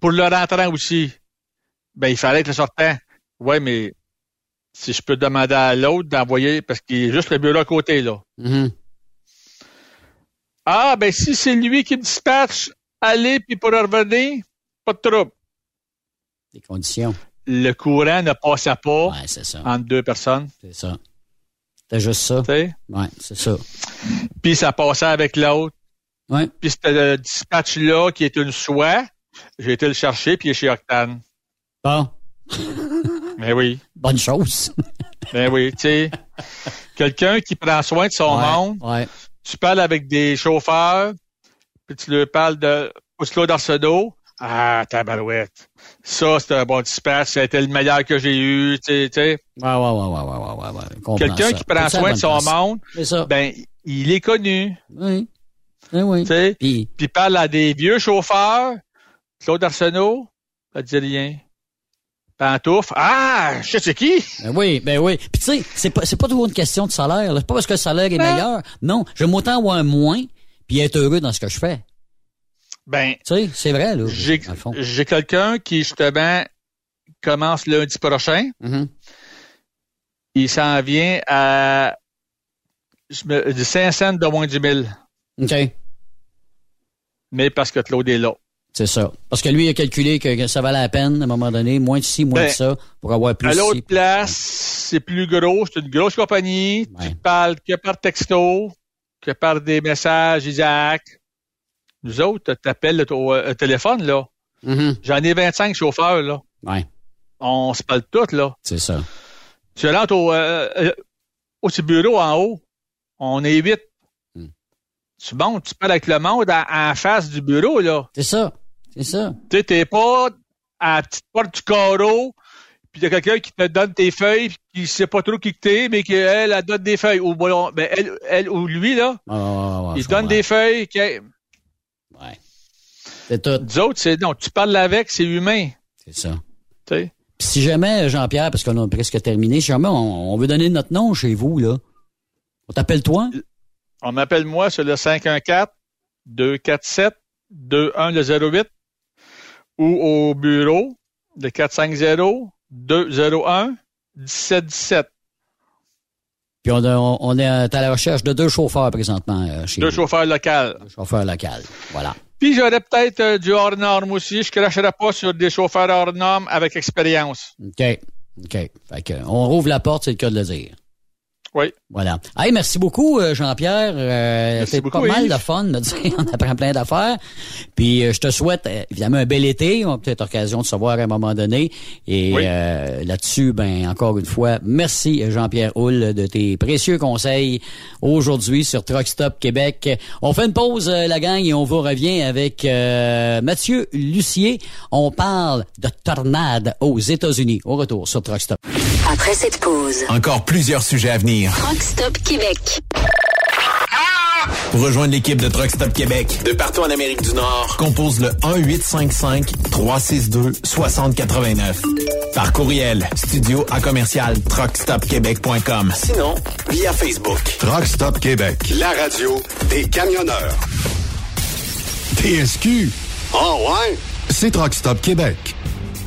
F: pour le rentrant aussi, ben, il fallait être le sortant. Ouais, mais si je peux demander à l'autre d'envoyer, parce qu'il est juste le bureau à côté, là.
E: Mhm.
F: Ah, ben si c'est lui qui me dispatche, allez, puis pour revenir, pas de trouble.
E: Les conditions.
F: Le courant ne passait pas
E: Ouais, c'est ça.
F: entre deux personnes.
E: C'est ça. C'est juste ça.
F: tu sais?
E: Ouais, c'est ça.
F: Puis ça passait avec l'autre.
E: Ouais.
F: Puis c'était le dispatch-là qui est une soie. J'ai été le chercher, puis il est chez Octane.
E: Bon,
F: Mais oui.
E: bonne chose.
F: Ben oui, tu sais. Quelqu'un qui prend soin de son
E: Ouais,
F: monde.
E: Ouais.
F: Tu parles avec des chauffeurs, puis tu leur parles de Pousse-Claude Arsenault. Ah, tabarouette. Ça, c'était un bon dispatch. C'était le meilleur que j'ai eu, tu sais, tu sais.
E: Ouais, ouais, ouais, ouais, ouais, ouais,
F: Quelqu'un qui prend
E: C'est
F: soin de son
E: place.
F: monde,
E: C'est
F: ben, il est connu,
E: Oui. Oui, oui.
F: tu sais.
E: Puis,
F: Puis parle à des vieux chauffeurs. Claude Arsenault, ça dit rien. Pantoufle. Ah, je sais qui.
E: ben oui, ben oui. Puis tu sais, c'est pas, c'est pas toujours une question de salaire. là. C'est pas parce que le salaire est
F: Non.
E: meilleur. Non, j'aime autant avoir moins puis être heureux dans ce que je fais.
F: Ben,
E: Tu sais, c'est vrai, là.
F: j'ai, j'ai quelqu'un qui, justement, commence lundi prochain.
E: Mhm.
F: Il s'en vient à du 500 de moins du 1000.
E: OK.
F: Mais parce que Claude est là.
E: C'est ça. Parce que lui, il a calculé que, que ça valait la peine, à un moment donné, moins de ci, moins
F: Ben,
E: de ça, pour avoir plus
F: à l'autre place, c'est plus gros. C'est une grosse compagnie.
E: Ouais.
F: Tu parles que par texto, que par des messages, Isaac. Nous autres, t'appelles le, au- euh, téléphone, là.
E: Mhm.
F: J'en ai 25 chauffeurs, là.
E: Ouais,
F: On se parle toutes, là.
E: c'est ça.
F: Tu rentres au, euh, euh, au petit bureau en haut. On est huit.
E: Hmm.
F: Tu montes, tu parles avec le monde en, en face du bureau, là.
E: C'est ça. C'est ça.
F: Tu sais, t'es pas à la petite porte du carreau, puis t'as quelqu'un qui te donne tes feuilles, puis qui sait pas trop qui que t'es, mais qu'elle, elle donne des feuilles. Ou, bon, ben, elle, elle ou lui, là, il
E: je
F: donne des feuilles. qui-
E: Ouais. C'est tout.
F: Nous autres, c'est, non, tu parles avec, c'est humain.
E: C'est ça.
F: Tu sais.
E: Puis si jamais, Jean-Pierre, parce qu'on a presque terminé, si jamais on, on veut donner notre nom chez vous, là, on t'appelle toi?
F: On m'appelle moi sur le 514-247-2108 ou au bureau de 450-201-1717.
E: Puis on, a- on, on est à la recherche de deux chauffeurs présentement euh, chez
F: Deux
E: vous.
F: chauffeurs locaux.
E: Deux chauffeurs locaux. Voilà.
F: Puis j'aurais peut-être euh, du hors norme aussi. Je cracherais pas sur des chauffeurs hors norme avec expérience.
E: OK. OK. Fait que, on rouvre la porte, c'est le cas de le dire.
F: Oui.
E: Voilà. Hey, merci beaucoup, euh, Jean-Pierre. Euh,
F: beaucoup,
E: pas mal
F: Yves.
E: de fun. on apprend plein d'affaires. Puis euh, je te souhaite euh, évidemment un bel été. On a peut-être occasion de se voir à un moment donné. Et
F: Oui.
E: euh, là-dessus, ben encore une fois, merci Jean-Pierre Houle de tes précieux conseils aujourd'hui sur Truck Stop Québec. On fait une pause, la gang, et on vous revient avec euh, Mathieu Lucier. On parle de tornade aux États-Unis. Au retour sur Truck Stop.
I: Après cette pause,
H: Encore plusieurs sujets à venir.
I: Rock Stop Québec.
H: Pour rejoindre l'équipe de Truck Stop Québec, de partout en Amérique du Nord, compose le 1-855-362-6089. Par courriel, studio à commercial truckstopquebec.com. Sinon, via Facebook.
C: Truck Stop Québec, la radio des camionneurs. TSQ. Oh ouais? C'est Truck Stop Québec.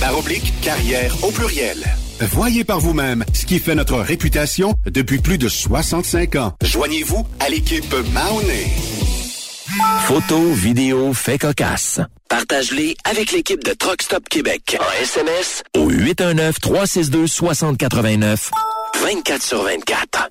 C: par oblique carrière au pluriel. Voyez par vous-même ce qui fait notre réputation depuis plus de 65 ans. Joignez-vous à l'équipe Mahoney.
J: Photos, vidéos, faits cocasse. Partage-les avec l'équipe de Truck Stop Québec. En SMS au 819-362-6089. 24 sur 24.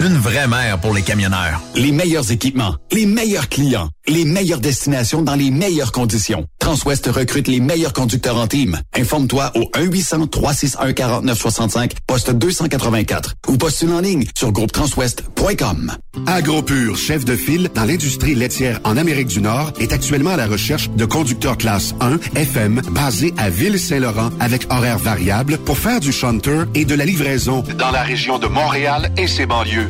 H: Une vraie mère pour les camionneurs.
B: Les meilleurs équipements, les meilleurs clients, les meilleures destinations dans les meilleures conditions. Transwest recrute les meilleurs conducteurs en team. Informe-toi au 1-800-361-4965, poste 284 ou postule en ligne sur groupetranswest.com.
C: AgroPure, chef de file dans l'industrie laitière en Amérique du Nord, est actuellement à la recherche de conducteurs classe 1 FM basés à Ville-Saint-Laurent avec horaires variables pour faire du shunter et de la livraison dans la région de Montréal et ses banlieues.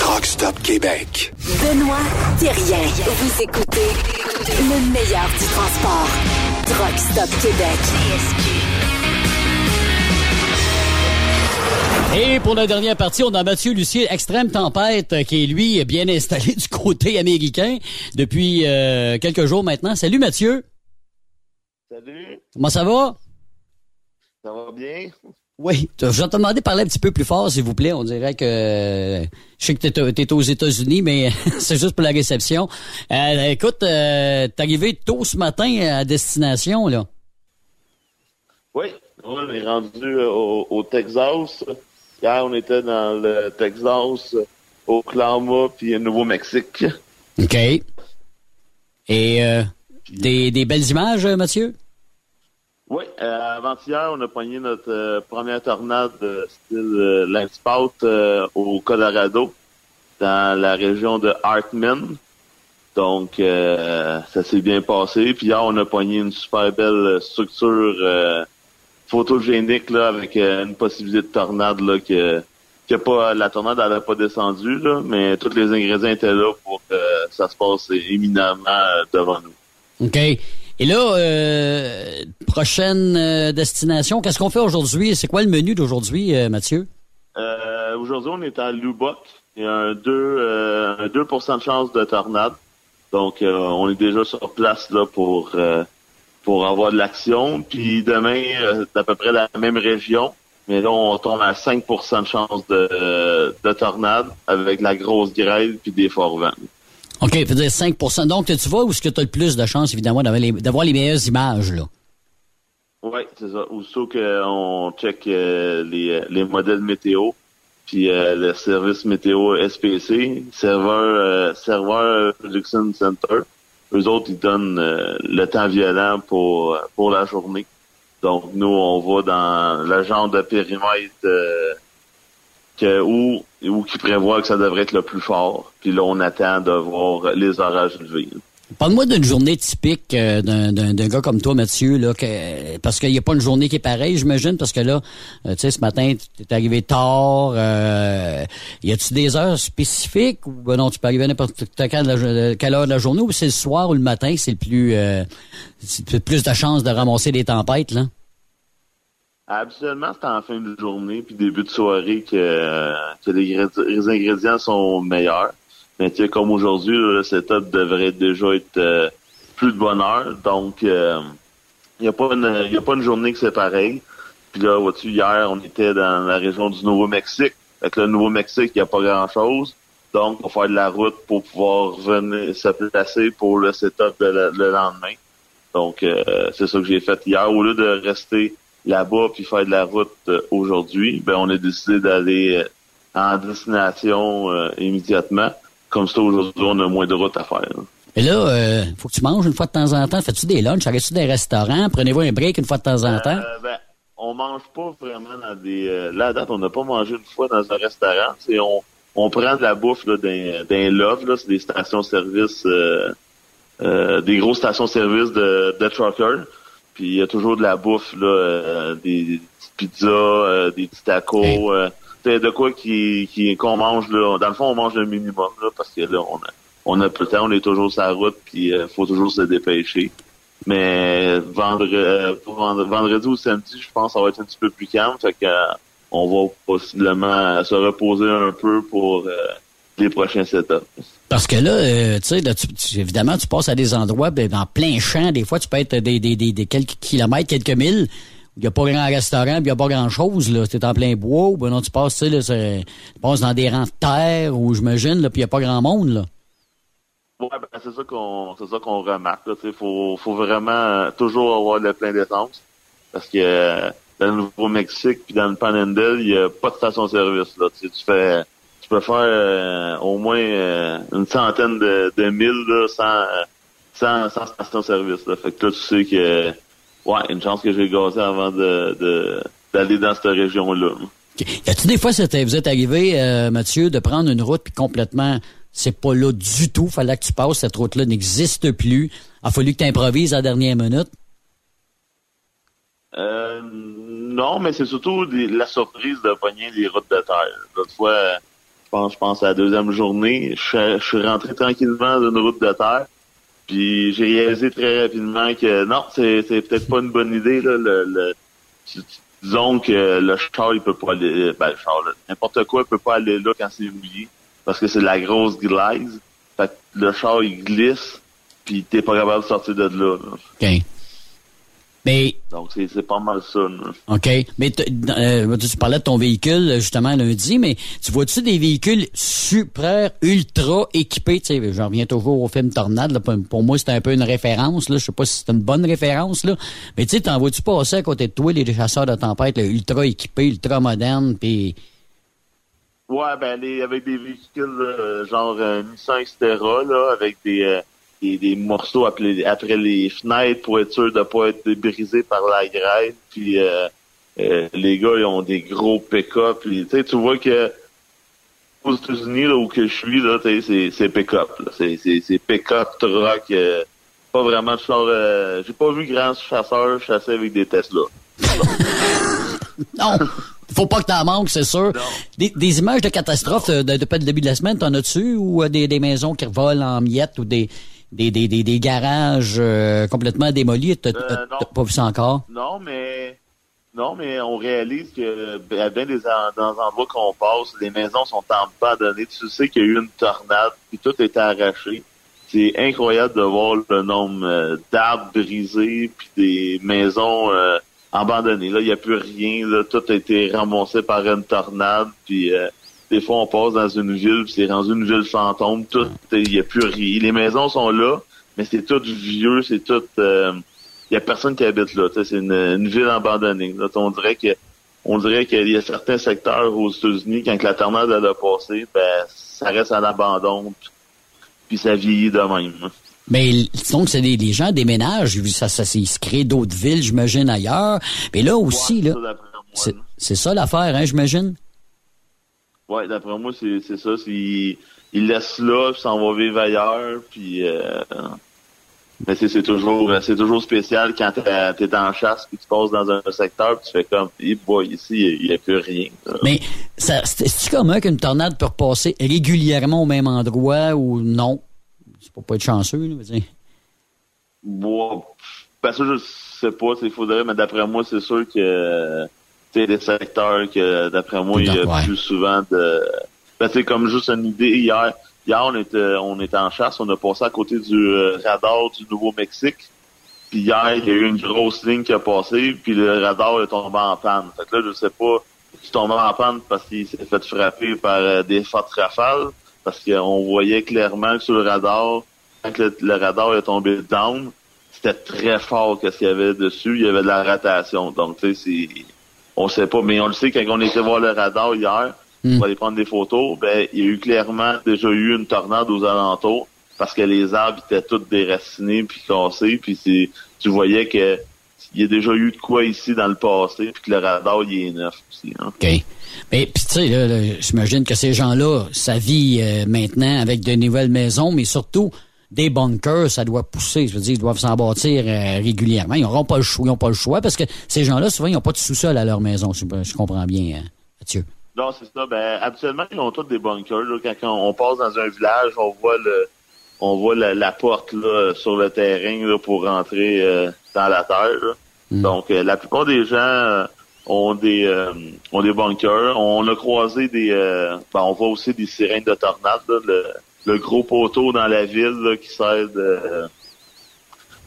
C: Truck Stop Québec.
I: Benoît Thérien. Vous écoutez le meilleur du transport. Truck Stop Québec.
E: Et pour la dernière partie, on a Mathieu Lucier, Extrême Tempête, qui est lui bien installé du côté américain depuis euh, quelques jours maintenant. Salut Mathieu.
K: Salut.
E: Comment ça va?
K: Ça va bien?
E: Oui. Je vais te demander de parler un petit peu plus fort, s'il vous plaît. On dirait que je sais que tu es, aux États-Unis, mais c'est juste pour la réception. Euh, écoute, euh, t'es arrivé tôt ce matin à destination, là?
K: Oui, on est rendu au, au Texas. Hier, on était dans le Texas, Oklahoma, puis Nouveau-Mexique.
E: OK. Et euh, des, des, belles images, Mathieu?
K: Oui, euh, avant-hier, on a pogné notre euh, première tornade de style euh, Landspout euh, au Colorado, dans la région de Hartman. Donc, euh, ça s'est bien passé. Puis hier, on a pogné une super belle structure photogénique là avec euh, une possibilité de tornade là que que pas la tornade n'avait pas descendu là, mais tous les ingrédients étaient là pour que ça se passe éminemment euh, devant nous.
E: OK. Et là, euh, prochaine euh, destination, qu'est-ce qu'on fait aujourd'hui? C'est quoi le menu d'aujourd'hui, euh, Mathieu?
K: aujourd'hui, on est à Lubbock. Il y a un 2, un 2 de chance de tornade. Donc, on est déjà sur place là pour pour avoir de l'action. Puis demain, euh, c'est à peu près la même région. Mais là, on tombe à 5% de chance de, de tornade avec la grosse grêle puis des forts vents.
E: OK, faut dire 5 Donc, tu vois où est-ce que tu as le plus de chance, évidemment, d'avoir les, meilleures images, là?
K: Oui, c'est ça. Sauf qu'on check euh, les, les modèles météo, puis euh, le service météo SPC, serveur, serveur Production Center eux autres, ils donnent euh, le temps violent pour, pour la journée. Donc, nous, on va dans le genre de périmètre euh, où, où qui prévoit que ça devrait être le plus fort. Puis là, on attend de voir les orages lever.
E: Parle-moi d'une journée typique euh, d'un, gars comme toi, Mathieu, là, que, parce qu'il n'y a pas une journée qui est pareille, j'imagine, parce que là, euh, tu sais, ce matin, tu es arrivé tard. Euh, y a-tu des heures spécifiques ou ben non, tu peux arriver n'importe quelle, heure de la journée ou c'est le soir ou le matin, c'est le plus, euh, plus de chance de ramasser des tempêtes, là?
K: Habituellement, c'est en fin de journée puis début de soirée que, que les, ingrédients sont meilleurs. Mais tu sais, comme aujourd'hui, le setup devrait déjà être euh, plus de bonne heure. Donc, il euh, n'y a, pas une, y a pas une journée que c'est pareil. Puis là, vois-tu, hier, on était dans la région du Nouveau-Mexique. Avec le Nouveau-Mexique, il n'y a pas grand-chose. Donc, on va faire de la route pour pouvoir venir se placer pour le setup de le lendemain. Donc, euh, c'est ça que j'ai fait hier. Au lieu de rester là-bas puis faire de la route aujourd'hui, ben on a décidé d'aller en destination immédiatement. Comme ça, aujourd'hui, on a moins de route à faire.
E: Et là, euh, faut que tu manges une fois de temps en temps. Fais-tu des lunchs? Arrêtes-tu des restaurants? Prenez-vous un break une fois de temps en temps?
K: Euh, ben, on mange pas vraiment dans des... Euh, là, à date, on n'a pas mangé une fois dans un restaurant. C'est on, on prend de la bouffe là, d'un, d'un love. Là, c'est des stations-service... Euh, euh, des grosses stations-service de, de truckers. Puis il y a toujours de la bouffe, là, euh, des, des petites pizzas, des petits tacos c'est de quoi qui qu'on mange là. Dans le fond, on mange le minimum là parce que là on a on a peu de temps, on est toujours sur la route puis il faut toujours se dépêcher. Mais vendredi, vendredi ou samedi, je pense que ça va être un petit peu plus calme, fait que on va possiblement se reposer un peu pour les prochains setups.
E: Parce que là, tu sais, évidemment, tu passes à des endroits ben, dans plein champ. Des fois, tu peux être des, des, des, des quelques kilomètres, quelques milles il n'y a pas grand restaurant, il n'y a pas grand-chose, là. C'est en plein bois, ou ben non, tu passes, tu là, tu passes dans des rangs de terre, ou j'imagine, puis il n'y a pas grand monde, là.
K: Ouais, ben, c'est ça qu'on, c'est ça qu'on remarque, tu faut, faut vraiment euh, toujours avoir le plein d'essence. Parce que, euh, dans le Nouveau-Mexique puis dans le Panhandle, il n'y a pas de station-service. Tu, tu fais, tu peux faire euh, au moins une centaine de, de milles, là, sans, sans, sans station-service, là. Fait que là, tu sais que, Ouais, une chance que j'ai gazé avant de, d'aller dans cette région-là.
E: Y a-tu des fois, vous êtes arrivé, euh, Mathieu, de prendre une route puis complètement, c'est pas là du tout, fallait que tu passes, cette route-là n'existe plus, a fallu que tu improvises à la dernière minute?
K: Euh, non, mais c'est surtout la surprise de pogner les routes de terre. L'autre fois, pense, je pense à la deuxième journée, je, je suis rentré tranquillement dans une route de terre. Puis j'ai réalisé très rapidement que non, c'est, c'est peut-être pas une bonne idée. Là, le, le, disons que le char, il peut pas aller. Ben, le char, n'importe quoi, il peut pas aller là quand c'est mouillé. Parce que c'est de la grosse glaise. Fait que le char, il glisse, puis t'es pas capable de sortir de là. là.
E: Mais,
K: Donc, c'est pas mal ça.
E: OK. Mais euh, tu parlais de ton véhicule, justement, lundi, mais tu vois-tu des véhicules super, ultra équipés? Tu sais, j'en reviens toujours au film Tornade. Là, pour, moi, c'était un peu une référence. Là. Je sais pas si c'est une bonne référence. là. Mais tu sais, t'en vois-tu passer à côté de toi, les chasseurs de tempête, ultra équipés, ultra modernes, puis...
K: Ouais, ben, les, avec des véhicules genre euh, Nissan Xterra, là, avec des... Euh, des, des morceaux après, après, les fenêtres pour être sûr de pas être brisé par la grêle. Puis euh, euh, les gars, ils ont des gros pick-up. Tu vois que aux États-Unis, là où que je suis, là, c'est, c'est pick-up. C'est, c'est, c'est pick-up, truck. Euh, pas vraiment de char. Euh, j'ai pas vu grand chasseur chasser avec des Tesla.
E: non! Faut pas que t'en manques, c'est sûr. Des, des, images de catastrophes de, depuis le début de la semaine, t'en as-tu? Ou des, des maisons qui volent en miettes ou des, des, des, des, des garages euh, complètement démolis. T'as
K: euh,
E: pas vu ça encore?
K: Non, mais non, mais on réalise que ben, à bien des dans les endroits qu'on passe, les maisons sont abandonnées. Tu sais qu'il y a eu une tornade, puis tout est arraché. C'est incroyable de voir le nombre euh, d'arbres brisés, puis des maisons abandonnées. Là, il n'y a plus rien. Là, tout a été ramassé par une tornade, puis des fois, on passe dans une ville, c'est rendu une ville fantôme. Tout, il y a plus rien. Les maisons sont là, mais c'est tout vieux, c'est tout. Il euh, y a personne qui habite là. C'est une, ville abandonnée. Là, on dirait que, on dirait qu'il y a certains secteurs aux États-Unis quand la tornade a passé, ben ça reste à l'abandon, puis ça vieillit de même.
E: Mais donc, c'est des, les gens déménagent, ça, ça, ils se créent d'autres villes, j'imagine, ailleurs. Mais là aussi, là, c'est ça l'affaire, hein, j'imagine?
K: Oui, d'après moi, c'est ça. Ils, ils laissent là, puis s'en vont vivre ailleurs, puis... Euh, mais c'est toujours c'est toujours spécial quand tu es en chasse puis tu passes dans un secteur puis tu fais comme hey boy, ici il n'y a, plus rien.
E: Mais c'est commun qu'une tornade peut repasser régulièrement au même endroit ou non? C'est pour pas être chanceux, là, dire.
K: Bon, parce que je sais pas, il faudrait, mais d'après moi, c'est sûr que tu des secteurs que d'après moi, il y a plus souvent de. Ben, c'est comme juste une idée hier. Hier, on était, on était en chasse, on a passé à côté du euh, radar du Nouveau-Mexique. Puis hier, il y a eu une grosse ligne qui a passé, puis le radar est tombé en panne. Fait que là, je sais pas, il est tombé en panne parce qu'il s'est fait frapper par euh, des fortes rafales, parce qu'on voyait clairement que sur le radar, quand le, radar est tombé down, c'était très fort qu'est-ce qu'il y avait dessus. Il y avait de la rotation. Donc, tu sais, c'est, on sait pas, mais on le sait quand on était voir le radar hier, on va aller prendre des photos, ben, il y a eu clairement déjà eu une tornade aux alentours parce que les arbres étaient tous déracinés puis cassés, puis c'est, tu voyais que il y a déjà eu de quoi ici dans le passé, puis que le radar il est neuf aussi. Hein.
E: OK. Mais puis tu sais, j'imagine que ces gens-là, ça vit euh, maintenant avec de nouvelles maisons, mais surtout des bunkers, ça doit pousser. Je veux dire, ils doivent s'en bâtir euh, régulièrement. Ils n'auront pas le choix. Ils n'ont pas le choix parce que ces gens-là, souvent, ils n'ont pas de sous-sol à leur maison, je comprends bien, hein, Mathieu.
K: Non, c'est ça. Ben, habituellement, ils ont tous des bunkers. Quand, on passe dans un village, on voit le on voit la, porte là, sur le terrain là, pour rentrer euh, dans la terre. Hmm. Donc, euh, la plupart des gens ont des ont des bunkers. On a croisé des ben, on voit aussi des sirènes de tornade. le, le gros poteau dans la ville qui sert de,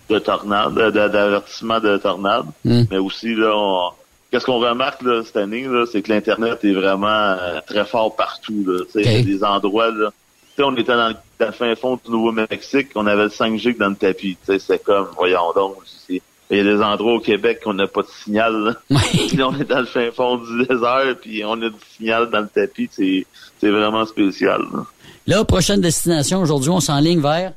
K: de tornade, d'avertissement de, tornade. Hmm. Mais aussi, là, qu'est-ce qu'on remarque là, cette année, là, c'est que l'Internet est vraiment euh, très fort partout. Là. Il y a des endroits, là. on était dans le fin fond du Nouveau-Mexique, on avait le 5G dans le tapis. C'est comme, voyons donc, il y a des endroits au Québec qu'on n'a pas de signal. Là. on est dans le fin fond du désert, puis on a du signal dans le tapis. C'est, c'est vraiment spécial. Là.
E: Là, prochaine destination, aujourd'hui, on s'enligne vers?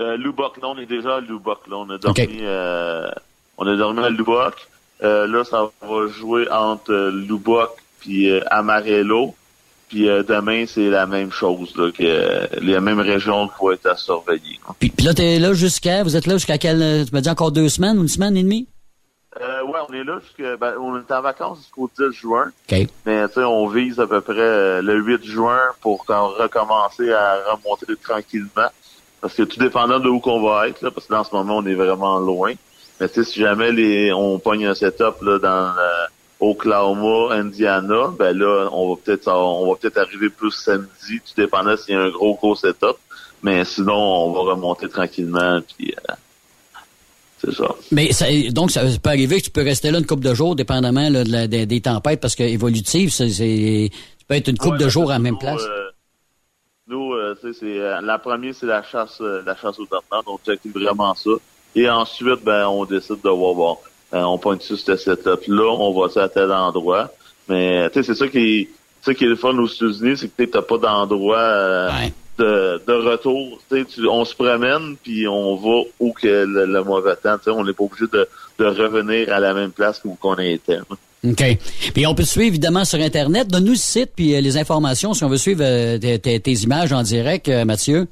K: Euh, Lubbock. Là, on est déjà à Lubbock. Là, on a dormi, euh, on a dormi à Lubbock. Euh, là, ça va jouer entre euh, Lubbock puis euh, Amarillo. Puis demain, c'est la même chose, là, que les mêmes régions qui vont être à surveiller.
E: Puis, puis là, t'es là jusqu'à, vous êtes là jusqu'à quelle, tu m'as dit encore deux semaines, une semaine et demie?
K: Euh, ouais, on est là jusqu'à, ben, on est en vacances jusqu'au 10 juin. Mais, tu sais, on vise à peu près euh, le 8 juin pour recommencer à remonter tranquillement. Parce que tout dépendant de où qu'on va être, là, parce que dans ce moment, on est vraiment loin. Mais tu sais, si jamais les, on pogne un setup, là, dans, euh, Oklahoma, Indiana, ben là, on va peut-être, on va peut-être arriver plus samedi, tout dépendant s'il y a un gros, gros setup. Mais sinon, on va remonter tranquillement, puis, euh, c'est ça.
E: Mais ça, donc, ça peut arriver que tu peux rester là une couple de jours, dépendamment là, de la, des, tempêtes, parce que évolutive, c'est, c'est peut être une couple de jours à la même place.
K: Euh, nous, euh, c'est euh, la première, c'est la chasse, la chasse aux tornades. On check vraiment ça. Et ensuite, ben, on décide de voir bon, on pointe sur ce setup-là, on va ça à tel endroit. Mais tu sais, c'est ça qui, ça qui est le fun aux États-Unis, c'est que tu n'as pas d'endroit de, de retour. Tu, on se promène, puis on va où que le, mauvais temps. On n'est pas obligé de, de, revenir à la même place où qu'on était.
E: OK. Puis on peut te suivre évidemment sur Internet. Donne-nous le site puis euh, les informations si on veut suivre euh, tes, images en direct, euh, Mathieu.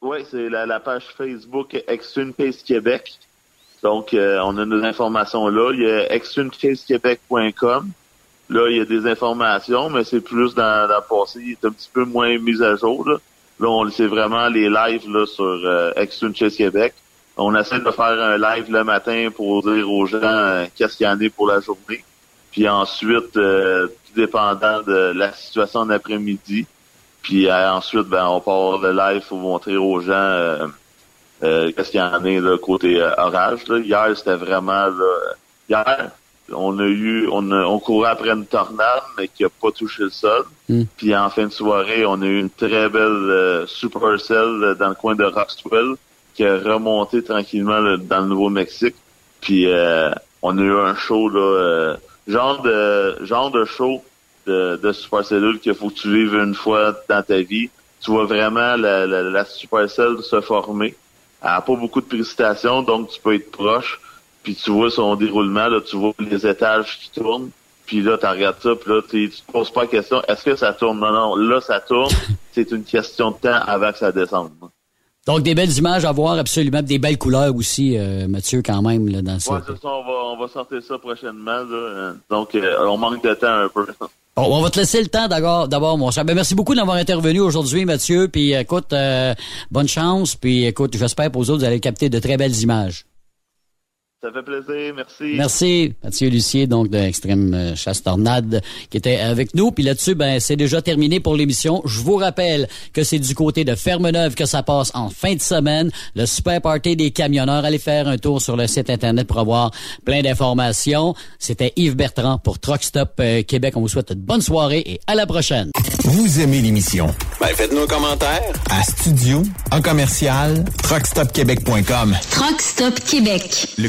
K: Oui, c'est la, la, page Facebook Extreme Case Québec. Donc, on a nos informations là. Il y a extremecasequebec.com. Là, il y a des informations, mais c'est plus dans, dans le passé. Il est un petit peu moins mis à jour. Là, là on c'est vraiment les lives là, sur euh, Québec. On essaie de faire un live le matin pour dire aux gens euh, qu'est-ce qu'il y en a pour la journée. Puis ensuite, euh, tout dépendant de la situation d'après-midi. Puis euh, ensuite, ben, on part le live pour montrer aux gens qu'est-ce qu'il y en a là, côté orage. Là. Hier, c'était vraiment là, hier, on a eu, on, on courait après une tornade, mais qui a pas touché le sol. Hmm. Puis en fin de soirée, on a eu une très belle euh, supercell euh, dans le coin de Roxwell qui a remonté tranquillement dans le Nouveau-Mexique. Puis euh, on a eu un show là, genre de genre de show de, de supercellule qu'il faut que tu vives une fois dans ta vie. tu vois vraiment la, la, la supercell se former. Elle n'a pas beaucoup de précipitation, donc tu peux être proche, puis tu vois son déroulement, là, tu vois les étages qui tournent, puis là, tu regardes ça, puis là, tu te poses pas la question, est-ce que ça tourne? Non, non, là, ça tourne. C'est une question de temps avant que ça descende.
E: Donc, des belles images à voir, absolument. Des belles couleurs aussi, euh, Mathieu, quand même, là, dans ça.
K: Ouais, c'est ça, on va, on va sortir ça prochainement. Là. Donc, euh, on manque de temps un peu.
E: Bon, on va te laisser le temps d'abord, d'abord mon cher. Ben, merci beaucoup d'avoir intervenu aujourd'hui, Mathieu. Puis, écoute, euh, bonne chance. Puis, écoute, j'espère pour vous autres, vous allez capter de très belles images.
K: Ça fait plaisir, merci.
E: Merci, Mathieu Lucier, donc de Extrême euh, Chasse Tornade, qui était avec nous. Puis là-dessus, ben, c'est déjà terminé pour l'émission. Je vous rappelle que c'est du côté de Ferme-Neuve que ça passe en fin de semaine. Le Super Party des camionneurs. Allez faire un tour sur le site Internet pour avoir plein d'informations. C'était Yves Bertrand pour Truck Stop euh, Québec. On vous souhaite une bonne soirée et à la prochaine.
H: Vous aimez l'émission?
A: Ben, faites-nous un commentaire.
H: À studio, en commercial, truckstopquebec.com.
I: Truck Stop Québec.
H: Le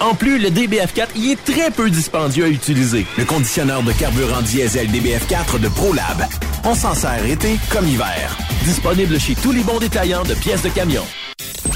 L: En plus, le DBF4 y est très peu dispendieux à utiliser.
H: Le conditionneur de carburant diesel DBF4 de ProLab. On s'en sert été comme hiver.
L: Disponible chez tous les bons détaillants de pièces de camion.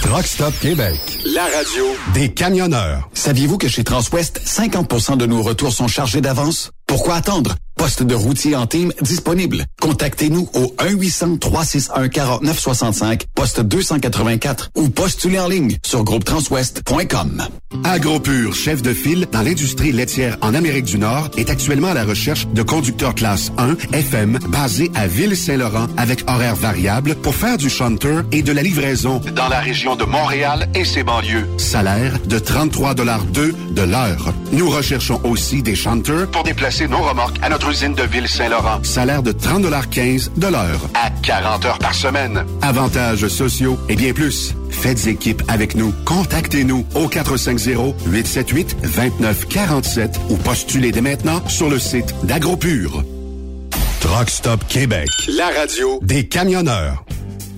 C: Truck Stop Québec.
M: La radio
C: Des camionneurs.
B: Saviez-vous que chez Transwest, 50% de nos retours sont chargés d'avance? Pourquoi attendre? Poste de routier en team disponible. Contactez-nous au 1-800-361-4965, poste 284 ou postulez en ligne sur groupetranswest.com.
C: AgroPure, chef de file dans l'industrie laitière en Amérique du Nord, est actuellement à la recherche de conducteurs classe 1 FM basés à Ville-Saint-Laurent avec horaires variables pour faire du shunter et de la livraison dans la région de Montréal et ses banlieues. Salaire de 33,2 de l'heure. Nous recherchons aussi des shunters pour déplacer nos remorques à notre usine de Ville-Saint-Laurent. Salaire de 30,15 de l'heure. À 40 heures par semaine. Avantages sociaux et bien plus. Faites équipe avec nous. Contactez-nous au 450-878-2947 ou postulez dès maintenant sur le site d'AgroPure. Truck Stop Québec.
M: La radio
C: Des camionneurs.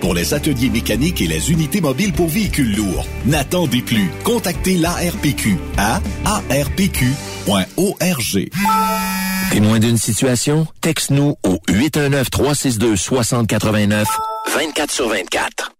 N: pour les ateliers mécaniques et les unités mobiles pour véhicules lourds. N'attendez plus. Contactez l'ARPQ à arpq.org.
J: Témoin d'une situation? Texte-nous au 819-362-6089, 24 sur 24.